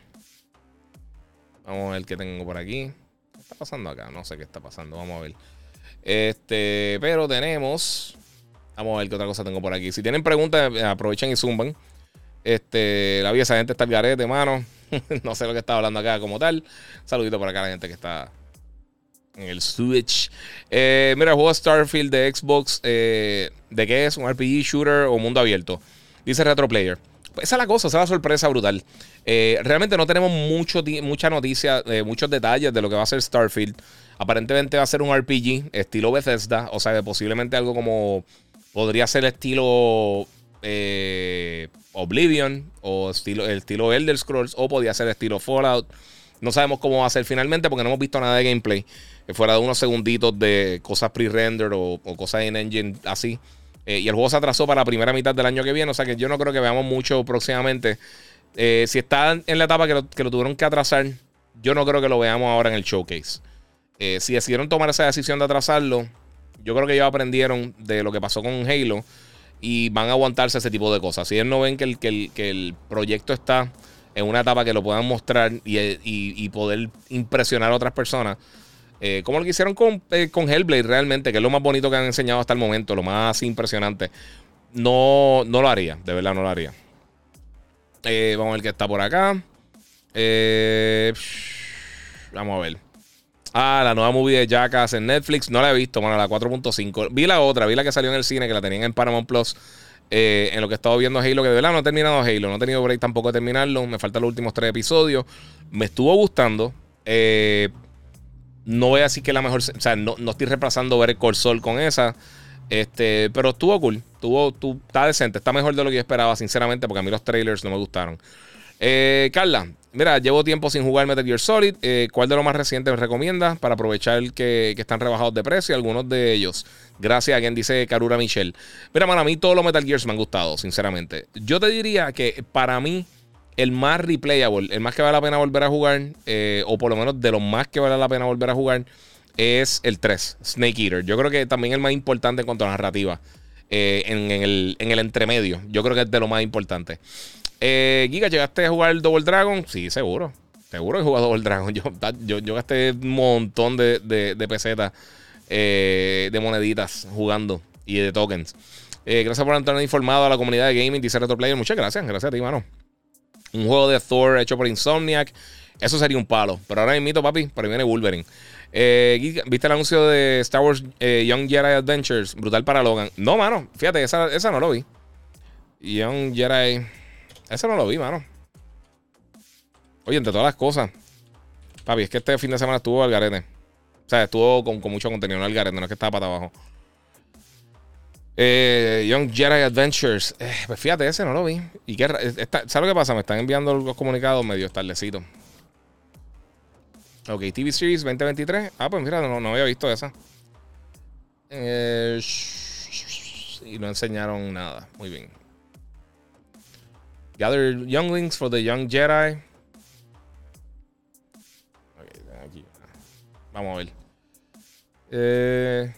Vamos a ver qué tengo por aquí. ¿Qué está pasando acá? No sé qué está pasando. Vamos a ver. Este, pero tenemos. Vamos a ver qué otra cosa tengo por aquí. Si tienen preguntas, eh, aprovechen y zumban. Este, la vida gente está al garete, mano. no sé lo que está hablando acá como tal. Saludito por acá la gente que está en el Switch. Eh, mira, juego Starfield de Xbox. Eh, ¿De qué es? ¿Un RPG shooter o mundo abierto? Dice Retro Player. Esa es la cosa, esa es la sorpresa brutal. Eh, realmente no tenemos mucho, mucha noticia, eh, muchos detalles de lo que va a ser Starfield. Aparentemente va a ser un RPG estilo Bethesda, o sea, posiblemente algo como podría ser estilo eh, Oblivion o estilo, el estilo Elder Scrolls o podría ser estilo Fallout. No sabemos cómo va a ser finalmente porque no hemos visto nada de gameplay. fuera de unos segunditos de cosas pre-render o, o cosas en engine así. Eh, y el juego se atrasó para la primera mitad del año que viene. O sea que yo no creo que veamos mucho próximamente. Eh, si está en la etapa que lo, tuvieron que atrasar, yo no creo que lo veamos ahora en el showcase. Eh, si decidieron tomar esa decisión de atrasarlo, yo creo que ellos aprendieron de lo que pasó con Halo y van a aguantarse ese tipo de cosas. Si ellos no ven que el, que el, proyecto está en una etapa que lo puedan mostrar y poder impresionar a otras personas, eh, como lo que hicieron eh, con, Hellblade realmente, que es lo más bonito que han enseñado hasta el momento, lo más impresionante. No, no lo haría, de verdad no lo haría. Eh, vamos a ver qué está por acá. vamos a ver. Ah, la nueva movie de Jackass en Netflix. No la he visto, bueno, la 4.5. Vi la otra, vi la que salió en el cine, que la tenían en Paramount Plus. en lo que he estado viendo Halo, que de verdad no he terminado Halo. No he tenido break tampoco de terminarlo. Me faltan los últimos tres episodios. Me estuvo gustando. Eh, no voy a decir que la mejor. O sea, no, estoy reemplazando ver el Corsol con esa. Este, pero estuvo cool. Tuvo, tu, está decente, está mejor de lo que yo esperaba, sinceramente, porque a mí los trailers no me gustaron. Eh, Carla, mira, llevo tiempo sin jugar Metal Gear Solid. Eh, ¿Cuál de los más recientes me recomiendas para aprovechar que, que, están rebajados de precio? Algunos de ellos. Gracias a quien dice Karura Michelle. Mira, mano, a mí todos los Metal Gears me han gustado, sinceramente. Yo te diría que para mí, el más replayable, el más que vale la pena volver a jugar, eh, o por lo menos de los más que vale la pena volver a jugar, es el 3, Snake Eater. Yo creo que también el más importante en cuanto a narrativa. en, el, en el entremedio. Yo creo que es de lo más importante. Eh, Giga, ¿llegaste a jugar Double Dragon? Sí, seguro. Seguro he jugado Double Dragon. Yo, gasté un montón de, pesetas, eh, de moneditas jugando y de tokens. Eh, gracias por estar informado a la comunidad de gaming, dice Player. Muchas gracias, gracias a ti, mano. Un juego de Thor hecho por Insomniac. Eso sería un palo. Pero ahora invito, papi, para viene Wolverine. Eh, ¿Viste el anuncio de Star Wars Young Jedi Adventures? Brutal para Logan. No, mano. Fíjate, esa, esa no lo vi. Young Jedi. Ese no lo vi, mano. Oye, entre todas las cosas. Papi, es que este fin de semana estuvo al garete. O sea, estuvo con, mucho contenido en el garete, no es que estaba para abajo. Eh, Young Jedi Adventures. Eh, pues fíjate, ese no lo vi. ¿Y qué, ¿Sabes lo que pasa? Me están enviando los comunicados medio tardecito. Ok, TV Series 2023. Ah, pues mira, no, había visto esa. Eh, y no enseñaron nada. Muy bien. Gather younglings for the young Jedi. aquí. Vamos a ver. Eh,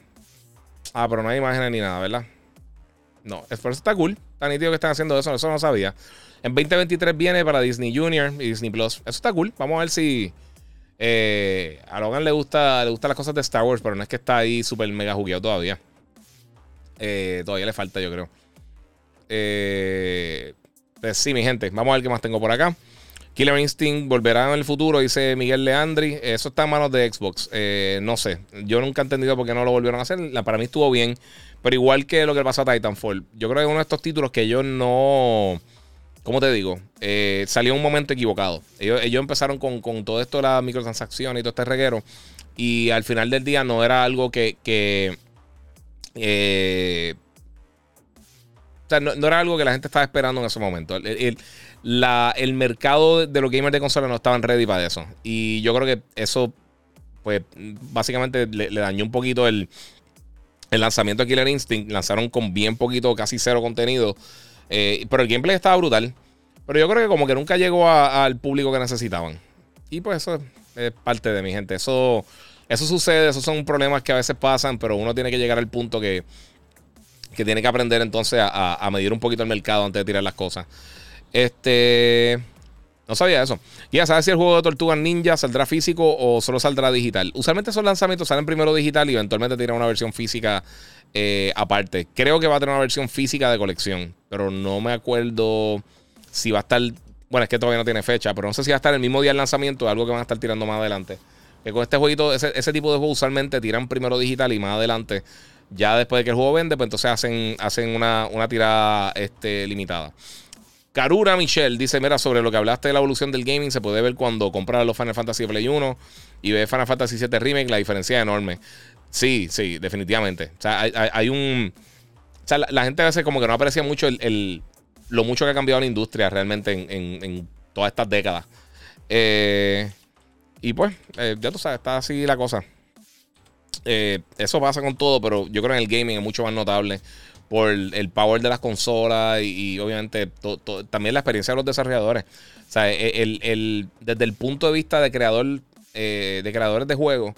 ah, pero no hay imágenes ni nada, ¿verdad? No, eso está cool. Está nítido que están haciendo eso. Eso no sabía. En 2023 viene para Disney Junior y Disney Plus. Eso está cool. Vamos a ver si. Eh, a Logan le gusta, le gustan las cosas de Star Wars, pero no es que está ahí súper mega jugueado todavía. Eh, todavía le falta, yo creo. Eh, pues sí, mi gente, vamos a ver qué más tengo por acá. Killer Instinct volverá en el futuro, dice Miguel Leandri. Eso está en manos de Xbox. Eh, no sé. Yo nunca he entendido por qué no lo volvieron a hacer. Para mí estuvo bien. Pero igual que lo que pasó a Titanfall. Yo creo que es uno de estos títulos que yo no. ¿Cómo te digo? Eh, salió un momento equivocado. Ellos, empezaron con, todo esto las microtransacciones y todo este reguero. Y al final del día no era algo que. eh, no, era algo que la gente estaba esperando en ese momento. El, mercado de los gamers de consola no estaban ready para eso. Y yo creo que eso, pues, básicamente le, dañó un poquito el, lanzamiento de Killer Instinct. Lanzaron con bien poquito, casi cero contenido. Eh, pero el gameplay estaba brutal. Pero yo creo que como que nunca llegó al público que necesitaban. Y pues eso es parte de mi gente. Eso, eso sucede, esos son problemas que a veces pasan, pero uno tiene que llegar al punto que que tiene que aprender entonces a, medir un poquito el mercado antes de tirar las cosas. Este. No sabía eso. Ya sabes si el juego de Tortugas Ninja saldrá físico o solo saldrá digital. Usualmente esos lanzamientos salen primero digital y eventualmente tiran una versión física eh, aparte. Creo que va a tener una versión física de colección, pero no me acuerdo si va a estar. Bueno, es que todavía no tiene fecha, pero no sé si va a estar el mismo día del lanzamiento o algo que van a estar tirando más adelante. Que con este jueguito, ese, tipo de juego usualmente tiran primero digital y más adelante ya después de que el juego vende, pues entonces hacen, hacen una, tirada este, limitada. Karura Michelle dice: Mira, sobre lo que hablaste de la evolución del gaming, se puede ver cuando compras los Final Fantasy Play 1 y ves Final Fantasy 7 Remake, la diferencia es enorme. Sí, sí, definitivamente. O sea, hay, un. O sea, la, gente a veces como que no aprecia mucho el, lo mucho que ha cambiado la industria realmente en, todas estas décadas. Eh, y pues, eh, ya tú sabes, está así la cosa. Eh, eso pasa con todo, pero yo creo que en el gaming es mucho más notable por el, power de las consolas y, obviamente también la experiencia de los desarrolladores. O sea, e, el, desde el punto de vista de creador, eh, de creadores de juegos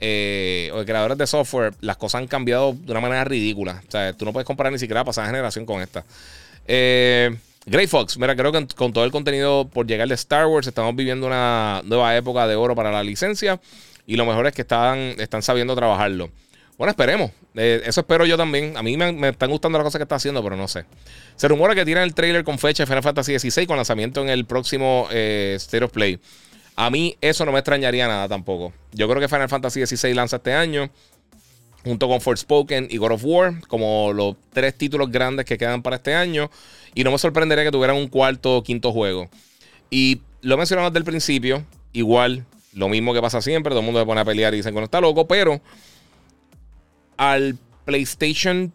eh, o de creadores de software, las cosas han cambiado de una manera ridícula. O sea, tú no puedes comparar ni siquiera pasada generación con esta. Eh, Grey Fox, mira, creo que con todo el contenido por llegar de Star Wars, estamos viviendo una nueva época de oro para la licencia. Y lo mejor es que están, están sabiendo trabajarlo. Bueno, esperemos. Eh, eso espero yo también. A mí me, están gustando las cosas que está haciendo, pero no sé. Se rumora que tiran el trailer con fecha de Final Fantasy XVI con lanzamiento en el próximo eh, State of Play. A mí eso no me extrañaría nada tampoco. Yo creo que Final Fantasy XVI lanza este año. Junto con Forspoken y God of War. Como los tres títulos grandes que quedan para este año. Y no me sorprendería que tuvieran un cuarto o quinto juego. Y lo mencionamos desde el principio. Igual lo mismo que pasa siempre, todo el mundo se pone a pelear y dicen que no está loco, pero al PlayStation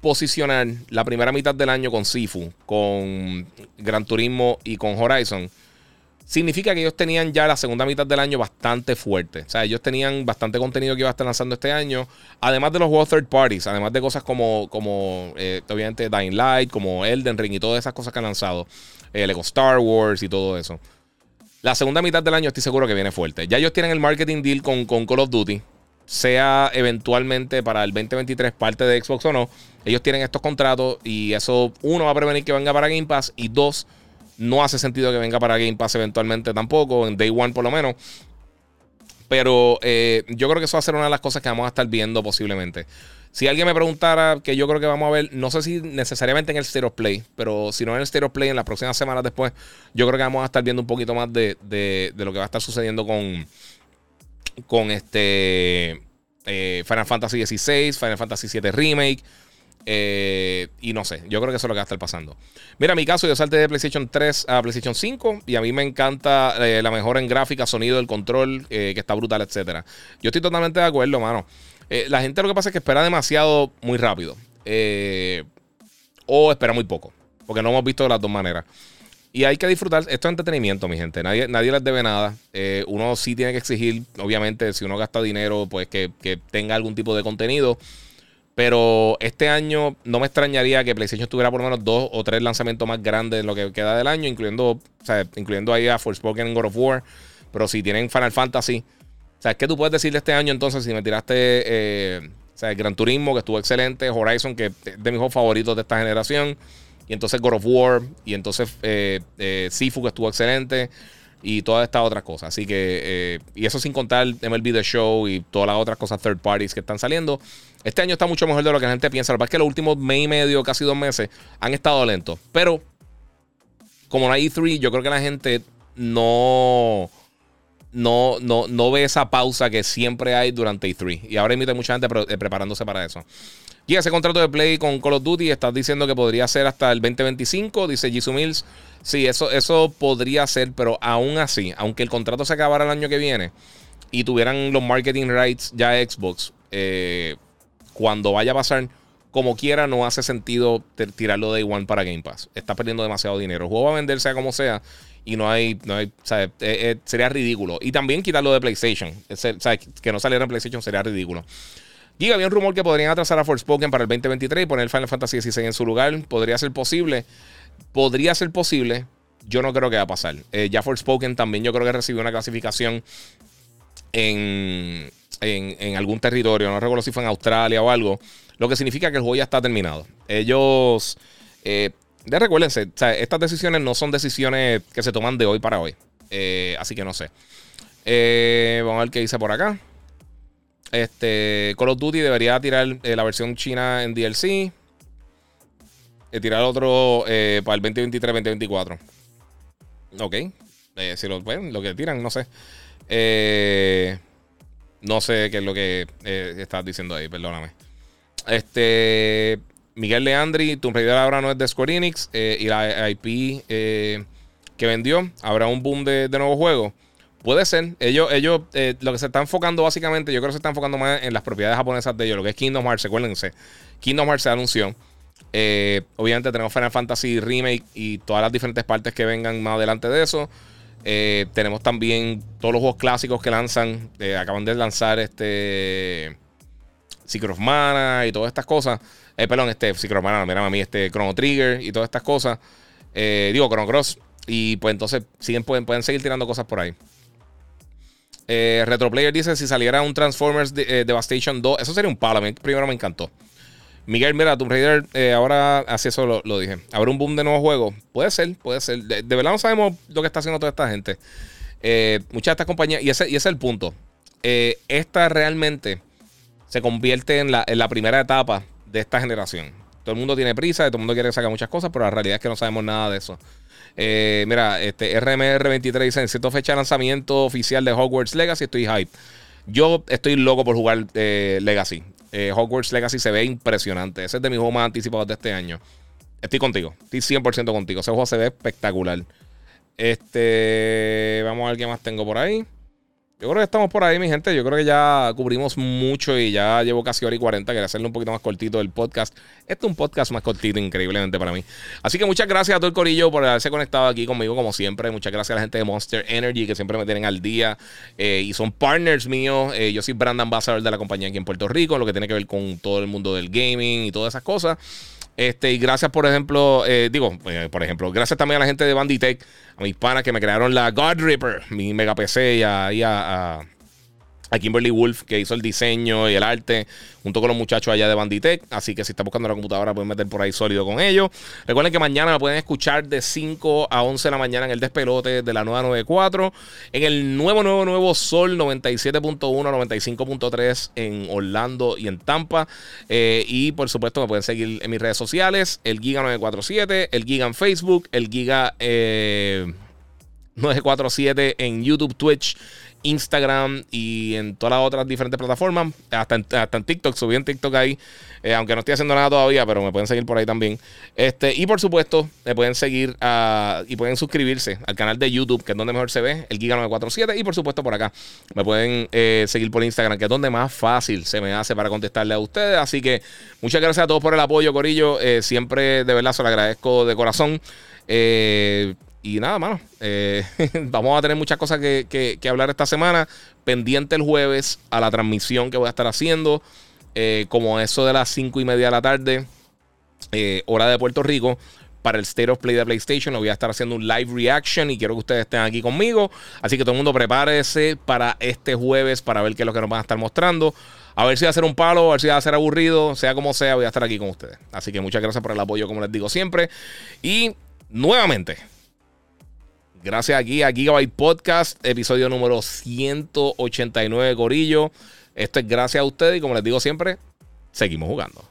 posicionar la primera mitad del año con Sifu, con Gran Turismo y con Horizon, significa que ellos tenían ya la segunda mitad del año bastante fuerte. O sea, ellos tenían bastante contenido que iba a estar lanzando este año. Además de los juegos third parties, además de cosas como, como eh, obviamente Dying Light, como Elden Ring y todas esas cosas que han lanzado. El Lego Star Wars y todo eso. La segunda mitad del año estoy seguro que viene fuerte. Ya ellos tienen el marketing deal con, con Call of Duty. Sea eventualmente para el 2023 parte de Xbox o no. Ellos tienen estos contratos y eso, uno, va a prevenir que venga para Game Pass y dos, no hace sentido que venga para Game Pass eventualmente tampoco, en Day One por lo menos. Pero eh, yo creo que eso va a ser una de las cosas que vamos a estar viendo posiblemente. Si alguien me preguntara, que yo creo que vamos a ver, no sé si necesariamente en el Stereo Play, pero si no en el Stereo Play, en las próximas semanas después, yo creo que vamos a estar viendo un poquito más de, lo que va a estar sucediendo con, con este eh, Final Fantasy XVI, Final Fantasy VII Remake. Eh, y no sé, yo creo que eso es lo que va a estar pasando. Mira, mi caso, yo salté de PlayStation 3 a PlayStation 5 y a mí me encanta eh, la mejora en gráfica, sonido, el control, que está brutal, etcétera. Yo estoy totalmente de acuerdo, mano. la gente lo que pasa es que espera demasiado muy rápido. o espera muy poco. Porque no hemos visto de las dos maneras. Y hay que disfrutar. Esto es entretenimiento, mi gente. Nadie, nadie les debe nada. uno sí tiene que exigir, obviamente, si uno gasta dinero, pues que, que tenga algún tipo de contenido. Pero este año no me extrañaría que PlayStation tuviera por lo menos dos o tres lanzamientos más grandes de lo que queda del año, incluyendo, o sea, incluyendo ahí a Forspoken en God of War. Pero si tienen Final Fantasy. O sea, ¿qué tú puedes decir de este año entonces si me tiraste eh, o sea, Gran Turismo, que estuvo excelente, Horizon, que es de mis favoritos de esta generación, y entonces God of War, y entonces eh, eh, Sifu, que estuvo excelente, y todas estas otras cosas. Así que, eh, y eso sin contar MLB The Show y todas las otras cosas third parties que están saliendo. Este año está mucho mejor de lo que la gente piensa. Lo que pasa es que los últimos mes y medio, casi dos meses, han estado lentos. Pero, como no hay E3, yo creo que la gente no. No, no, no ve esa pausa que siempre hay durante E3. Y ahora hay mucha gente eh, preparándose para eso. Y ese contrato de play con Call of Duty, estás diciendo que podría ser hasta el 2025, dice Jisoo Mills. Sí, eso, eso podría ser, pero aún así, aunque el contrato se acabara el año que viene y tuvieran los marketing rights ya Xbox, eh, cuando vaya a pasar, como quiera, no hace sentido tirarlo de igual para Game Pass. Está perdiendo demasiado dinero. El juego va a vender sea como sea y no hay, no hay eh, eh, sería ridículo. Y también quitarlo de PlayStation. que no saliera en PlayStation sería ridículo. Y había un rumor que podrían atrasar a Forspoken para el 2023 y poner Final Fantasy XVI en su lugar. Podría ser posible. Podría ser posible. Yo no creo que va a pasar. Eh, ya Forspoken también yo creo que recibió una clasificación en, en, algún territorio. No recuerdo si fue en Australia o algo. Lo que significa que el juego ya está terminado. Ellos... Eh, recuérdense, estas decisiones no son decisiones que se toman de hoy para hoy. Eh, así que no sé. Eh, vamos a ver qué dice por acá. Este, Call of Duty debería tirar eh, la versión china en DLC. Y eh, tirar otro eh, para el 2023-2024. Ok. si lo, bueno, lo que tiran, no sé. no sé qué es lo que estás diciendo ahí, perdóname. Este. Miguel Leandri, tu Raider ahora no es de Square Enix. y la IP que vendió. Habrá un boom de, de nuevos juegos. Puede ser. Ellos, ellos eh, lo que se está enfocando básicamente, yo creo que se está enfocando más en las propiedades japonesas de ellos, lo que es Kingdom Hearts, acuérdense. Kingdom Hearts se anunció. Eh, obviamente tenemos Final Fantasy Remake y todas las diferentes partes que vengan más adelante de eso. Eh, tenemos también todos los juegos clásicos que lanzan. acaban de lanzar este Secret Mana y todas estas cosas. perdón, este Secret of Mana, mira a mí, este Chrono Trigger y todas estas cosas. digo, Chrono Cross. Y pues entonces siguen, pueden, pueden seguir tirando cosas por ahí. Eh, Retroplayer dice: si saliera un Transformers de, eh, Devastation 2, eso sería un palo. primero me encantó. Miguel, mira, Tomb Raider, eh, ahora así eso lo, dije. ¿Habrá un boom de nuevos juegos? Puede ser, puede ser. De, verdad no sabemos lo que está haciendo toda esta gente. muchas de estas compañías, y ese, y ese es el punto. esta realmente se convierte en la, en la primera etapa de esta generación. Todo el mundo tiene prisa, todo el mundo quiere sacar muchas cosas, pero la realidad es que no sabemos nada de eso. Eh, mira, este RMR23 dice: en cierta fecha de lanzamiento oficial de Hogwarts Legacy, estoy hype. Yo estoy loco por jugar eh, Legacy. Eh, Hogwarts Legacy se ve impresionante. Ese es de mis juegos más anticipados de este año. Estoy contigo. Estoy 100% contigo. Ese juego se ve espectacular. Este. Vamos a ver qué más tengo por ahí. Yo creo que estamos por ahí, mi gente. Yo creo que ya cubrimos mucho y ya llevo casi hora y 40. Quería hacerle un poquito más cortito el podcast. Este es un podcast más cortito, increíblemente para mí. Así que muchas gracias a todo el corillo por haberse conectado aquí conmigo, como siempre. Muchas gracias a la gente de Monster Energy que siempre me tienen al día eh, y son partners míos. Eh, yo soy brand ambassador de la compañía aquí en Puerto Rico, lo que tiene que ver con todo el mundo del gaming y todas esas cosas. Este, y gracias, por ejemplo, eh, digo, por ejemplo, gracias también a la gente de Banditech a mis panas que me crearon la God Ripper, mi mega PC, y a Kimberly Wolf, que hizo el diseño y el arte, junto con los muchachos allá de Banditech. Así que si está buscando la computadora, pueden meter por ahí sólido con ellos. Recuerden que mañana la pueden escuchar de 5 a 11 de la mañana en el despelote de la nueva 94. En el nuevo, nuevo, nuevo Sol 97.1, 95.3 en Orlando y en Tampa. Eh, y por supuesto, me pueden seguir en mis redes sociales: el Giga 947, el Giga en Facebook, el Giga. Eh, 947 en YouTube, Twitch, Instagram y en todas las otras diferentes plataformas. Hasta en, hasta en TikTok, subí en TikTok ahí. Eh, aunque no estoy haciendo nada todavía, pero me pueden seguir por ahí también. Este, y por supuesto, me pueden seguir uh, y pueden suscribirse al canal de YouTube, que es donde mejor se ve, el Giga 947. Y por supuesto, por acá me pueden eh, seguir por Instagram, que es donde más fácil se me hace para contestarle a ustedes. Así que muchas gracias a todos por el apoyo, Corillo. Eh, siempre de verdad se lo agradezco de corazón. Eh, y nada, mano. Eh, vamos a tener muchas cosas que, hablar esta semana. Pendiente el jueves a la transmisión que voy a estar haciendo. Eh, como eso de las 5 y media de la tarde, eh, hora de Puerto Rico. Para el State of Play de PlayStation, lo voy a estar haciendo un live reaction y quiero que ustedes estén aquí conmigo. Así que todo el mundo prepárese para este jueves para ver qué es lo que nos van a estar mostrando. A ver si va a ser un palo, a ver si va a ser aburrido, sea como sea, voy a estar aquí con ustedes. Así que muchas gracias por el apoyo, como les digo siempre. Y nuevamente, Gracias aquí a Gigabyte Podcast, episodio número 189, Gorillo. Esto es gracias a ustedes y como les digo siempre, seguimos jugando.